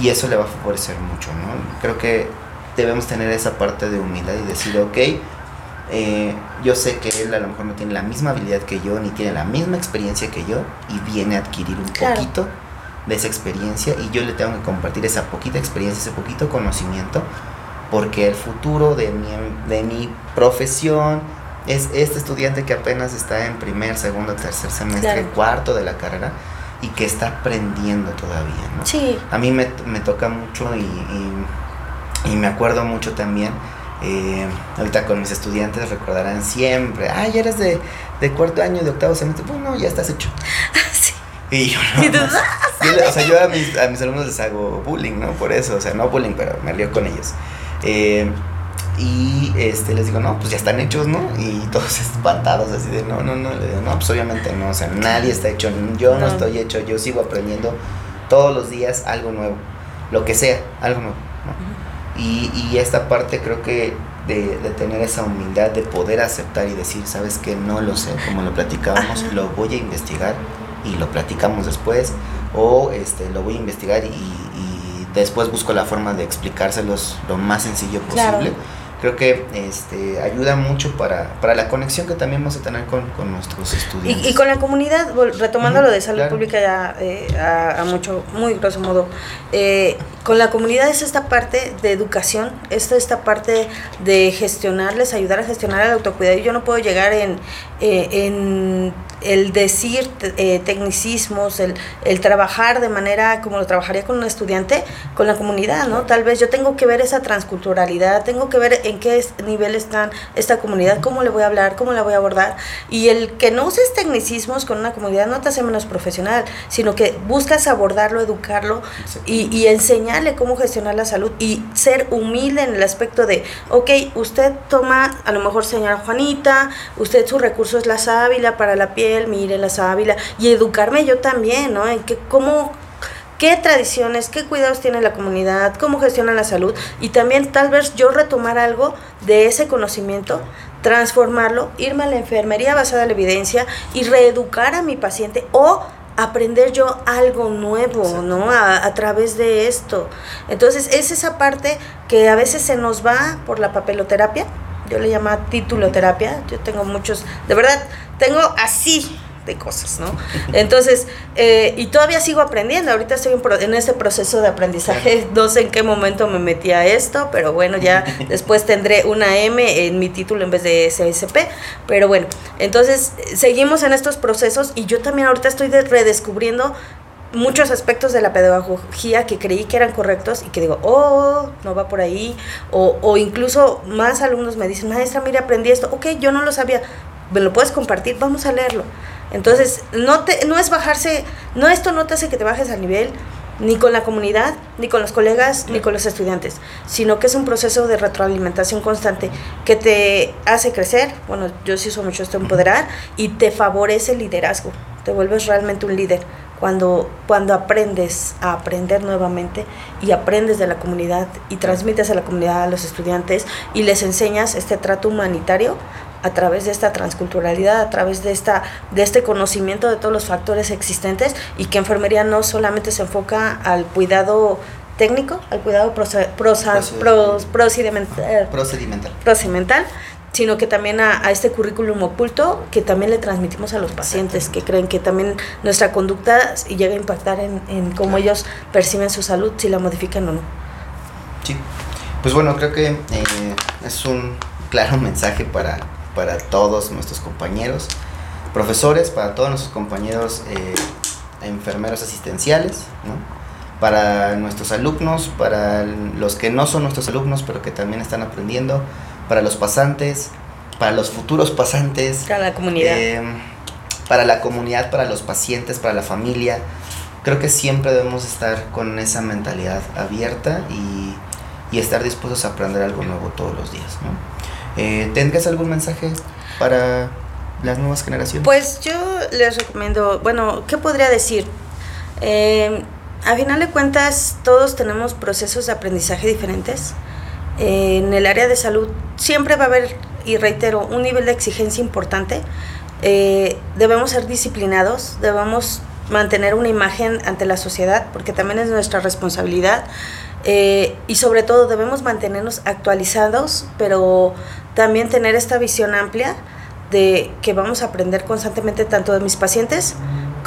S1: y eso le va a favorecer mucho, ¿no? Creo que debemos tener esa parte de humildad y decir, ok, eh, yo sé que él a lo mejor no tiene la misma habilidad que yo, ni tiene la misma experiencia que yo, y viene a adquirir un
S2: Claro.
S1: poquito de esa experiencia, y yo le tengo que compartir esa poquita experiencia, ese poquito conocimiento, porque el futuro de mi, de mi profesión es este estudiante que apenas está en primer, segundo, tercer semestre,
S2: Claro.
S1: cuarto de la carrera, y que está aprendiendo todavía, ¿no?
S2: Sí,
S1: A mí me, me toca mucho y, y- y me acuerdo mucho también, eh, ahorita con mis estudiantes recordarán siempre, ah, ya eres de, de cuarto año, de octavo semestre, bueno, ya estás hecho.
S2: sí.
S1: Y yo, no,
S2: Y tú,
S1: más. Yo le- o sea, yo a mis, a mis alumnos les hago bullying, ¿no? Por eso, o sea, no bullying, pero me río con ellos. Eh, y este, les digo, no, pues ya están hechos, ¿no? Y todos espantados, así de, no, no, no, le digo, no, pues obviamente no, o sea, nadie está hecho, yo no,
S2: No.
S1: estoy hecho, yo sigo aprendiendo todos los días algo nuevo, lo que sea, algo nuevo, ¿no? Y, y esta parte creo que de, de tener esa humildad, de poder aceptar y decir, sabes que no lo sé, como lo platicábamos,
S2: Ajá.
S1: lo voy a investigar y lo platicamos después, o este, lo voy a investigar y, y después busco la forma de explicárselos lo más sencillo
S2: Claro.
S1: Creo que este, ayuda mucho para, para la conexión que también vamos a tener con, con nuestros estudiantes.
S2: Y, y con la comunidad, retomando lo de salud
S1: claro.
S2: pública ya eh, a, a mucho, muy grosso modo, eh, con la comunidad es esta parte de educación, es esta parte de gestionarles, ayudar a gestionar el autocuidado. Yo no puedo llegar en, eh, en el decir eh, tecnicismos, el, el trabajar de manera como lo trabajaría con un estudiante, con la comunidad, ¿no? Tal vez yo tengo que ver esa transculturalidad, tengo que ver en qué es- nivel están esta comunidad, cómo le voy a hablar, cómo la voy a abordar. Y el que no uses tecnicismos con una comunidad no te hace menos profesional, sino que buscas abordarlo, educarlo y, y enseñarle cómo gestionar la salud y ser humilde en el aspecto de, ok, usted toma, a lo mejor señora Juanita, usted su recurso es la sábila para la piel, mire la sábila, y educarme yo también, ¿no? En que cómo qué tradiciones, qué cuidados tiene la comunidad, cómo gestiona la salud y también tal vez yo retomar algo de ese conocimiento transformarlo, irme a la enfermería basada en la evidencia y reeducar a mi paciente o aprender yo algo nuevo, ¿no? A, a, través de esto. Entonces, es esa parte que a veces se nos va por la papeloterapia. Yo le llamo tituloterapia. Yo tengo muchos, de verdad, tengo así de cosas, ¿no? Entonces, eh, y todavía sigo aprendiendo, ahorita estoy en, en ese proceso de aprendizaje, no sé en qué momento me metí a esto, pero bueno, ya después tendré una M en mi título en vez de SSP, pero bueno, entonces seguimos en estos procesos y yo también ahorita estoy redescubriendo muchos aspectos de la pedagogía que creí que eran correctos y que digo, oh, no va por ahí, o, o incluso más alumnos me dicen, maestra, mire, aprendí esto, ok, yo no lo sabía, me lo puedes compartir, vamos a leerlo. Entonces, no, te, no es bajarse, no esto no te hace que te bajes al nivel ni con la comunidad, ni con los colegas, ni con los estudiantes, sino que es un proceso de retroalimentación constante que te hace crecer, bueno, yo sí uso mucho esto, empoderar, y te favorece el liderazgo, te vuelves realmente un líder cuando, cuando aprendes a aprender nuevamente y aprendes de la comunidad y transmites a la comunidad, a los estudiantes y les enseñas este trato humanitario, a través de esta transculturalidad, a través de, esta, de este conocimiento de todos los factores existentes y que enfermería no solamente se enfoca al cuidado técnico, al cuidado procedimental, procedimental, sino que también a, a, este currículum oculto que también le transmitimos a los pacientes, que creen que también nuestra conducta llega a impactar en, en cómo ellos perciben su salud, si la modifican o no.
S1: Sí, pues bueno, creo que eh, es un claro mensaje para para todos nuestros compañeros profesores, para todos nuestros compañeros eh, enfermeros asistenciales, para nuestros alumnos, para los que no son nuestros alumnos, pero que también están aprendiendo, para los pasantes, para los futuros pasantes.
S2: Para la comunidad.
S1: Eh, para la comunidad, para los pacientes, para la familia. Creo que siempre debemos estar con esa mentalidad abierta y, y estar dispuestos a aprender algo nuevo todos los días. ¿no? Eh, ¿Tendrías algún mensaje para las nuevas generaciones?
S2: Pues yo les recomiendo, bueno, ¿qué podría decir? Eh, a final de cuentas, todos tenemos procesos de aprendizaje diferentes. Eh, en el área de salud siempre va a haber, y reitero, un nivel de exigencia importante. Eh, debemos ser disciplinados, debemos mantener una imagen ante la sociedad, porque también es nuestra responsabilidad. Y sobre todo debemos mantenernos actualizados, pero también tener esta visión amplia de que vamos a aprender constantemente tanto de mis pacientes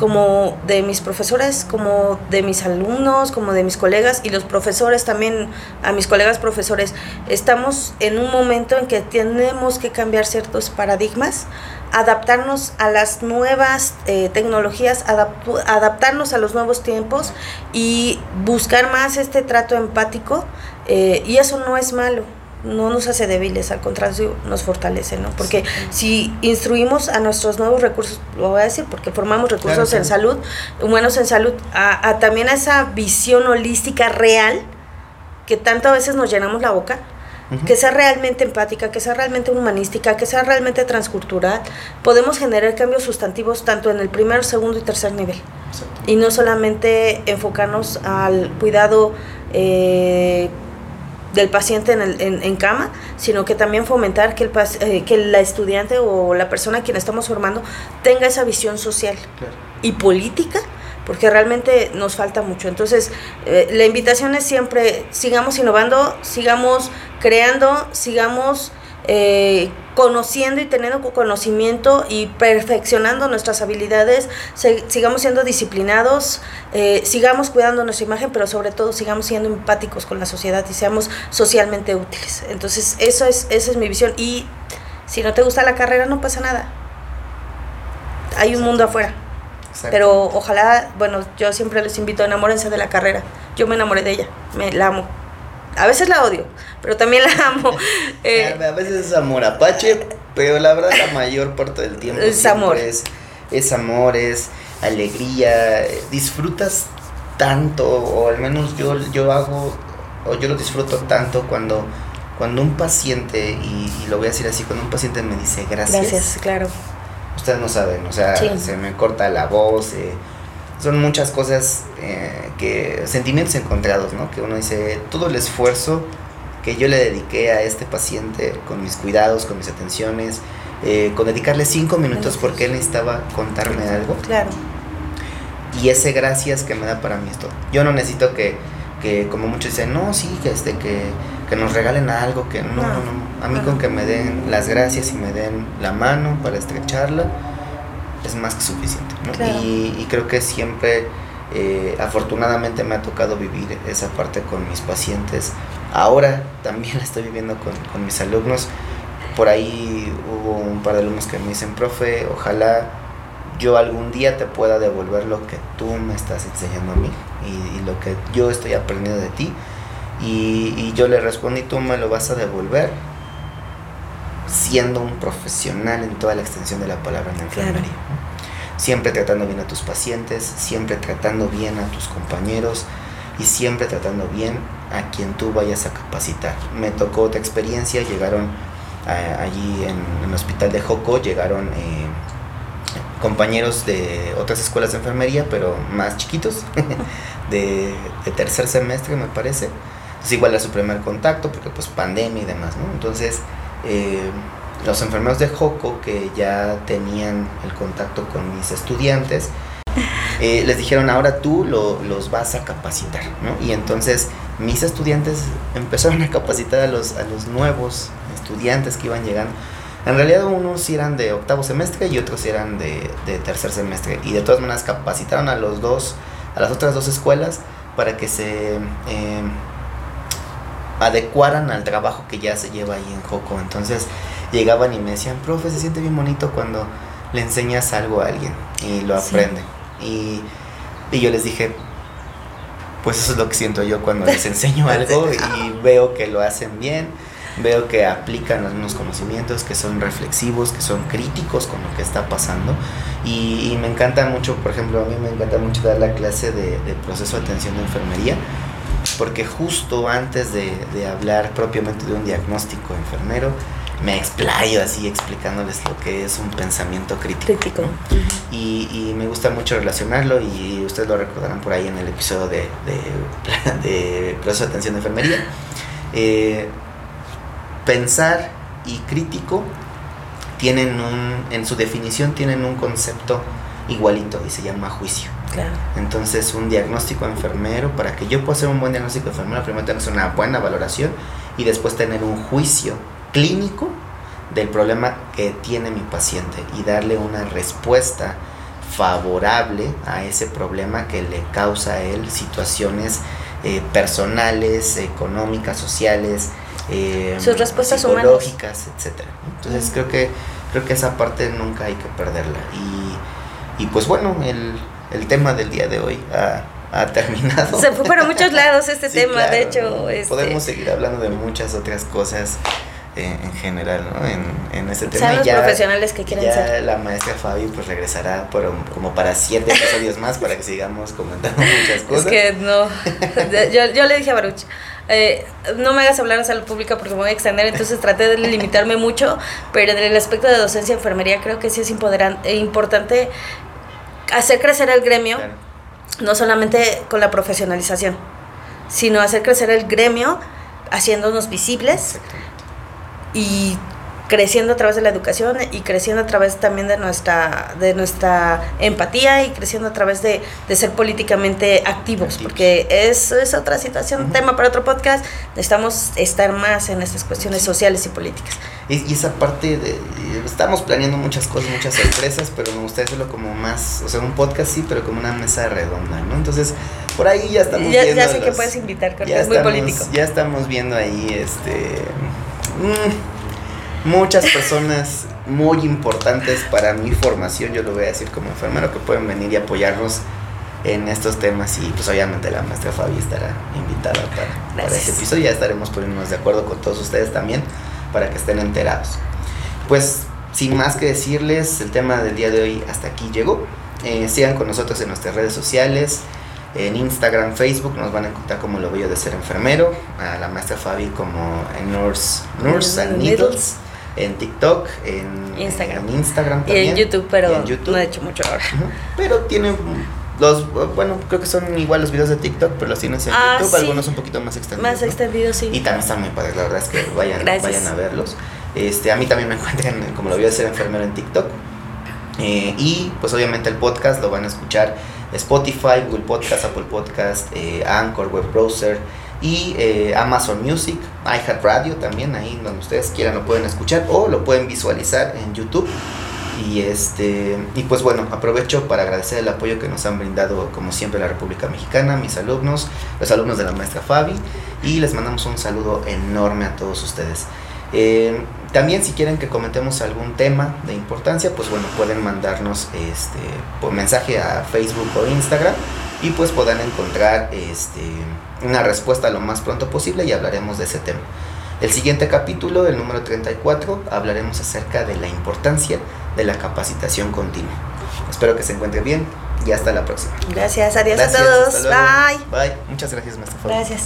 S2: como de mis profesores, como de mis alumnos, como de mis colegas y los profesores también, a mis colegas profesores. Estamos en un momento en que tenemos que cambiar ciertos paradigmas, adaptarnos a las nuevas eh, tecnologías, adaptarnos a los nuevos tiempos y buscar más este trato empático eh, y eso no es malo no nos hace débiles, al contrario, nos fortalece, ¿no? Porque si instruimos a nuestros nuevos recursos, lo voy a decir, porque formamos recursos en salud, humanos en salud, a, también a esa visión holística real, que tanto a veces nos llenamos la boca, que sea realmente empática, que sea realmente humanística, que sea realmente transcultural, podemos generar cambios sustantivos tanto en el primer, segundo y tercer nivel. Y no solamente enfocarnos al cuidado eh, del paciente en, el, en, en, cama, sino que también fomentar que, el, eh, que la estudiante o la persona a quien estamos formando tenga esa visión social y política, porque realmente nos falta mucho. Entonces, eh, la invitación es siempre, sigamos innovando, sigamos creando, sigamos eh, conociendo y teniendo conocimiento y perfeccionando nuestras habilidades, sigamos siendo disciplinados, eh, sigamos cuidando nuestra imagen, pero sobre todo sigamos siendo empáticos con la sociedad y seamos socialmente útiles. Entonces, eso es, esa es mi visión. Y si no te gusta la carrera, no pasa nada. Hay un mundo afuera. Pero ojalá, bueno, yo siempre les invito, a enamórense de la carrera. Yo me enamoré de ella, me la amo a veces la odio, pero también la amo.
S1: Eh, a veces es amor apache, pero la verdad la mayor parte del tiempo
S2: es amor.
S1: Es, es amor, es alegría, disfrutas tanto, o al menos yo, yo hago, o yo lo disfruto tanto cuando, cuando un paciente, y, lo voy a decir así, cuando un paciente me dice gracias.
S2: Gracias, claro.
S1: Ustedes no saben, o sea, se me corta la voz, eh, son muchas cosas eh, que, sentimientos encontrados, ¿no? Que uno dice, todo el esfuerzo que yo le dediqué a este paciente con mis cuidados, con mis atenciones, eh, con dedicarle cinco minutos porque él necesitaba contarme algo.
S2: Claro.
S1: Y ese gracias que me da para mí esto. Yo no necesito que, que como muchos dicen, no, sí, que, este, que, que nos regalen algo, que no, no, no. A mí con que me den las gracias y me den la mano para estrecharla, es más que suficiente. Y, y, creo que siempre, eh, afortunadamente me ha tocado vivir esa parte con mis pacientes. Ahora también la estoy viviendo con, con mis alumnos. Por ahí hubo un par de alumnos que me dicen, profe, ojalá yo algún día te pueda devolver lo que tú me estás enseñando a mí y, y lo que yo estoy aprendiendo de ti. Y, y, yo le respondí, tú me lo vas a devolver siendo un profesional en toda la extensión de la palabra en la enfermería. Claro. Siempre tratando bien a tus pacientes, siempre tratando bien a tus compañeros y siempre tratando bien a quien tú vayas a capacitar. Me tocó otra experiencia, llegaron eh, allí en, en, el hospital de Joco, llegaron eh, compañeros de otras escuelas de enfermería, pero más chiquitos, de, de, tercer semestre me parece. Entonces igual era su primer contacto, porque pues pandemia y demás, ¿no? Entonces eh, los enfermeros de Joco que ya tenían el contacto con mis estudiantes, eh, les dijeron ahora tú lo, los vas a capacitar. Y entonces mis estudiantes empezaron a capacitar a los, a los nuevos estudiantes que iban llegando. En realidad unos eran de octavo semestre y otros eran de, de, tercer semestre. Y de todas maneras capacitaron a los dos, a las otras dos escuelas para que se eh, adecuaran al trabajo que ya se lleva ahí en Joco. Entonces llegaban y me decían, profe, se siente bien bonito cuando le enseñas algo a alguien y lo aprende. Sí. Y, y yo les dije, pues eso es lo que siento yo cuando les enseño algo y veo que lo hacen bien veo que aplican los mismos conocimientos, que son reflexivos, que son críticos con lo que está pasando. Y, y, me encanta mucho, por ejemplo, a mí me encanta mucho dar la clase de, de proceso de atención de enfermería, porque justo antes de, de, hablar propiamente de un diagnóstico enfermero, me explayo así explicándoles lo que es un pensamiento crítico.
S2: crítico.
S1: ¿no? Y, y, me gusta mucho relacionarlo y ustedes lo recordarán por ahí en el episodio de, de, de proceso de atención de enfermería. Eh, pensar y crítico tienen un, en su definición tienen un concepto igualito y se llama juicio.
S2: Claro.
S1: Entonces un diagnóstico enfermero, para que yo pueda hacer un buen diagnóstico enfermero, primero tenemos una buena valoración y después tener un juicio clínico del problema que tiene mi paciente y darle una respuesta favorable a ese problema que le causa a él situaciones eh, personales, económicas, sociales, eh,
S2: sus respuestas
S1: psicológicas, humanas. etcétera. Entonces mm. creo que creo que esa parte nunca hay que perderla. Y, y pues bueno, el, el, tema del día de hoy ha, ha, terminado.
S2: Se fue para muchos lados este sí, tema,
S1: claro,
S2: de hecho.
S1: Este... Podemos seguir hablando de muchas otras cosas. Eh, en general, ¿no? En, en este tema.
S2: Los ya, profesionales que quieren
S1: ya
S2: ser.
S1: la maestra Fabi pues regresará por, como para siete episodios más para que sigamos comentando muchas cosas.
S2: Es que no. yo, yo le dije a Baruch, eh, no me hagas hablar a salud pública porque me voy a extender, entonces traté de limitarme mucho, pero en el aspecto de docencia y enfermería creo que sí es importante hacer crecer el gremio, claro. no solamente con la profesionalización, sino hacer crecer el gremio haciéndonos visibles y creciendo a través de la educación y creciendo a través también de nuestra, de nuestra empatía y creciendo a través de, de ser políticamente activos, porque es, es otra situación, uh -huh. tema para otro podcast, necesitamos estar más en estas cuestiones sociales y políticas.
S1: Y, y, esa parte, de, estamos planeando muchas cosas, muchas sorpresas, pero me gustaría hacerlo como más, o sea, un podcast sí, pero como una mesa redonda, ¿no? Entonces, por ahí ya estamos
S2: ya,
S1: viendo...
S2: Ya sé los, que puedes invitar, porque es muy político.
S1: Ya estamos viendo ahí, este... Mmm, muchas personas muy importantes para mi formación, yo lo voy a decir como enfermero, que pueden venir y apoyarnos en estos temas y pues obviamente la maestra Fabi estará invitada para, para ese episodio, ya estaremos poniéndonos de acuerdo con todos ustedes también para que estén enterados. Pues sin más que decirles, el tema del día de hoy hasta aquí llegó. Eh, sigan con nosotros en nuestras redes sociales, en Instagram, Facebook, nos van a encontrar como lo bello de ser enfermero, a la maestra Fabi como en Nurse, Nurse and Needles en TikTok, en
S2: Instagram,
S1: en Instagram también,
S2: y en YouTube, pero
S1: en YouTube.
S2: no he hecho mucho ahora.
S1: Pero tiene Los, bueno, creo que son igual los videos de TikTok, pero los tienes en
S2: Ah,
S1: YouTube,
S2: sí.
S1: algunos un poquito más extendidos.
S2: Más
S1: ¿no?
S2: extendido, sí.
S1: Y también están muy padres, la verdad es que vayan, vayan a verlos. Este, a mí también me encuentran como lo voy a hacer enfermero en TikTok. Eh, y pues obviamente el podcast lo van a escuchar Spotify, Google Podcast, Apple Podcast, eh, Anchor, Web Browser y eh, Amazon Music, iHeartRadio también, ahí donde ustedes quieran lo pueden escuchar o lo pueden visualizar en YouTube. Y este y pues bueno, aprovecho para agradecer el apoyo que nos han brindado como siempre la República Mexicana, mis alumnos, los alumnos de la maestra Fabi y les mandamos un saludo enorme a todos ustedes. Eh, también si quieren que comentemos algún tema de importancia, pues bueno, pueden mandarnos este por mensaje a Facebook o Instagram y pues podrán encontrar este una respuesta lo más pronto posible y hablaremos de ese tema. El siguiente capítulo, el número 34, hablaremos acerca de la importancia de la capacitación continua. Espero que se encuentren bien y hasta la próxima.
S2: Gracias, adiós
S1: Gracias,
S2: a todos. Bye.
S1: Bye. Muchas gracias, maestra.
S2: Gracias.